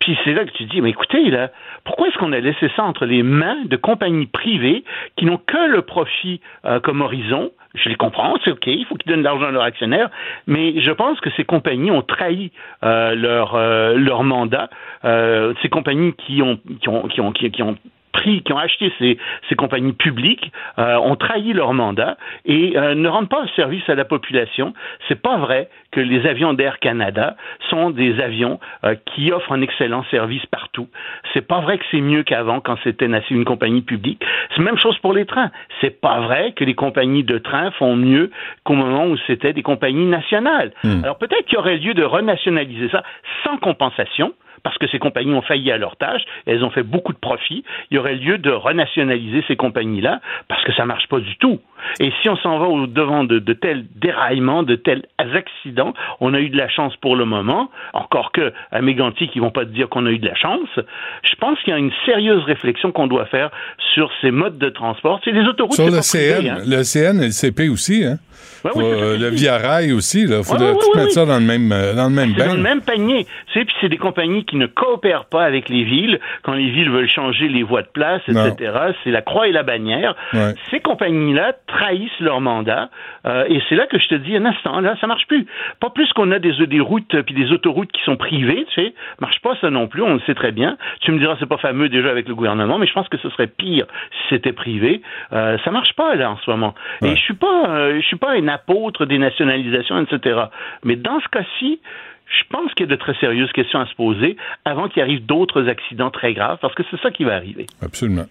Puis c'est là que tu dis, mais écoutez, là, pourquoi est-ce qu'on a laissé ça entre les mains de compagnies privées qui n'ont que le profit euh, comme horizon? Je les comprends, c'est OK, il faut qu'ils donnent de l'argent à leurs actionnaires, mais je pense que ces compagnies ont trahi euh, leur, euh, leur mandat. Euh, ces compagnies qui ont, qui ont, qui ont, qui ont pris, qui ont acheté ces, ces compagnies publiques euh, ont trahi leur mandat et euh, ne rendent pas service à la population. C'est pas vrai que les avions d'Air Canada sont des avions euh, qui offrent un excellent service partout. C'est pas vrai que c'est mieux qu'avant quand c'était une, une compagnie publique. C'est la même chose pour les trains. C'est pas vrai que les compagnies de train font mieux qu'au moment où c'était des compagnies nationales. Hmm. Alors peut-être qu'il y aurait lieu de renationaliser ça sans compensation parce que ces compagnies ont failli à leur tâche, elles ont fait beaucoup de profits, il y aurait lieu de renationaliser ces compagnies-là, parce que ça marche pas du tout. Et si on s'en va au devant de, de tels déraillements, de tels accidents, on a eu de la chance pour le moment, encore que à Mégantic, ils vont pas te dire qu'on a eu de la chance. Je pense qu'il y a une sérieuse réflexion qu'on doit faire sur ces modes de transport. C'est les autoroutes. Sur c'est le privé, CN, hein. le CN et le CP aussi, hein? Ouais, oui, euh, le Via Rail aussi, là. Faut Ouais, de- ouais, tout mettre ça dans le même, euh, dans le même C'est dans le bain. même panier. Puis c'est des compagnies qui ne coopèrent pas avec les villes quand les villes veulent changer les voies de place, etc. C'est la croix et la bannière. Ouais. Ces compagnies-là trahissent leur mandat. euh, et c'est là que je te dis un instant, là, ça marche plus. Pas plus qu'on a des, des routes euh, puis des autoroutes qui sont privées, tu sais. Marche pas ça non plus, on le sait très bien. Tu me diras, c'est pas fameux déjà avec le gouvernement, mais je pense que ce serait pire si c'était privé. Euh, ça marche pas là en ce moment. Et je suis pas, euh, je suis pas un apôtre des nationalisations, etc. Mais dans ce cas-ci, je pense qu'il y a de très sérieuses questions à se poser avant qu'il arrive d'autres accidents très graves, parce que c'est ça qui va arriver. Absolument.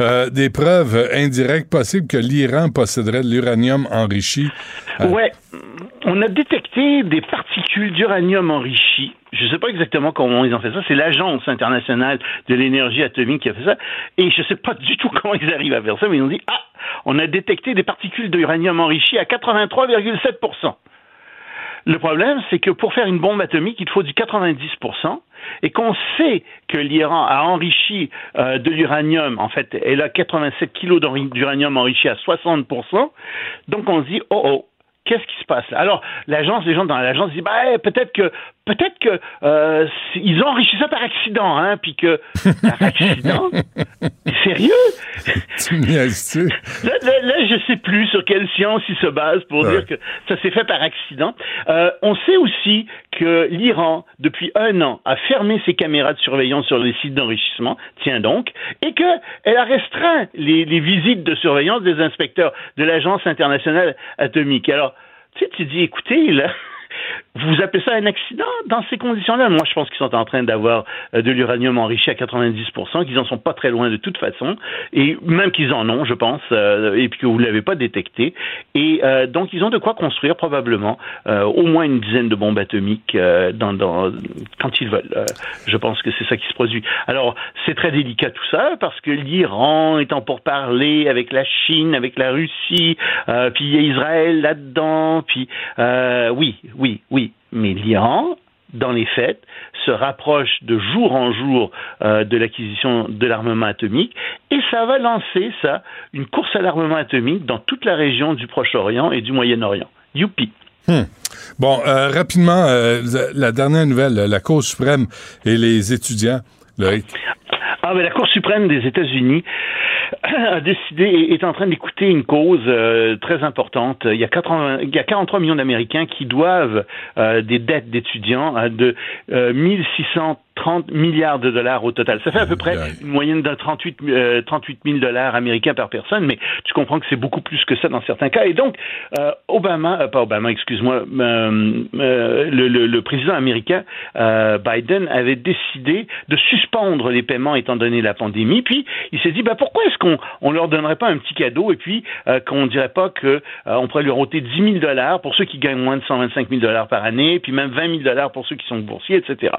Euh, des preuves indirectes possibles que l'Iran posséderait de l'uranium enrichi. Euh, Ouais, on a détecté des particules d'uranium enrichi. Je ne sais pas exactement comment ils ont fait ça. C'est l'Agence internationale de l'énergie atomique qui a fait ça. Et je ne sais pas du tout comment ils arrivent à faire ça, mais ils ont dit, ah, on a détecté des particules d'uranium enrichi à 83,7 le problème, c'est que pour faire une bombe atomique, il faut du 90%, et qu'on sait que l'Iran a enrichi euh, de l'uranium, en fait, elle a 87 kilos d'uranium enrichi à 60%, donc on se dit, oh oh, qu'est-ce qui se passe là? Alors, l'agence, les gens dans l'agence disent, bah, eh, peut-être que, peut-être que euh, ils ont enrichi ça par accident, hein, puis que par accident, sérieux? Tu niaises-tu? Là, là, là, je sais plus sur quelle science il se base pour Ouais. dire que ça s'est fait par accident. Euh, on sait aussi que l'Iran, depuis un an, a fermé ses caméras de surveillance sur les sites d'enrichissement, tiens donc, et qu'elle a restreint les, les visites de surveillance des inspecteurs de l'Agence internationale atomique. Alors, tu sais, tu dis, écoutez, là, vous appelez ça un accident dans ces conditions-là? Moi, je pense qu'ils sont en train d'avoir euh, de l'uranium enrichi à 90%, qu'ils en sont pas très loin de toute façon, et même qu'ils en ont, je pense, euh, et puis que vous l'avez pas détecté. Et euh, donc, ils ont de quoi construire probablement au moins une dizaine de bombes atomiques quand ils veulent. Je pense que c'est ça qui se produit. Alors, c'est très délicat tout ça, parce que l'Iran est en pourparlers avec la Chine, avec la Russie, puis il y a Israël là-dedans, puis euh, oui, oui, oui. Mais l'Iran, dans les faits, se rapproche de jour en jour euh, de l'acquisition de l'armement atomique et ça va lancer, ça, une course à l'armement atomique dans toute la région du Proche-Orient et du Moyen-Orient. Youpi! Hmm. Bon, euh, rapidement, euh, la dernière nouvelle, la Cour suprême et les étudiants. Ah, mais la Cour suprême des États-Unis euh, a décidé, est en train d'écouter une cause euh, très importante. Il y, a 80, il y 43 millions d'Américains qui doivent euh, des dettes d'étudiants hein, euh, de 1600 30 milliards de dollars au total. Ça fait à peu près une moyenne de 38, 38 000 dollars américains par personne, mais tu comprends que c'est beaucoup plus que ça dans certains cas. Et donc, euh, Obama, euh, pas Obama, excuse-moi, euh, le, président américain Biden avait décidé de suspendre les paiements étant donné la pandémie. Puis, il s'est dit, bah, pourquoi est-ce qu'on on leur donnerait pas un petit cadeau et puis qu'on ne dirait pas qu'on pourrait leur ôter 10 000 dollars pour ceux qui gagnent moins de 125 000 dollars par année, puis même 20 000 dollars pour ceux qui sont boursiers, etc.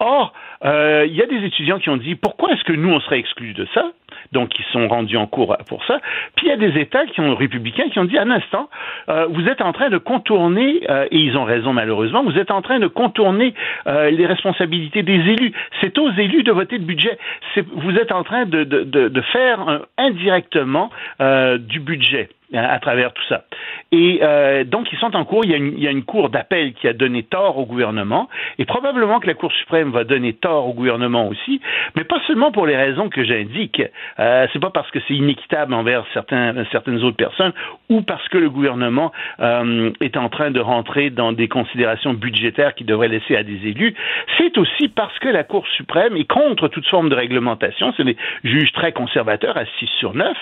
Or, euh, il y a des étudiants qui ont dit, pourquoi est-ce que nous on serait exclus de ça? Donc ils sont rendus en cours pour ça. Puis il y a des États qui ont républicains qui ont dit un instant, euh, vous êtes en train de contourner euh, et ils ont raison malheureusement, vous êtes en train de contourner euh, les responsabilités des élus. C'est aux élus de voter le budget. Vous êtes en train de, faire indirectement du budget à travers tout ça. Et euh, donc, ils sont en cours. Il y, a une, il y a une cour d'appel qui a donné tort au gouvernement, et probablement que la Cour suprême va donner tort au gouvernement aussi, mais pas seulement pour les raisons que j'indique. Euh, c'est pas parce que c'est inéquitable envers certains, certaines autres personnes, ou parce que le gouvernement euh, est en train de rentrer dans des considérations budgétaires qui devraient laisser à des élus. C'est aussi parce que la Cour suprême est contre toute forme de réglementation. C'est des juges très conservateurs à 6 sur 9,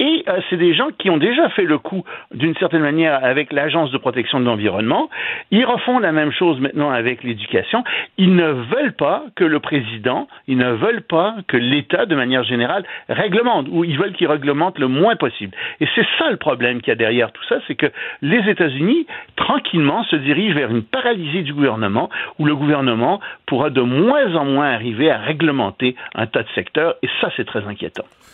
et euh, c'est des gens qui ont déjà fait le coup d'une certaine manière avec l'Agence de protection de l'environnement. Ils refont la même chose maintenant avec l'éducation. Ils ne veulent pas que le président, ils ne veulent pas que l'État, de manière générale, réglemente, ou ils veulent qu'il réglemente le moins possible. Et c'est ça le problème qu'il y a derrière tout ça, c'est que les États-Unis, tranquillement, se dirigent vers une paralysie du gouvernement, où le gouvernement pourra de moins en moins arriver à réglementer un tas de secteurs, et ça, c'est très inquiétant.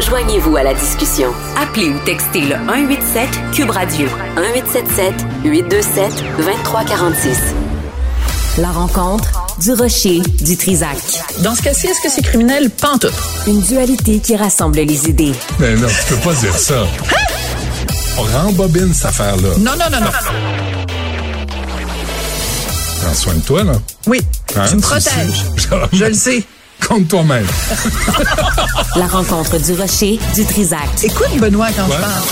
Joignez-vous à la discussion. Appelez ou textez le 187 Cube Radio 1877 827 2346. La rencontre du rocher du Trisac. Dans ce cas-ci, est-ce que c'est criminel? Pantoute. Une dualité qui rassemble les idées. Mais non, tu peux pas dire ça. On rembobine cette affaire-là. Non, non, non, non. Prends soin de toi, là. Oui, Hein, tu me protèges. Je le sais. Compte toi-même. La rencontre du rocher du Trisac. Écoute, Benoît, quand Ouais. je parle.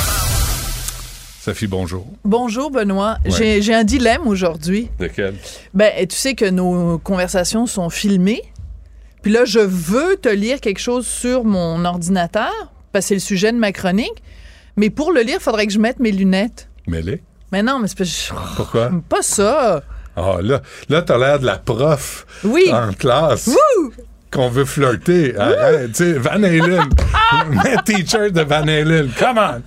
Sophie, bonjour. Bonjour, Benoît. Ouais. J'ai- un dilemme aujourd'hui. Lequel? Ben, tu sais que nos conversations sont filmées. Puis là, je veux te lire quelque chose sur mon ordinateur, parce que c'est le sujet de ma chronique. Mais pour le lire, il faudrait que je mette mes lunettes. Mêlé. Mais non, mais c'est pas, Pourquoi? pas ça. Ah, là, là t'as l'air de la prof Oui. en classe. Wouh! Qu'on veut flirter. Arrête, tu sais, Van Halen. Mets t-shirt de Van Halen. Come on.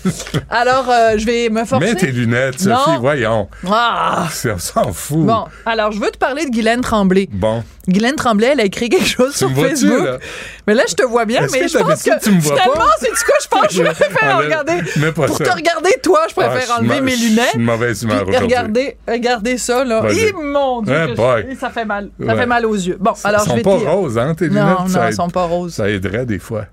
Alors, euh, je vais me forcer. Mets tes lunettes, Non. Sophie. Voyons. Ah! On s'en fout. Bon, alors, je veux te parler de Guylaine Tremblay. Bon. Guylaine Tremblay, elle a écrit quelque chose Tu sur Facebook. là? Mais là, je te vois bien, mais que je pense que tu me vois finalement, c'est du quoi je pense? Que je préfère Ah, regarder. pas Pour ça. te regarder, toi, je préfère Ah, je enlever mes ma- je lunettes. suis une mauvaise humeur regardez, regardez ça, là. Hi, mon Dieu, Eh je- ça fait mal. Ça Ouais. fait mal aux yeux. Bon, alors je vais pas roses, hein, tes Non, lunettes? non, Ça elles sont pas roses. Ça aiderait des fois.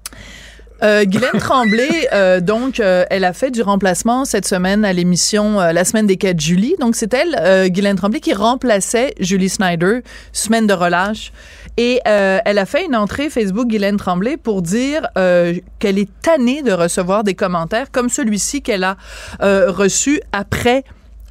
Euh, Guylaine Tremblay, euh, donc, euh, elle a fait du remplacement cette semaine à l'émission euh, La semaine des 4 juillet. Donc, c'est elle, euh, Guylaine Tremblay, qui remplaçait Julie Snyder, semaine de relâche. Et euh, elle a fait une entrée Facebook, Guylaine Tremblay, pour dire euh, qu'elle est tannée de recevoir des commentaires comme celui-ci qu'elle a euh, reçu après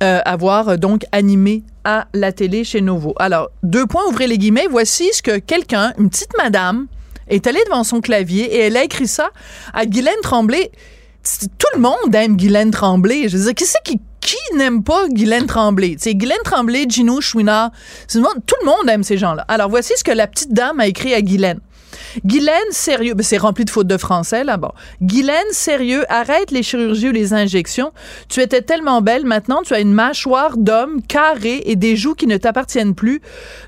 euh, avoir euh, donc animé à la télé chez Novo. Alors, deux points, ouvrez les guillemets. Voici ce que quelqu'un, une petite madame, est allée devant son clavier et elle a écrit ça à Guylaine Tremblay. tout le monde aime Guylaine Tremblay. Je veux dire, qui c'est qui, qui n'aime pas Guylaine Tremblay? C'est Guylaine Tremblay, Gino Chouinard. Tout le monde aime ces gens-là. Alors, voici ce que la petite dame a écrit à Guylaine. Guylaine, sérieux, ben, c'est rempli de fautes de français là-bas. Guylaine, sérieux, arrête les chirurgies ou les injections. Tu étais tellement belle, maintenant tu as une mâchoire d'homme carrée et des joues qui ne t'appartiennent plus.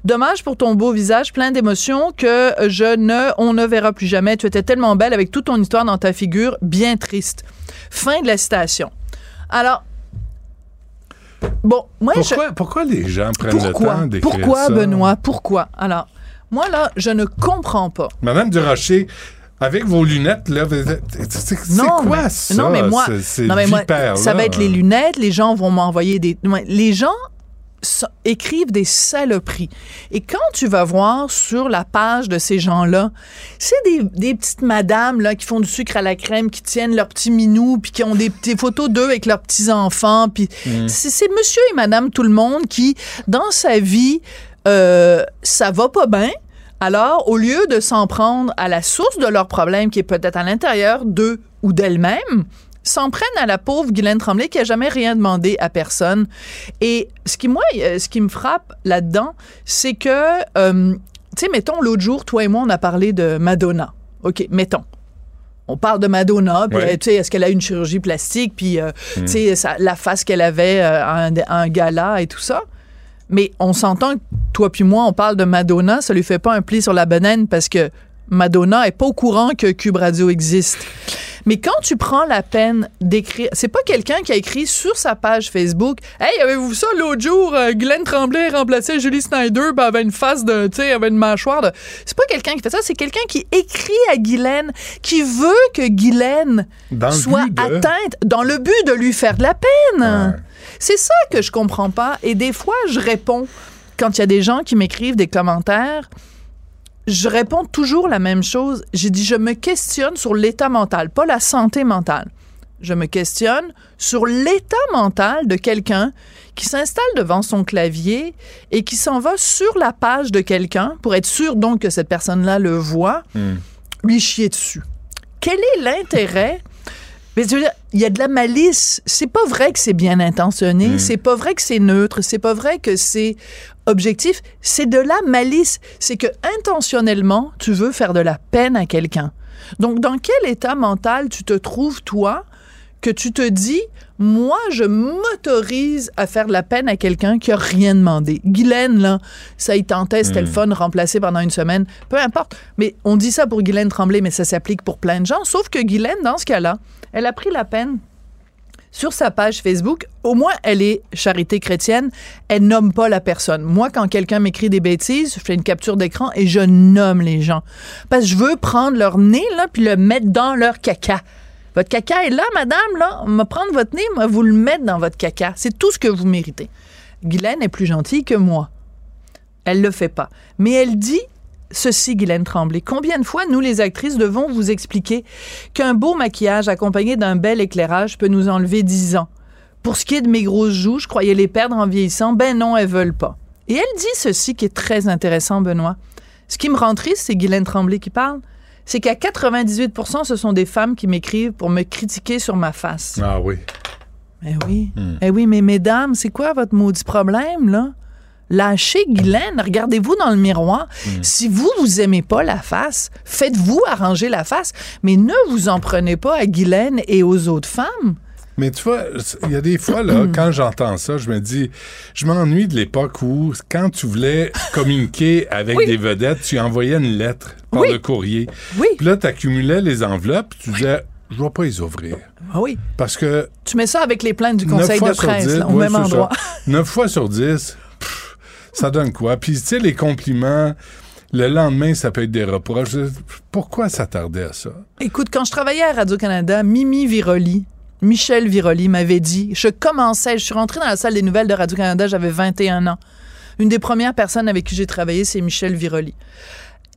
Dommage pour ton beau visage plein d'émotions que je ne, on ne verra plus jamais. Tu étais tellement belle avec toute ton histoire dans ta figure, bien triste. Fin de la citation. Alors, bon, moi pourquoi, je... pourquoi les gens prennent le Pourquoi? temps d'écrire Pourquoi, ça? Benoît? Pourquoi? Alors, moi, là, je ne comprends pas. Madame Durocher, avec vos lunettes, là, c'est c'est quoi mais- ça? Non, mais moi, ce- ces non, mais moi, vipères-là? ça va être les lunettes. Les gens vont m'envoyer des. Les gens so- écrivent des saloperies. Et quand tu vas voir sur la page de ces gens-là, c'est des, des petites madames là, qui font du sucre à la crème, qui tiennent leurs petits minous, puis qui ont des, des photos d'eux avec leurs petits-enfants. Puis Mm. c'est c'est monsieur et madame tout le monde qui, dans sa vie, euh, ça va pas bien. Alors, au lieu de s'en prendre à la source de leur problème, qui est peut-être à l'intérieur d'eux ou d'elles-mêmes, s'en prennent à la pauvre Guylaine Tremblay qui a jamais rien demandé à personne. Et ce qui, moi, euh, ce qui me frappe là-dedans, c'est que, euh, tu sais, mettons, l'autre jour, toi et moi, on a parlé de Madonna. OK, mettons. On parle de Madonna, puis Ouais. tu sais, est-ce qu'elle a une chirurgie plastique, puis euh, Mm. tu sais, sa- la face qu'elle avait euh, à un, à un gala et tout ça. Mais on s'entend que toi puis moi, on parle de Madonna, ça lui fait pas un pli sur la banane parce que Madonna est pas au courant que Cube Radio existe. Mais quand tu prends la peine d'écrire, c'est pas quelqu'un qui a écrit sur sa page Facebook, hey, avez-vous vu ça l'autre jour, euh, Glenn Tremblay remplaçait Julie Snyder, ben, avait une face de, tu sais, avait une mâchoire de. C'est pas quelqu'un qui fait ça, c'est quelqu'un qui écrit à Guylaine, qui veut que Guylaine Dans soit de- atteinte dans le but de lui faire de la peine. C'est ça que je comprends pas. Et des fois, je réponds quand il y a des gens qui m'écrivent des commentaires. Je réponds toujours la même chose. J'ai dit, je me questionne sur l'état mental, pas la santé mentale. Je me questionne sur l'état mental de quelqu'un qui s'installe devant son clavier et qui s'en va sur la page de quelqu'un pour être sûr donc que cette personne-là le voit, lui chier dessus. Quel est l'intérêt mais je veux dire, il y a de la malice. C'est pas vrai que c'est bien intentionné. C'est pas vrai que c'est neutre. C'est pas vrai que c'est objectif. C'est de la malice. C'est que intentionnellement, tu veux faire de la peine à quelqu'un. Donc, dans quel état mental tu te trouves, toi, que tu te dis, moi, je m'autorise à faire de la peine à quelqu'un qui a rien demandé? Guylaine, là, ça y tentait, c'était le fun, remplacé pendant une semaine. Peu importe. Mais on dit ça pour Guylaine Tremblay, mais ça s'applique pour plein de gens. Sauf que Guylaine, dans ce cas-là, elle a pris la peine sur sa page Facebook, au moins elle est charité chrétienne, elle nomme pas la personne. Moi, quand quelqu'un m'écrit des bêtises, je fais une capture d'écran et je nomme les gens. Parce que je veux prendre leur nez, là, puis le mettre dans leur caca. Votre caca est là, madame, là. On va prendre votre nez, on vous le mettre dans votre caca. C'est tout ce que vous méritez. Guylaine est plus gentille que moi. Elle le fait pas. Mais elle dit ceci, Guylaine Tremblay. Combien de fois, nous, les actrices, devons vous expliquer qu'un beau maquillage accompagné d'un bel éclairage peut nous enlever 10 ans? Pour ce qui est de mes grosses joues, je croyais les perdre en vieillissant. Ben non, elles veulent pas. Et elle dit ceci qui est très intéressant, Benoît. Ce qui me rend triste, c'est Guylaine Tremblay qui parle, c'est qu'à 98 ce sont des femmes qui m'écrivent pour me critiquer sur ma face. Ah oui. Eh oui. Eh oui, mais mesdames, c'est quoi votre maudit problème, là? Lâchez Guylaine, regardez-vous dans le miroir. Si vous, vous aimez pas la face, faites-vous arranger la face, mais ne vous en prenez pas à Guylaine et aux autres femmes. Mais tu vois, il y a des fois, là, quand j'entends ça, je me dis, je m'ennuie de l'époque où, quand tu voulais communiquer avec Oui. des vedettes, tu envoyais une lettre par Oui. le courrier. Oui. Puis là, tu accumulais les enveloppes, tu disais, je vais pas les ouvrir. Ah oui. Parce que. Tu mets ça avec les plaintes du conseil de presse, là, au même endroit. Neuf fois sur dix, ça donne quoi? Puis, tu sais, les compliments, le lendemain, ça peut être des reproches. Pourquoi s'attarder à ça? Écoute, quand je travaillais à Radio-Canada, Mimi Viroli, Michel Viroli m'avait dit, je commençais, je suis rentrée dans la salle des nouvelles de Radio-Canada, j'avais 21 ans. Une des premières personnes avec qui j'ai travaillé, c'est Michel Viroli.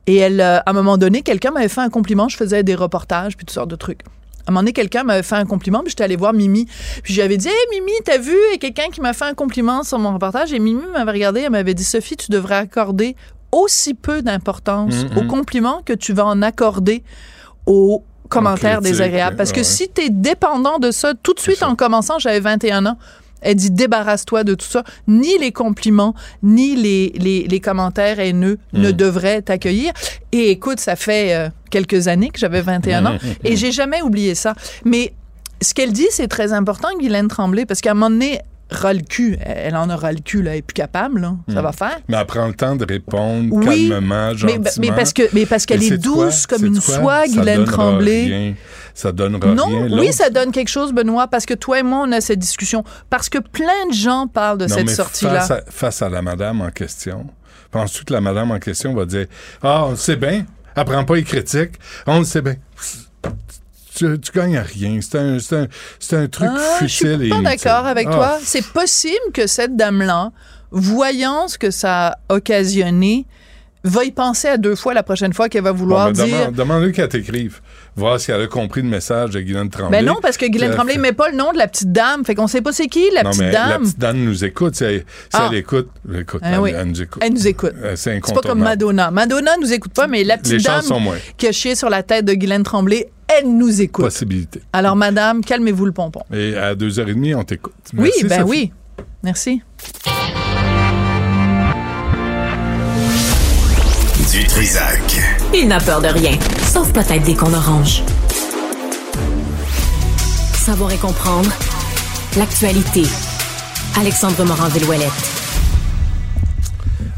Et elle, euh, à un moment donné, quelqu'un m'avait fait un compliment, je faisais des reportages, puis toutes sortes de trucs. À un moment donné, quelqu'un m'avait fait un compliment, puis j'étais allée voir Mimi. Puis j'avais dit, hey Mimi, t'as vu, il y a quelqu'un qui m'a fait un compliment sur mon reportage. Et Mimi m'avait regardé, elle m'avait dit, Sophie, tu devrais accorder aussi peu d'importance Mhm. aux compliments que tu vas en accorder aux commentaires critique, désagréables. Parce que ouais. si tu es dépendant de ça, tout de suite en commençant, j'avais 21 ans, Elle dit débarrasse-toi de tout ça. Ni les compliments, ni les, les, les commentaires haineux ne devraient t'accueillir. Et écoute, ça fait euh, quelques années que j'avais 21 ans et j'ai jamais oublié ça. Mais ce qu'elle dit, c'est très important, Guylaine Tremblay, parce qu'à un moment donné, ras le cul. Elle en aura le cul, là, elle est plus capable, là. Ça Mm. va faire. Mais elle prend le temps de répondre Oui, calmement, mais- gentiment. mais parce que- mais parce qu'elle est quoi? douce comme une soie, Guylaine Tremblay. rien. Ça donnera Non, rien. oui, ça donne quelque chose, Benoît, parce que toi et moi, on a cette discussion. Parce que plein de gens parlent de Non, cette sortie-là. Face à, face à la madame en question, penses-tu que la madame en question va dire Ah, on le sait bien, elle prend pas les critiques, on le sait bien. Tu, tu gagnes à rien. C'est un, un, un truc Ah, je futile suis et pas d'accord avec Ah, toi. C'est possible que cette dame-là, voyant ce que ça a occasionné, va y penser à deux fois la prochaine fois qu'elle va Bon, vouloir ben, dire. demande- Demande-lui qu'elle t'écrive. Voir si elle a compris le message de Guylaine Tremblay. Ben non, parce que Guylaine Tremblay fait- met pas le nom de la petite dame. Fait qu'on sait pas c'est qui, la non, petite mais la dame. petite dame nous écoute. Si elle, si Ah. elle écoute, écoute, Ah elle, oui. elle nous écoute. Elle nous écoute. Euh, C'est C'est pas comme Madonna. Madonna nous écoute pas, mais la Les petite sont dame qui a chié sur la tête de Guylaine Tremblay, elle nous écoute. Possibilité. Alors, madame, calmez-vous le pompon. Et à 2h30, on t'écoute. oui, ben Sophie. oui. Merci. Du Trisac. Il n'a peur de rien, sauf peut-être des qu'on orange. Savoir et comprendre l'actualité. Alexandre Morin-Villouellette.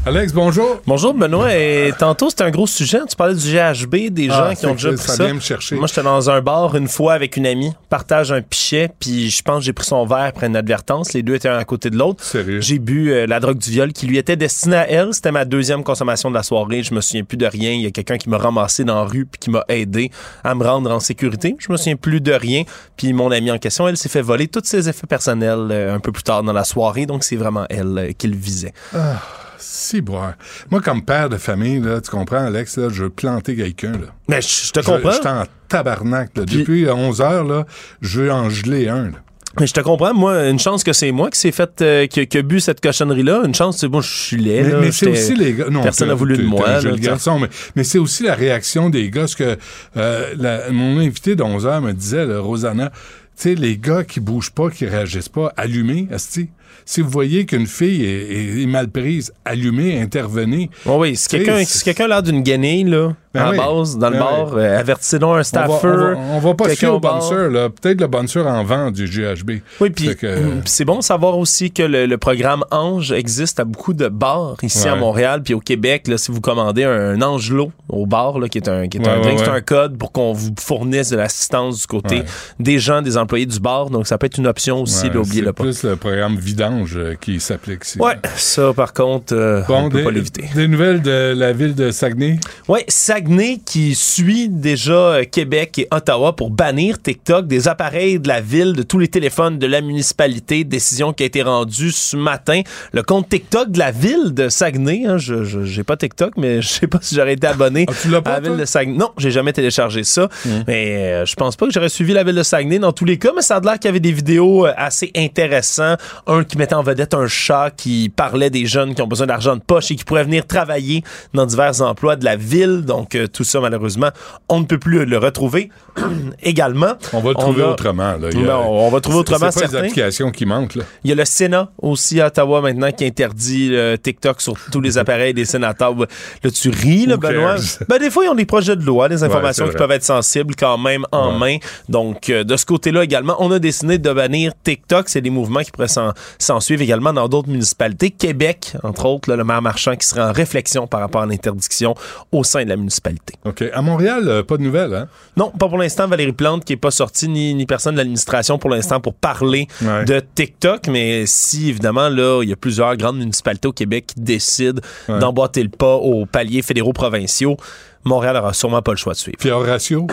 Alex, bonjour. Bonjour Benoît, et tantôt c'était un gros sujet, tu parlais du GHB, des Ah, gens qui ont déjà pris ça ça. vient me chercher. Moi j'étais dans un bar une fois avec une amie, partage un pichet, puis je pense que j'ai pris son verre après une advertence, les deux étaient un à côté de l'autre. J'ai bu euh, la drogue du viol qui lui était destinée à elle, c'était ma deuxième consommation de la soirée, je me souviens plus de rien, il y a quelqu'un qui m'a ramassé dans la rue puis qui m'a aidé à me rendre en sécurité, je me souviens plus de rien, puis mon amie en question, elle s'est fait voler tous ses effets personnels euh, un peu plus tard dans la soirée, donc c'est vraiment elle euh, qui le visait. Ah, si, boire. Moi, comme père de famille, là, tu comprends, Alex, là, je veux planter quelqu'un. là. Mais je te comprends. Je suis en tabarnak. là. Depuis 11 heures, là, je veux en geler un. là. Mais je te comprends, moi, une chance que c'est moi qui s'est fait, euh, qui, qui a bu cette cochonnerie-là. Une chance, c'est bon, je suis laid. Mais, là, mais c'est aussi les gars. Non, Personne n'a voulu de moi. là, garçon, mais, mais c'est aussi la réaction des gars. Parce que euh, la- mon invité d'11 heures me disait, là, Rosanna, tu sais, les gars qui bougent pas, qui réagissent pas, allumez, asti. Si vous voyez qu'une fille est, est mal prise, allumez, intervenez. Ouais, oui, si quelqu'un si a l'air d'une guenille, là, Ben en oui. base, dans le Ben bar, oui. euh, avertissez donc un On va, staffer. on va- on va pas au bouncer, là. Peut-être le bouncer en vend du GHB. Oui, puis que- hum, c'est bon de savoir aussi que le, le programme Ange existe à beaucoup de bars ici à. Montréal puis au Québec. Là, si vous commandez un, Angelot au bar, là, qui est un, qui est Ouais, un ouais, c'est un code pour qu'on vous fournisse de l'assistance du côté des gens, des employés du bar. Donc, ça peut être une option aussi, c'est pas. plus le programme Vidange euh, qui s'applique ici. Ouais, ça, par contre, euh, Bon, on peut des, pas l'éviter. des nouvelles de la ville de Saguenay? Oui, Saguenay qui suit déjà euh, Québec et Ottawa pour bannir TikTok des appareils de la ville, de tous les téléphones de la municipalité. Décision qui a été rendue ce matin. Le compte TikTok de la ville de Saguenay, hein, je je- j'ai pas TikTok, mais je sais pas si j'aurais été abonné Ah, pas, à la ville toi? de Saguenay. Non, j'ai jamais téléchargé ça. Mais euh, je pense pas que j'aurais suivi la ville de Saguenay dans tous les cas, mais ça a l'air qu'il y avait des vidéos euh, assez intéressantes. Un qui mettait en vedette un chat qui parlait des jeunes qui ont besoin d'argent de poche et qui pourraient venir travailler dans divers emplois de la ville. Donc euh, tout ça, malheureusement, on ne peut plus le retrouver. Également, On va le trouver a- autrement. Là. Il y a- Non, on va le trouver autrement, C'est pas les applications qui manquent. Là. Il y a le Sénat aussi à Ottawa maintenant qui interdit euh, TikTok sur tous les appareils des sénateurs. Là, tu ris, là, Benoît? Ben, des fois, ils ont des projets de loi, des informations c'est qui peuvent être sensibles quand même en main. Donc, euh, de ce côté-là également, on a décidé de bannir TikTok. C'est des mouvements qui pourraient s'en, s'en suivre également dans d'autres municipalités. Québec, entre autres, là, le maire Marchand qui serait en réflexion par rapport à l'interdiction au sein de la municipalité. OK. À Montréal, euh, pas de nouvelles, hein? Non, pas pour l'instant. Valérie Plante qui est pas sortie, ni, ni personne de l'administration pour l'instant pour parler Ouais. de TikTok. Mais si, évidemment, là, il y a plusieurs grandes municipalités au Québec qui décident Ouais. d'emboîter le pas aux paliers fédéraux provinciaux, Montréal aura sûrement pas le choix de suivre. Puis Horatio?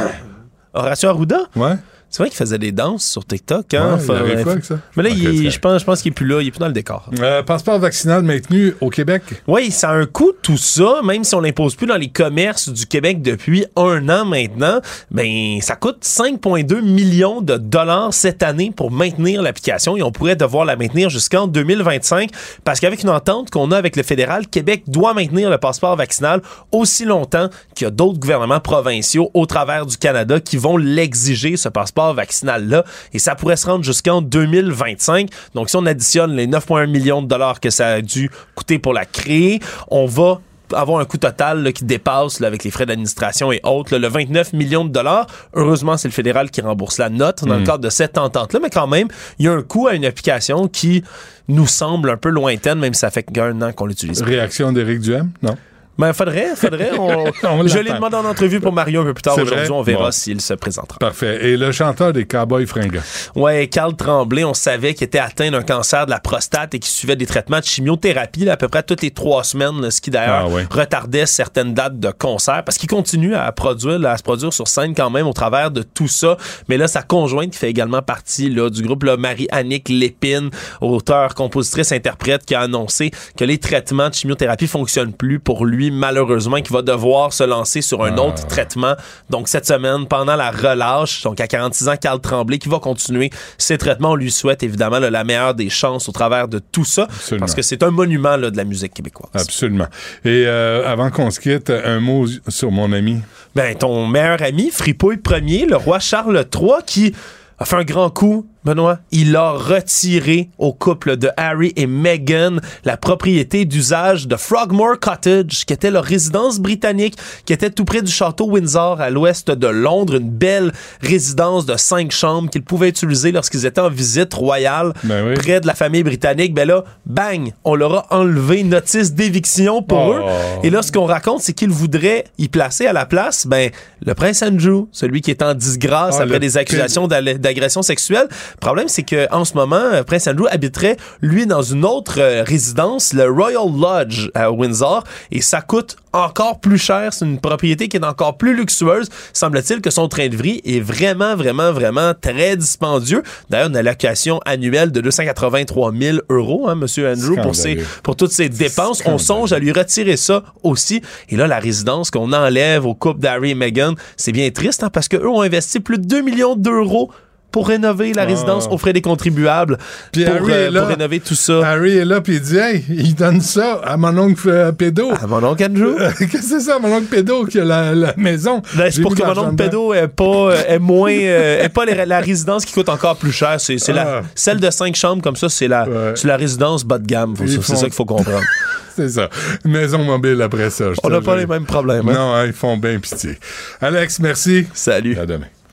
Horatio Arruda? Ouais. C'est vrai qu'il faisait des danses sur TikTok. Hein? Ouais, il arrive quoi avec ça? Mais là, il- je pense, je pense qu'il est plus là. Il est plus dans le décor. Euh, passeport vaccinal maintenu au Québec? Oui, ça a un coût tout ça, même si on l'impose plus dans les commerces du Québec depuis un an maintenant, ben ça coûte 5,2 millions de dollars cette année pour maintenir l'application et on pourrait devoir la maintenir jusqu'en 2025 parce qu'avec une entente qu'on a avec le fédéral, Québec doit maintenir le passeport vaccinal aussi longtemps qu'il y a d'autres gouvernements provinciaux au travers du Canada qui vont l'exiger ce passeport passeport vaccinal-là. Et ça pourrait se rendre jusqu'en 2025. Donc, si on additionne les 9,1 millions de dollars que ça a dû coûter pour la créer, on va avoir un coût total qui dépasse avec les frais d'administration et autres le 29 millions de dollars. Heureusement, c'est le fédéral qui rembourse la note dans le Hmm. cadre de cette entente-là, mais quand même, il y a un coût à une application qui nous semble un peu lointaine, même si ça fait qu'un an qu'on l'utilise. Réaction d'Éric Duhem? Non. Ben, faudrait, faudrait. On... On Je l'ai demandé en entrevue pour Mario un peu plus tard aujourd'hui. On verra Bon. s'il se présentera. Parfait. Et le chanteur des Cowboys fringants? Ouais, Carl Tremblay, on savait qu'il était atteint d'un cancer de la prostate et qu'il suivait des traitements de chimiothérapie là, à peu près toutes les trois semaines, là, ce qui d'ailleurs Ah ouais. retardait certaines dates de concert parce qu'il continue à produire, là, à se produire sur scène quand même au travers de tout ça. Mais là, sa conjointe qui fait également partie là, du groupe là, Marie-Annick Lépine, auteur, compositrice, interprète, qui a annoncé que les traitements de chimiothérapie fonctionnent plus pour lui, malheureusement, qui va devoir se lancer sur un Ah. autre traitement. Donc, cette semaine, pendant la relâche, donc à 46 ans, Carl Tremblay, qui va continuer ses traitements. On lui souhaite évidemment là, la meilleure des chances au travers de tout ça, parce que c'est un monument là, de la musique québécoise. Absolument. Et euh, avant qu'on se quitte, un mot sur mon ami. Ben, ton meilleur ami, Fripouille Ier, le roi Charles III, qui a fait un grand coup, Benoît? Il a retiré au couple de Harry et Meghan la propriété d'usage de Frogmore Cottage, qui était leur résidence britannique, qui était tout près du château Windsor à l'ouest de Londres, une belle résidence de cinq chambres qu'ils pouvaient utiliser lorsqu'ils étaient en visite royale près de la famille britannique. Ben là, bang, on leur a enlevé une notice d'éviction pour Oh. eux. Et là, ce qu'on raconte, c'est qu'ils voudraient y placer à la place, ben, le prince Andrew, celui qui est en disgrâce Ah, après des accusations d'agression sexuelle. Le problème, c'est que en ce moment, euh, Prince Andrew habiterait, lui, dans une autre euh, résidence, le Royal Lodge à Windsor, et ça coûte encore plus cher. C'est une propriété qui est encore plus luxueuse. Semble-t-il que son train de vie est vraiment, vraiment, vraiment très dispendieux. D'ailleurs, une allocation annuelle de 283 000 euros, hein, Monsieur Andrew, pour, ses, pour toutes ses dépenses. On songe à lui retirer ça aussi. Et là, la résidence qu'on enlève au couple d'Harry et Meghan, c'est bien triste, hein, parce qu'eux ont investi plus de 2 millions d'euros pour rénover la Ah. résidence aux frais des contribuables, Puis pour, Harry euh, est là. pour rénover tout ça. Harry est là, puis il dit Hey, il donne ça à mon oncle euh, Pédo. À mon oncle Andrew. Qu'est-ce que c'est ça, mon oncle Pédo qui a la, la maison Ben, c'est pour que mon oncle pédo est pas, euh, est moins, euh, est pas les- la résidence qui coûte encore plus cher. C'est, la, Ah. celle de cinq chambres comme ça, c'est la, c'est la résidence bas de gamme. C'est font- ça qu'il faut comprendre. C'est ça. Maison mobile après ça. On n'a pas les mêmes problèmes. hein? Non, hein, ils font bien pitié. Alex, merci. Salut. À demain.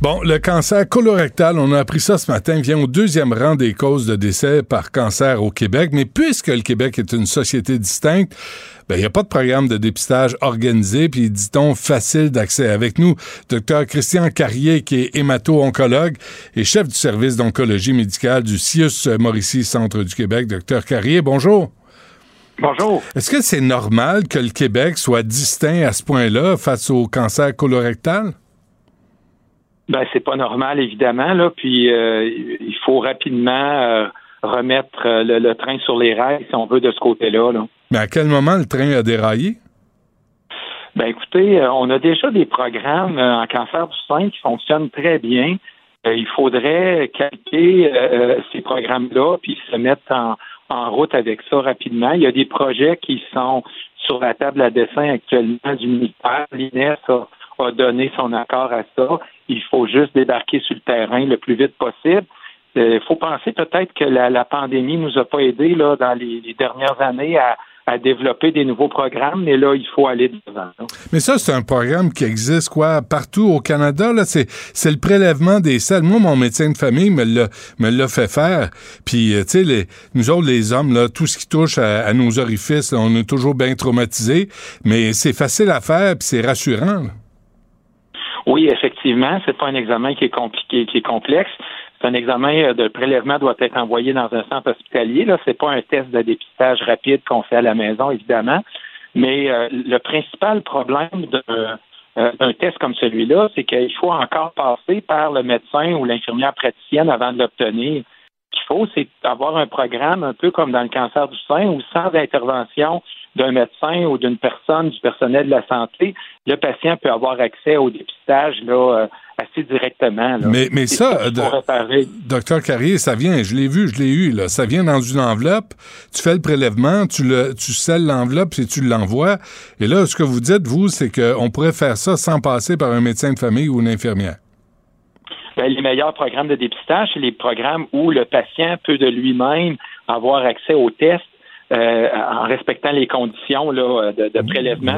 Bon, le cancer colorectal, on a appris ça ce matin, vient au deuxième rang des causes de décès par cancer au Québec. Mais puisque le Québec est une société distincte, ben, il n'y a pas de programme de dépistage organisé, puis dit-on facile d'accès. Avec nous, Dr Christian Carrier, qui est hémato-oncologue et chef du service d'oncologie médicale du CIUS Mauricie Centre du Québec. Dr Carrier, bonjour. Bonjour. Est-ce que c'est normal que le Québec soit distinct à ce point-là face au cancer colorectal? Ben c'est pas normal évidemment là. Puis euh, il faut rapidement euh, remettre euh, le, le train sur les rails si on veut de ce côté-là. Là. Mais à quel moment le train a déraillé? Ben écoutez, on a déjà des programmes en cancer du sein qui fonctionnent très bien. Il faudrait calquer euh, ces programmes-là puis se mettre en, en route avec ça rapidement. Il y a des projets qui sont sur la table à dessin actuellement du ministère. L'INES a, a donné son accord à ça. Il faut juste débarquer sur le terrain le plus vite possible. Il faut penser peut-être que la, la pandémie nous a pas aidés là, dans les, dernières années à, développer des nouveaux programmes, mais là, il faut aller devant. Mais ça, c'est un programme qui existe, quoi, partout au Canada, là. C'est, c'est le prélèvement des selles. Moi, mon médecin de famille me l'a, fait faire. Puis, euh, tu sais, nous autres, les hommes, là, tout ce qui touche à, nos orifices, on est toujours bien traumatisés. Mais c'est facile à faire, puis c'est rassurant, Oui, effectivement, c'est pas un examen qui est compliqué, qui est complexe. C'est un examen euh, de prélèvement doit être envoyé dans un centre hospitalier. Là, c'est pas un test de dépistage rapide qu'on fait à la maison, évidemment. Mais euh, le principal problème d'un euh, test comme celui-là, c'est qu'il faut encore passer par le médecin ou l'infirmière praticienne avant de l'obtenir. Ce qu'il faut, c'est avoir un programme un peu comme dans le cancer du sein où sans intervention d'un médecin ou d'une personne du personnel de la santé, le patient peut avoir accès au dépistage là, assez directement. Mais, mais ça, docteur Carrier, ça vient, je l'ai vu, je l'ai eu, là. Ça vient dans une enveloppe, tu fais le prélèvement, tu le, tu scelles l'enveloppe et tu l'envoies. Et là, ce que vous dites, vous, c'est qu'on pourrait faire ça sans passer par un médecin de famille ou une infirmière. Ben, les meilleurs programmes de dépistage, c'est les programmes où le patient peut de lui-même avoir accès au test euh, en respectant les conditions là, de, de prélèvement,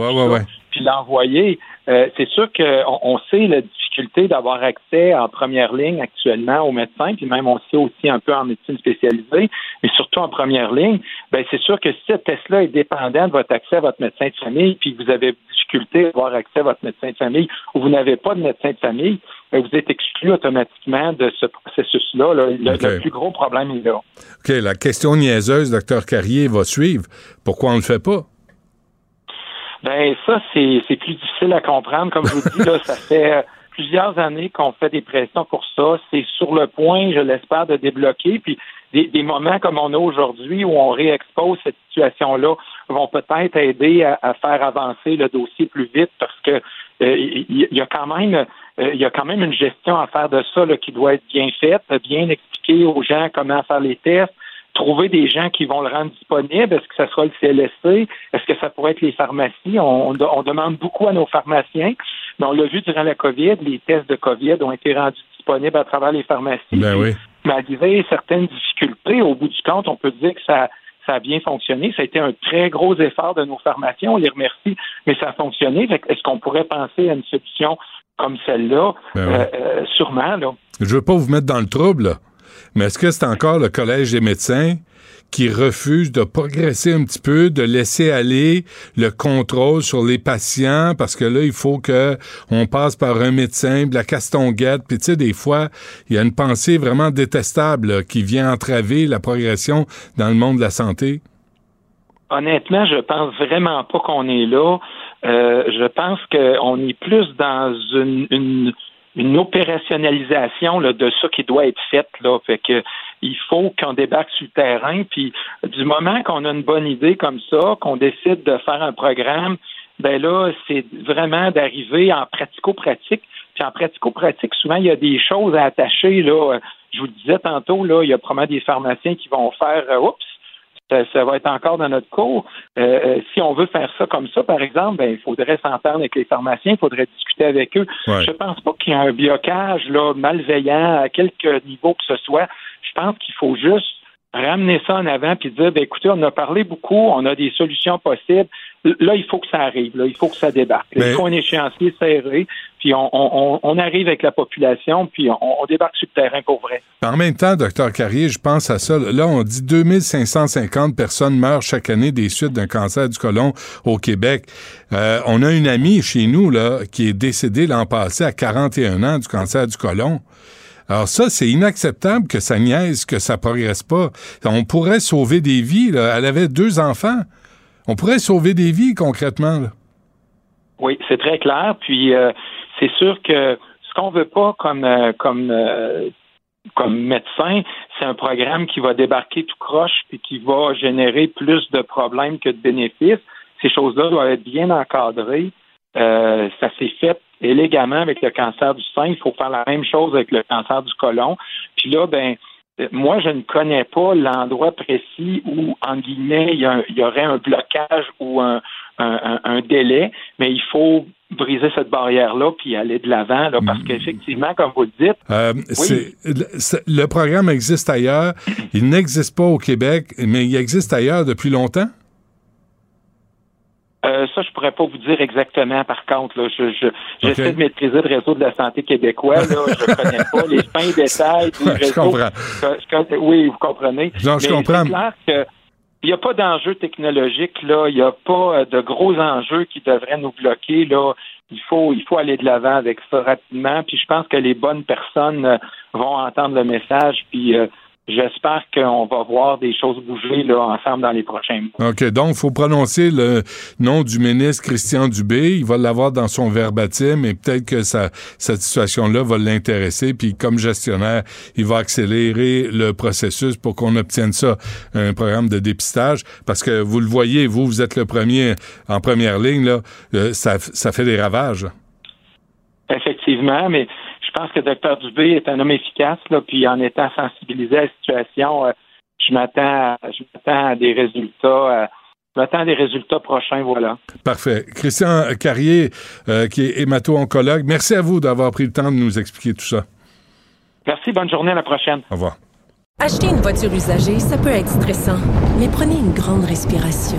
puis l'envoyer. Euh, c'est sûr qu'on on sait la difficulté d'avoir accès en première ligne actuellement aux médecins, puis même on sait aussi un peu en médecine spécialisée, mais surtout en première ligne. Ben c'est sûr que si ce test-là est dépendant de votre accès à votre médecin de famille, puis que vous avez difficulté à avoir accès à votre médecin de famille, ou vous n'avez pas de médecin de famille, ben vous êtes exclu automatiquement de ce processus-là. Le, le, plus gros problème est là. OK, la question niaiseuse, docteur Carrier, va suivre. Pourquoi on ne le fait pas? Ben ça, c'est, c'est plus difficile à comprendre. Comme je vous dis, là, ça fait plusieurs années qu'on fait des pressions pour ça. C'est sur le point, je l'espère, de débloquer. Puis des, moments comme on a aujourd'hui où on réexpose cette situation-là vont peut-être aider à, faire avancer le dossier plus vite parce que euh, il y, a quand même euh, il y a quand même une gestion à faire de ça là, qui doit être bien faite, bien expliquer aux gens comment faire les tests, trouver des gens qui vont le rendre disponible? Est-ce que ça sera le CLSC? Est-ce que ça pourrait être les pharmacies? On, demande beaucoup à nos pharmaciens. Mais on l'a vu durant la COVID, les tests de COVID ont été rendus disponibles à travers les pharmacies. Ben oui. Malgré certaines difficultés, au bout du compte, on peut dire que ça, ça a bien fonctionné. Ça a été un très gros effort de nos pharmaciens. On les remercie, mais ça a fonctionné. Est-ce qu'on pourrait penser à une solution comme celle-là? Ben euh, euh, sûrement, là. Je veux pas vous mettre dans le trouble, mais est-ce que c'est encore le Collège des médecins qui refuse de progresser un petit peu, de laisser aller le contrôle sur les patients? Parce que là, il faut que on passe par un médecin, de la castonguette. Puis tu sais, des fois, il y a une pensée vraiment détestable qui vient entraver la progression dans le monde de la santé. Honnêtement, je pense vraiment pas qu'on est là. Euh, je pense qu'on est plus dans une une opérationnalisation là, de ça qui doit être fait. Là. Fait que il faut qu'on débarque sur le terrain. Puis du moment qu'on a une bonne idée comme ça, qu'on décide de faire un programme, ben là, c'est vraiment d'arriver en pratico-pratique. Puis en pratico-pratique, souvent, il y a des choses à attacher. Là. Je vous le disais tantôt, là, il y a probablement des pharmaciens qui vont faire euh, Oups, ça, va être encore dans notre cours. Euh, euh, si on veut faire ça comme ça, par exemple, ben, il faudrait s'entendre avec les pharmaciens, il faudrait discuter avec eux. Je pense pas qu'il y a un blocage là, malveillant à quelque niveau que ce soit. Je pense qu'il faut juste ramener ça en avant puis dire ben, écoutez, on a parlé beaucoup, on a des solutions possibles. Là, il faut que ça arrive, là, il faut que ça débarque. Il faut un échéancier serré, puis on, arrive avec la population, puis on, débarque sur le terrain pour vrai. En même temps, docteur Carrier, je pense à ça. Là, on dit 2550 personnes meurent chaque année des suites d'un cancer du côlon au Québec. Euh, on a une amie chez nous là qui est décédée l'an passé à 41 ans du cancer du côlon. Alors ça, c'est inacceptable que ça niaise, que ça progresse pas. On pourrait sauver des vies. Elle avait deux enfants. On pourrait sauver des vies concrètement. Oui, c'est très clair. Puis euh, c'est sûr que ce qu'on veut pas comme euh, comme euh, comme médecin, c'est un programme qui va débarquer tout croche et qui va générer plus de problèmes que de bénéfices. Ces choses-là doivent être bien encadrées. Ça s'est fait élégamment avec le cancer du sein. Il faut faire la même chose avec le cancer du côlon. Puis là, ben, moi, je ne connais pas l'endroit précis où, en guillemets, il y, aurait un blocage ou un, délai, mais il faut briser cette barrière-là puis aller de l'avant, parce mm. qu'effectivement, comme vous le dites... Euh, le programme existe ailleurs. Il n'existe pas au Québec, mais il existe ailleurs depuis longtemps? Euh, ça, je pourrais pas vous dire exactement. Par contre, là, je, je j'essaie de maîtriser le réseau de la santé québécois. Là, je connais pas les fins détails du réseau. Je comprends. oui, vous comprenez. Non, je comprends. C'est clair que il n'y a pas d'enjeu technologique là. Il n'y a pas euh, de gros enjeux qui devraient nous bloquer là. Il faut, il faut aller de l'avant avec ça rapidement. Puis je pense que les bonnes personnes euh, vont entendre le message. Puis euh, J'espère qu'on va voir des choses bouger là, ensemble dans les prochains mois. OK. Donc, il faut prononcer le nom du ministre Christian Dubé. Il va l'avoir dans son verbatim et peut-être que ça, cette situation-là va l'intéresser. Puis, comme gestionnaire, il va accélérer le processus pour qu'on obtienne ça, un programme de dépistage. Parce que vous le voyez, vous, vous êtes le premier en première ligne. Là, euh, ça, ça fait des ravages. Effectivement, mais pense que Dr Dubé est un homme efficace, là, puis en étant sensibilisé à la situation, euh, je m'attends je m'attends à des résultats. Euh, je m'attends à des résultats prochains, voilà. Parfait. Christian Carrier, euh, qui est hémato-oncologue, merci à vous d'avoir pris le temps de nous expliquer tout ça. Merci, bonne journée, à la prochaine. Au revoir. Acheter une voiture usagée, ça peut être stressant, mais prenez une grande respiration.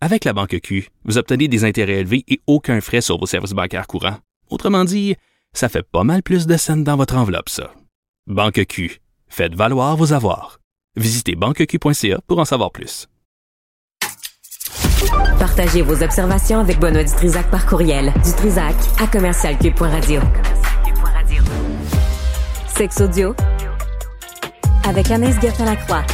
Avec la banque Q, vous obtenez des intérêts élevés et aucun frais sur vos services bancaires courants. Autrement dit, ça fait pas mal plus de scènes dans votre enveloppe, ça. Banque Q, faites valoir vos avoirs. Visitez banqueq.ca pour en savoir plus. Partagez vos observations avec Benoît Dutrisac par courriel. Dutrisac à commercialcube.radio. Sex audio avec Anaïs Gertin-Lacroix.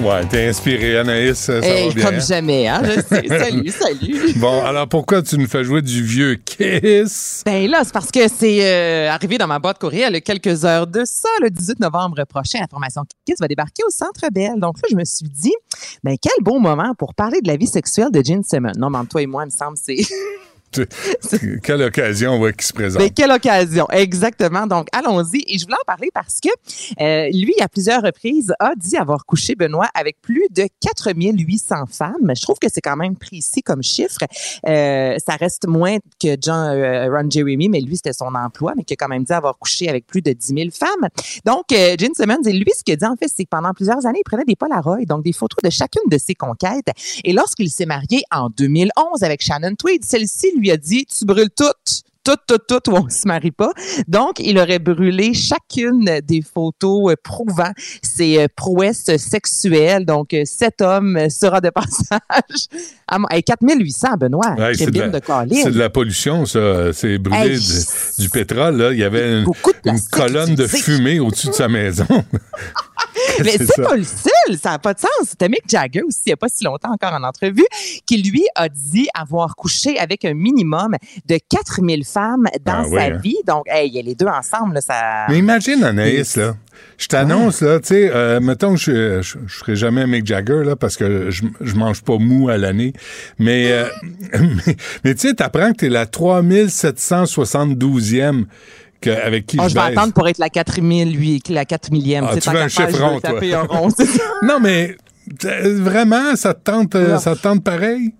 Ouais, t'es inspiré, Anaïs. Ça va bien. Comme jamais, hein? Je sais. salut, salut. Bon, alors pourquoi tu nous fais jouer du vieux Kiss? Ben là, c'est parce que c'est euh, arrivé dans ma boîte courriel quelques heures de ça, le 18 novembre prochain. La formation Kiss va débarquer au Centre Bell. Donc là, je me suis dit, ben quel bon moment pour parler de la vie sexuelle de Gene Simmons. Non, mais toi et moi, il me semble, c'est. quelle occasion ouais, qui se présente. Mais quelle occasion, exactement. Donc, allons-y. Et je voulais en parler parce que euh, lui, à plusieurs reprises, a dit avoir couché Benoît avec plus de 4800 femmes. Je trouve que c'est quand même précis comme chiffre. Euh, ça reste moins que John euh, Ron Jeremy, mais lui, c'était son emploi, mais qui a quand même dit avoir couché avec plus de 10 000 femmes. Donc, euh, Gene Simmons, et lui, ce qu'il a dit, en fait, c'est que pendant plusieurs années, il prenait des Polaroids, donc des photos de chacune de ses conquêtes. Et lorsqu'il s'est marié en 2011 avec Shannon Tweed, celle-ci lui a dit, tu brûles toutes tout, tout, tout, ou on se marie pas. Donc, il aurait brûlé chacune des photos euh, prouvant ses euh, prouesses sexuelles. Donc, euh, cet homme sera de passage à 4800, Benoît. c'est de, de, la pollution, ça. C'est brûlé du, pétrole. Là. Il y avait une, une colonne de fumée au-dessus de sa maison. Mais c'est pas le seul, ça n'a pas de sens. C'était Mick Jagger aussi, il n'y a pas si longtemps encore en entrevue, qui lui a dit avoir couché avec un minimum de 4000 femmes dans ah sa hein. vie. Donc, hey, les deux ensemble, ça. Mais imagine, Anaïs, là. Je t'annonce, là, tu sais, euh, mettons que je, je, ferai jamais Mick Jagger, là, parce que je, je mange pas mou à l'année. Mais, euh, mais, mais tu sais, t'apprends que t'es la 3772e avec qui oh, je, vais attendre pour être la 4000, la 4 millième. Ah, tu veux un chiffre rond, toi. non, mais vraiment, ça te tente, euh, ça te tente pareil?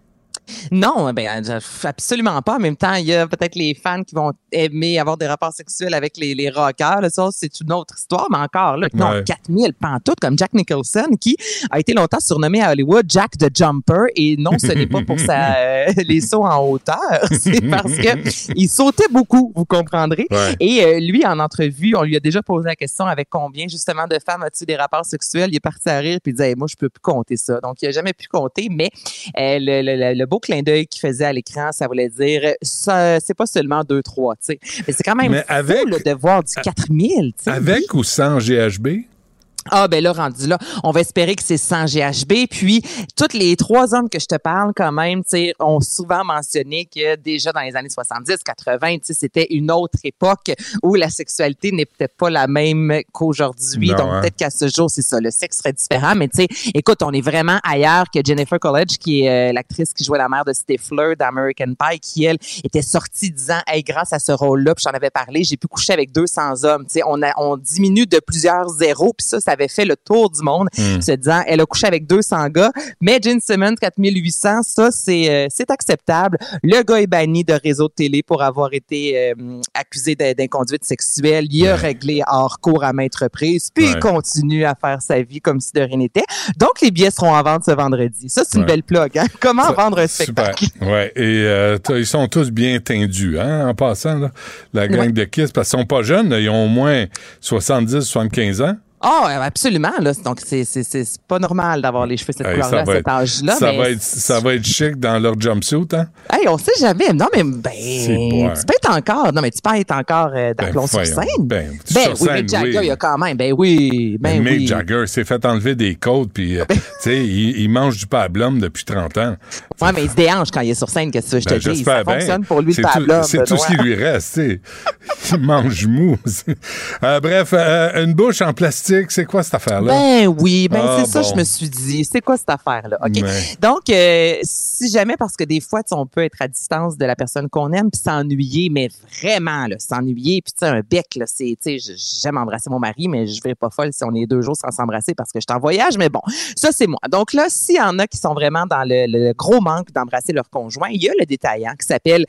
Non, ben absolument pas. En même temps, il y a peut-être les fans qui vont aimer avoir des rapports sexuels avec les, les rockers. Là, ça, c'est une autre histoire, mais encore là, non, 4000 pantoutes comme Jack Nicholson, qui a été longtemps surnommé à Hollywood Jack the Jumper. Et non, ce n'est pas pour sa, euh, les sauts en hauteur, c'est parce que il sautait beaucoup, vous comprendrez. Et euh, lui, en entrevue, on lui a déjà posé la question avec combien justement de femmes as-tu des rapports sexuels? Il est parti à rire puis il disait, moi, je peux plus compter ça. Donc, il a jamais pu compter, mais euh, le, le, le beau clin d'œil qu'il faisait à l'écran, ça voulait dire, c'est pas seulement 2-3, tu sais. Mais c'est quand même Mais fou, de voir du 4000. Avec ou sans GHB? Ah ben là rendu là, on va espérer que c'est sans GHB. Puis tous les trois hommes que je te parle quand même, tu sais, ont souvent mentionné que déjà dans les années 70, 80, tu sais, c'était une autre époque où la sexualité n'est peut-être pas la même qu'aujourd'hui. Donc hein. peut-être qu'à ce jour c'est ça, le sexe serait différent. Mais tu sais, écoute, on est vraiment ailleurs que Jennifer Coolidge, qui est euh, l'actrice qui jouait la mère de Stifler d'American Pie, qui elle était sortie disant, hey, grâce à ce rôle-là, puis j'en avais parlé, j'ai pu coucher avec 200 hommes. Tu sais, on a, on diminue de plusieurs zéros, puis ça, ça avait fait le tour du monde, Mm. se disant, elle a couché avec 200 gars, mais Gene Simmons, 4800, ça, c'est euh, c'est acceptable. Le gars est banni de réseau de télé pour avoir été euh, accusé d'in- d'inconduite sexuelle. Il a réglé hors cours à maintes reprises, puis il continue à faire sa vie comme si de rien n'était. Donc, les billets seront en vente ce vendredi. Ça, c'est une Ouais. belle plug. Hein? Comment Ça- vendre un Super. spectacle? Ouais. Et euh, ils sont tous bien tendus, hein, en passant, là, la gang de Kiss, parce qu'ils sont pas jeunes, là, ils ont au moins 70, 75 ans. Ah, absolument. Là. Donc, c'est pas normal d'avoir les cheveux de cette Hey, couleur-là à cet âge-là. ça, mais va être, ça va être chic dans leur jumpsuit, hein? Hey, on sait jamais. Non, mais ben, tu peux être encore. Non, mais tu peux être encore euh, d'aplomb sur voyons. scène. Ben, Ben sur oui, scène, Mick Jagger, oui. il y a quand même. Ben oui, ben Mick oui. Jagger s'est fait enlever des côtes, puis, euh, tu sais, il, il mange du pablum depuis 30 ans. Ouais, mais il se déhanche quand il est sur scène, qu'est-ce que je te Ben, dis? Ça bien. fonctionne pour lui, C'est tout-. C'est tout ce qui lui reste, tu sais. Il mange mou. Euh, bref, euh, une bouche en plastique, c'est quoi cette affaire-là? Ben oui, ben Ah, c'est ça, je me suis dit. C'est quoi cette affaire-là? OK? Donc, euh, si jamais, parce que des fois, on peut être à distance de la personne qu'on aime puis s'ennuyer, mais vraiment, là, s'ennuyer. Puis, tu sais, un bec, là, c'est, tu sais, j'aime embrasser mon mari, mais je vais pas folle si on est deux jours sans s'embrasser parce que je suis en voyage. Mais bon, ça, c'est moi. Donc là, s'il y en a qui sont vraiment dans le, le gros d'embrasser leur conjoint, il y a le détaillant qui s'appelle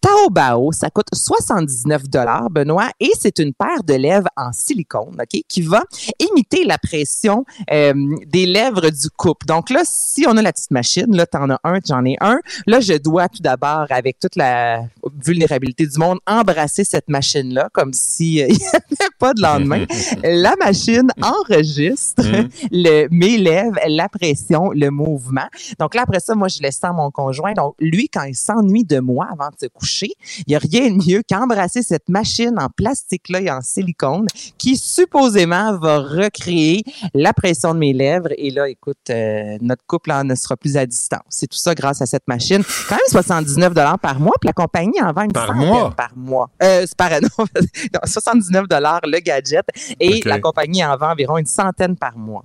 Taobao. Ça coûte 79 dollars, Benoît, et c'est une paire de lèvres en silicone, OK, qui va imiter la pression euh, des lèvres du couple. Donc là, si on a la petite machine, là, t'en as un, j'en ai un. Là, je dois tout d'abord, avec toute la vulnérabilité du monde, embrasser cette machine-là comme si euh, il n'y avait pas de lendemain. la machine enregistre Mhm. le, mes lèvres, la pression, le mouvement. Donc là, après ça, moi, je laisse ça à mon conjoint. Donc, lui, quand il s'ennuie de moi avant de se coucher, il n'y a rien de mieux qu'embrasser cette machine en plastique-là et en silicone qui, supposément, va recréer la pression de mes lèvres. Et là, écoute, euh, notre couple là, ne sera plus à distance. C'est tout ça grâce à cette machine. Quand même 79 par mois, puis la compagnie en vend une Par centaine mois? par mois. Euh, c'est par non, non, 79 le gadget et la compagnie en vend environ une centaine par mois.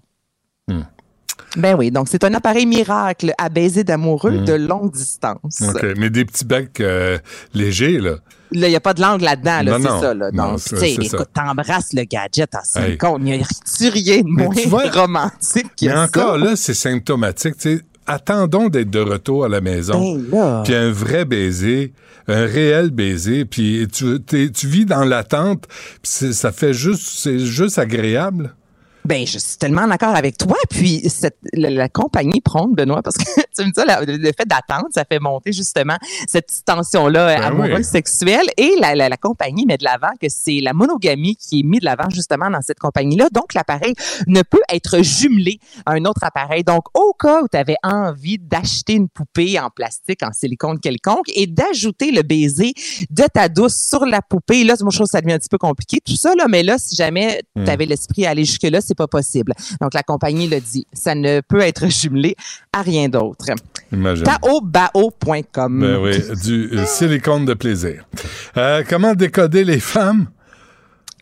Hmm. Ben oui, donc c'est un appareil miracle à baiser d'amoureux Hmm. de longue distance. OK, mais des petits becs euh, légers, là. Là, il n'y a pas de langue là-dedans, là, c'est ça. Là. Donc, tu sais, ça. écoute, t'embrasses le gadget en silicone. Il n'y a rien de moins tu vois- romantique que Mais ça. encore là, c'est symptomatique. tu sais. Attendons d'être de retour à la maison. Ben. Puis un vrai baiser, un réel baiser. Puis tu, tu vis dans l'attente. Ça fait juste, c'est juste agréable. Ben, je suis tellement d'accord avec toi. Puis, cette, la, la compagnie prône, Benoît, parce que tu me dis, ça, la- le fait d'attendre, ça fait monter justement cette tension-là euh, Ben amoureuse, oui. sexuelle. Et la, la, la compagnie met de l'avant que c'est la monogamie qui est mise de l'avant justement dans cette compagnie-là. Donc, l'appareil ne peut être jumelé à un autre appareil. Donc, au cas où tu avais envie d'acheter une poupée en plastique, en silicone quelconque, et d'ajouter le baiser de ta douce sur la poupée, là, moi, je trouve que ça devient un petit peu compliqué, tout ça, là. Mais là, si jamais Hmm. tu avais l'esprit à aller jusque-là, c'est pas possible. Donc, la compagnie l'a dit. Ça ne peut être jumelé à rien d'autre. Taobao.com. Ben oui, du silicone de plaisir. Euh, comment décoder les femmes?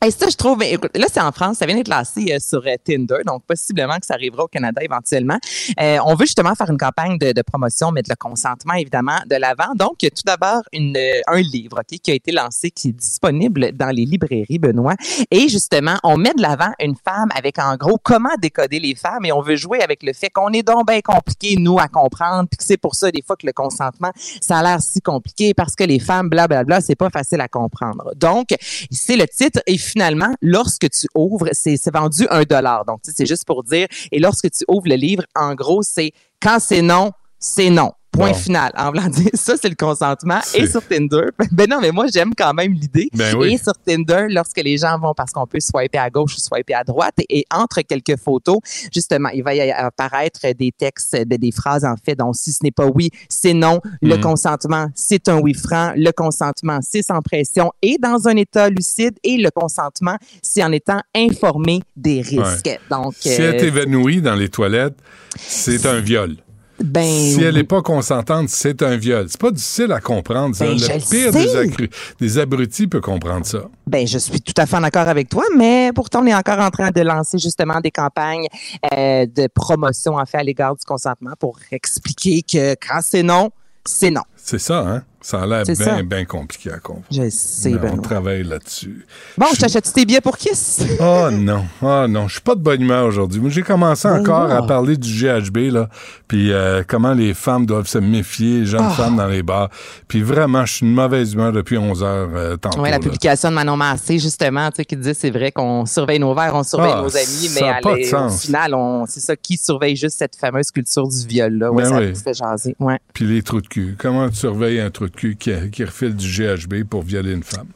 Et ça, je trouve, ben, écoute, là, c'est en France, ça vient d'être lancé euh, sur euh, Tinder, donc possiblement que ça arrivera au Canada éventuellement. Euh, on veut justement faire une campagne de, de promotion, mettre le consentement, évidemment, de l'avant. Donc, tout d'abord euh, un livre ok, qui a été lancé, qui est disponible dans les librairies, Benoît. Et justement, on met de l'avant une femme avec, en gros, comment décoder les femmes, et on veut jouer avec le fait qu'on est donc bien compliqué, nous, à comprendre, puis que c'est pour ça, des fois, que le consentement, ça a l'air si compliqué, parce que les femmes, blablabla, c'est pas facile à comprendre. Donc, c'est le titre, finalement, lorsque tu ouvres, c'est vendu un dollar. Donc, c'est juste pour dire. Et lorsque tu ouvres le livre, en gros, c'est quand c'est non, c'est non. Point Bon. final. En voulant dire, ça, c'est le consentement. Et sur Tinder, ben non, mais moi, j'aime quand même l'idée. Ben oui. Et sur Tinder, lorsque les gens vont, parce qu'on peut swiper à gauche ou swiper à droite, et, et entre quelques photos, justement, il va y apparaître des textes, de- des phrases, en fait, donc si ce n'est pas oui, c'est non. Le Mhm. consentement, c'est un oui franc. Le consentement, c'est sans pression et dans un état lucide. Et le consentement, c'est en étant informé des risques. Ouais. Donc, Si elle est euh, dans les toilettes, c'est un viol. Ben, si elle n'est pas consentante, c'est un viol. C'est pas difficile à comprendre. ça. Ben, le le pire des abrutis peut comprendre ça. Ben, je suis tout à fait en accord avec toi, mais pourtant, on est encore en train de lancer justement des campagnes euh, de promotion, en fait, à l'égard du consentement pour expliquer que quand c'est non, c'est non. C'est ça, hein? Ça a l'air bien, bien compliqué à comprendre. Je sais, Mais on travaille là-dessus. Bon, je t'achète tes billets pour Kiss. Oh non, oh non, je suis pas de bonne humeur aujourd'hui. J'ai commencé Ben encore non. à parler du GHB, là, puis euh, comment les femmes doivent se méfier, les jeunes Ah. femmes dans les bars. Puis vraiment, je suis de mauvaise humeur depuis 11 heures euh, tantôt. Oui, la là. publication de Manon Massé, justement, tu sais, qui disait c'est vrai qu'on surveille nos verres, on surveille Ah, nos amis, mais à au final, c'est ça qui surveille juste cette fameuse culture du viol-là. Ouais, Ben ça oui. fait jaser. Ouais. Puis les trous de cul. Comment tu surveilles un trou de cul qui, qui refile du GHB pour violer une femme?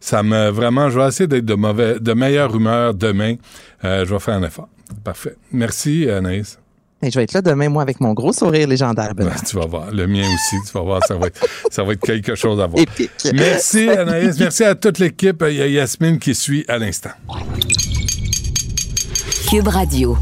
Ça me vraiment, je vais essayer d'être de mauvais, de meilleure humeur demain. Euh, je vais faire un effort. Parfait. Merci, Anaïs. Et je vais être là demain, moi, avec mon gros sourire légendaire. Tu vas voir. Le mien aussi. Tu vas voir. Ça va être, ça va être quelque chose à voir. Épique. Merci, Anaïs. Merci à toute l'équipe. Il y a Yasmine qui suit à l'instant. Cube Radio.